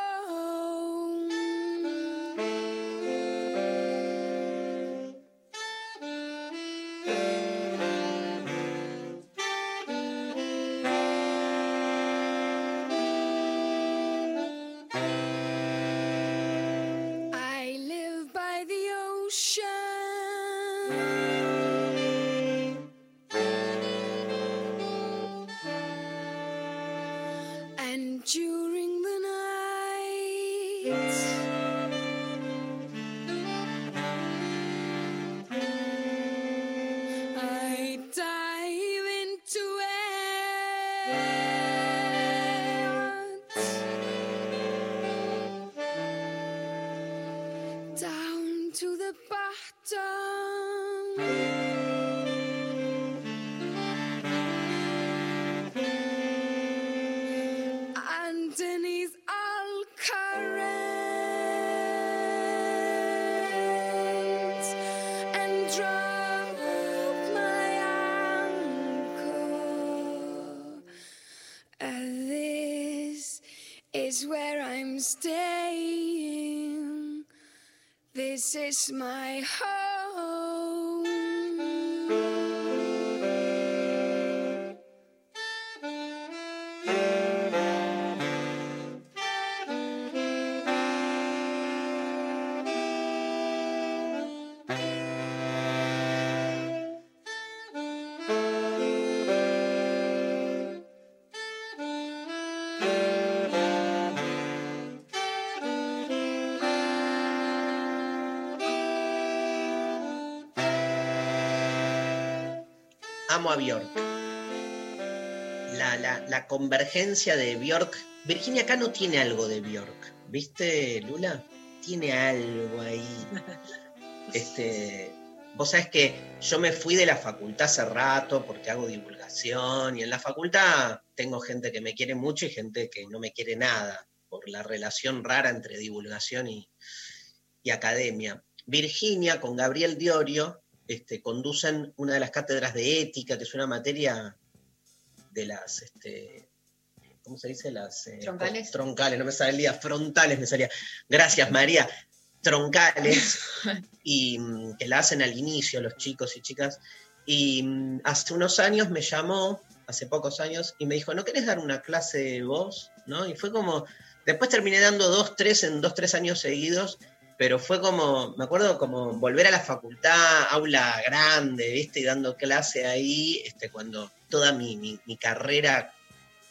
Is where I'm staying. This is my home. Amo a Bjork. La, la- la convergencia de Bjork. Virginia Cano tiene algo de Bjork. ¿Viste, Lula? Tiene algo ahí. Este, vos sabés que yo me fui de la facultad hace rato porque hago divulgación y en la facultad tengo gente que me quiere mucho y gente que no me quiere nada por la relación rara entre divulgación y, y academia. Virginia con Gabriel Diorio este, conducen una de las cátedras de ética, que es una materia de las, este, ¿cómo se dice? Las eh, Troncales. troncales, no me salía, frontales me salía. Gracias, María. Troncales, y mm, que la hacen al inicio los chicos y chicas. Y mm, hace unos años me llamó, hace pocos años, y me dijo, ¿no querés dar una clase vos? ¿No? Y fue como, después terminé dando dos, tres en dos, tres años seguidos, pero fue como, me acuerdo como volver a la facultad, aula grande, ¿viste? Y dando clase ahí, este, cuando toda mi, mi- carrera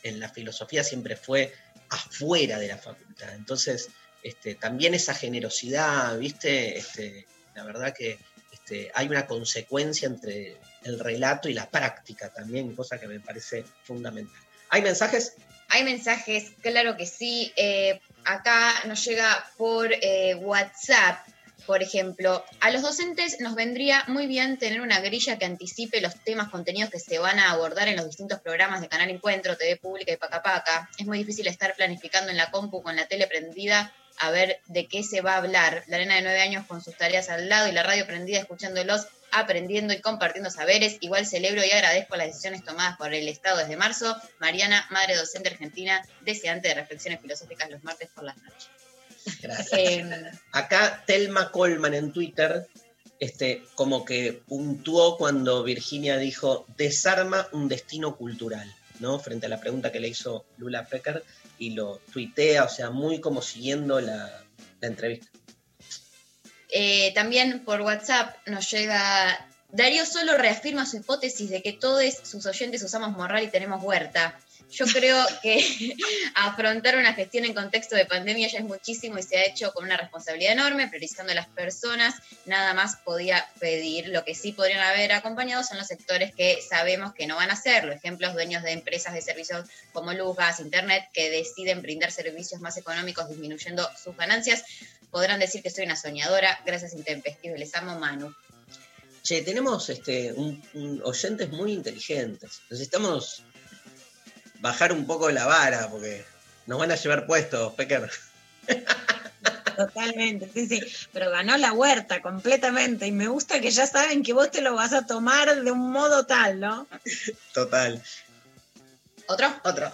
en la filosofía siempre fue afuera de la facultad. Entonces, este, también esa generosidad, ¿viste? Este, la verdad que este, hay una consecuencia entre el relato y la práctica también, cosa que me parece fundamental. ¿Hay mensajes? Hay mensajes, claro que sí. Eh, acá nos llega por eh, WhatsApp, por ejemplo. A los docentes nos vendría muy bien tener una grilla que anticipe los temas, contenidos que se van a abordar en los distintos programas de Canal Encuentro, TV Pública y Paca Paca. Es muy difícil estar planificando en la compu con la tele prendida a ver de qué se va a hablar. La arena de nueve años con sus tareas al lado y la radio prendida escuchándolos, aprendiendo y compartiendo saberes. Igual celebro y agradezco las decisiones tomadas por el Estado desde marzo. Mariana, madre docente argentina, deseante de reflexiones filosóficas los martes por las noches. Gracias. Em, Acá Telma Coleman en Twitter, este, como que puntuó cuando Virginia dijo desarma un destino cultural, ¿no? Frente a la pregunta que le hizo Lula Frecker y lo tuitea, o sea, muy como siguiendo la, la entrevista. Eh, también por WhatsApp nos llega. Darío solo reafirma su hipótesis de que todos sus oyentes usamos morral y tenemos huerta. Yo creo que afrontar una gestión en contexto de pandemia ya es muchísimo y se ha hecho con una responsabilidad enorme, priorizando a las personas. Nada más podía pedir. Lo que sí podrían haber acompañado son los sectores que sabemos que no van a hacerlo. Ejemplos, dueños de empresas de servicios como luz, gas, internet, que deciden brindar servicios más económicos disminuyendo sus ganancias. Podrán decir que soy una soñadora. Gracias, Intempestivo. Les amo, Manu. Che, tenemos este, un- un- oyentes muy inteligentes. Necesitamos bajar un poco la vara porque nos van a llevar puestos, Pecker. Totalmente, sí, sí. Pero ganó la huerta completamente. Y me gusta que ya saben que vos te lo vas a tomar de un modo tal, ¿no? Total. ¿Otro? Otro.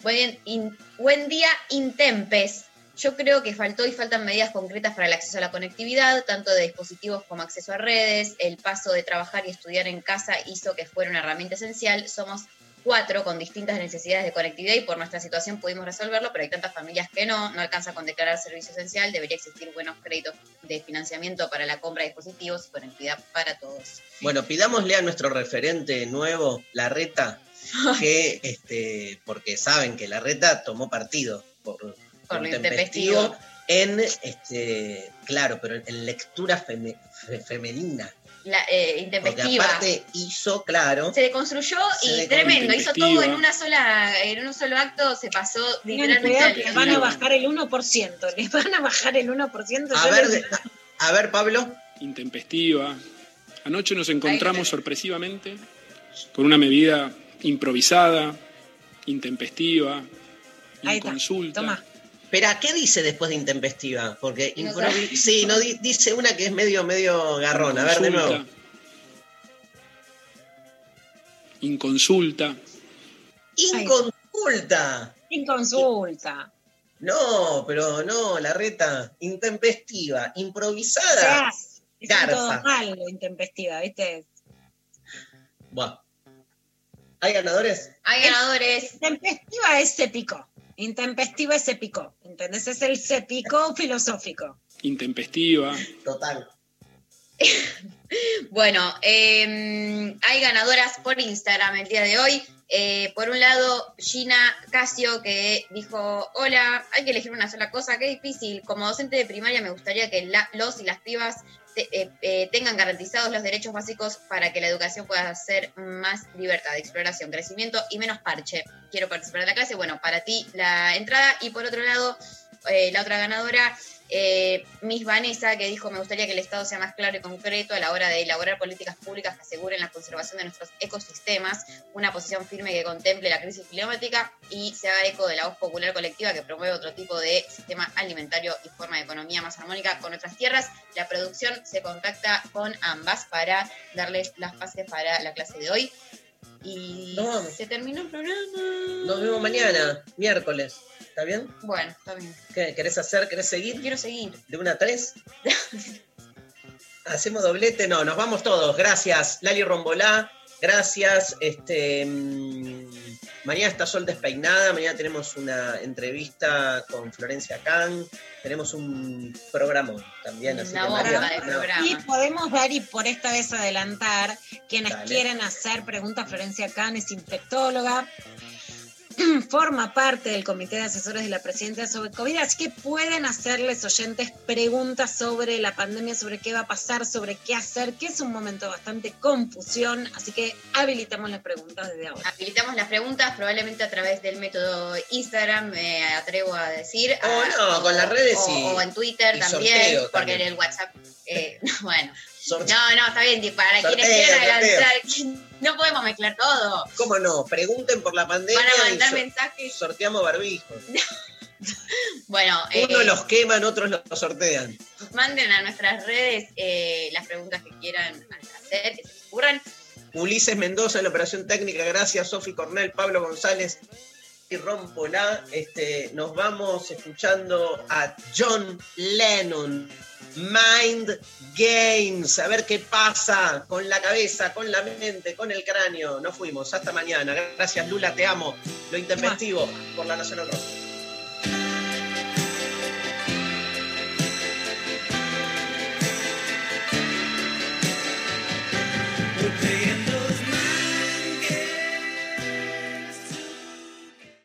Buen, in- buen día, Intempes. Yo creo que faltó y faltan medidas concretas para el acceso a la conectividad, tanto de dispositivos como acceso a redes. El paso de trabajar y estudiar en casa hizo que fuera una herramienta esencial. Somos cuatro con distintas necesidades de conectividad y por nuestra situación pudimos resolverlo, pero hay tantas familias que no, no alcanza con declarar servicio esencial. Debería existir buenos créditos de financiamiento para la compra de dispositivos y conectividad para todos. Bueno, pidámosle a nuestro referente nuevo, la reta, que, este, porque saben que la reta tomó partido por, por lo intempestivo en, este, claro, pero en lectura feme- fe- femenina. La, eh, Porque intempestiva. aparte hizo, claro, Se deconstruyó Se y tremendo, hizo todo en una sola, en un solo acto, se pasó literalmente les van a bajar el 1%. Les van a bajar el 1%. A ver, les- a ver, Pablo. intempestiva. Anoche nos encontramos sorpresivamente con una medida improvisada, intempestiva, inconsulta. Espera, ¿qué dice después de intempestiva? Porque improvi- sí, no di- dice una que es medio, medio garrón. A ver, de nuevo. Inconsulta. Inconsulta. Inconsulta. No, pero no, la reta. Intempestiva, O improvisada. sea, todo Garza. mal lo intempestiva, ¿viste? Buah. ¿Hay ganadores? Hay ganadores. Intempestiva es se picó. Intempestiva es se picó. ¿Entendés? Es el se picó filosófico. Intempestiva. Total. Bueno, eh, hay ganadoras por Instagram el día de hoy. Eh, por un lado, Gina Casio, que dijo, hola, hay que elegir una sola cosa, qué difícil. Como docente de primaria me gustaría que la- los y las pibas te- eh, eh, tengan garantizados los derechos básicos para que la educación pueda ser más libertad, exploración, crecimiento y menos parche. Quiero participar de la clase. Bueno, para ti la entrada. Y por otro lado, eh, la otra ganadora, eh, Miss Vanessa, que dijo, me gustaría que el Estado sea más claro y concreto a la hora de elaborar políticas públicas que aseguren la conservación de nuestros ecosistemas, una posición firme que contemple la crisis climática y se haga eco de la voz popular colectiva que promueve otro tipo de sistema alimentario y forma de economía más armónica con nuestras tierras. La producción se contacta con ambas para darles las bases para la clase de hoy. Y Nos vamos. se terminó el programa. Nos vemos mañana, miércoles. ¿Está bien? Bueno, está bien. ¿Qué querés hacer? ¿Querés seguir? Quiero seguir. ¿De una a tres? ¿Hacemos doblete? No, nos vamos todos. Gracias, Lali Rombolá. Gracias. Este, mm, mañana está Sol Despeinada. Mañana tenemos una entrevista con Florencia Can. Tenemos un programa también. Así Una que bomba María- no. programa. Y podemos ver y por esta vez adelantar quienes Dale. quieren hacer preguntas. Florencia Can es infectóloga. forma parte del comité de asesores de la presidenta sobre COVID, así que pueden hacerles oyentes preguntas sobre la pandemia, sobre qué va a pasar, sobre qué hacer, que es un momento bastante confusión, así que habilitamos las preguntas desde ahora. Habilitamos las preguntas probablemente a través del método Instagram, me atrevo a decir. O a- no, con las redes o, y- o en Twitter y también, porque también. en el WhatsApp. eh, bueno. Sorteo. No, no, está bien. Para quienes quieran no podemos mezclar todo. ¿Cómo no? Pregunten por la pandemia Van a mandar mensajes. sorteamos barbijos. Bueno, Uno eh, los queman, otros los sortean. manden a nuestras redes eh, las preguntas que quieran hacer, que se ocurran. Ulises Mendoza en la operación técnica, gracias. Sofi Cornell, Pablo González y Ron Polá. Este, nos vamos escuchando a John Lennon. Mind Games, a ver qué pasa con la cabeza, con la mente, con el cráneo. Nos fuimos, hasta mañana. Gracias Lula, te amo. Lo intempestivo por la Nacional Rock.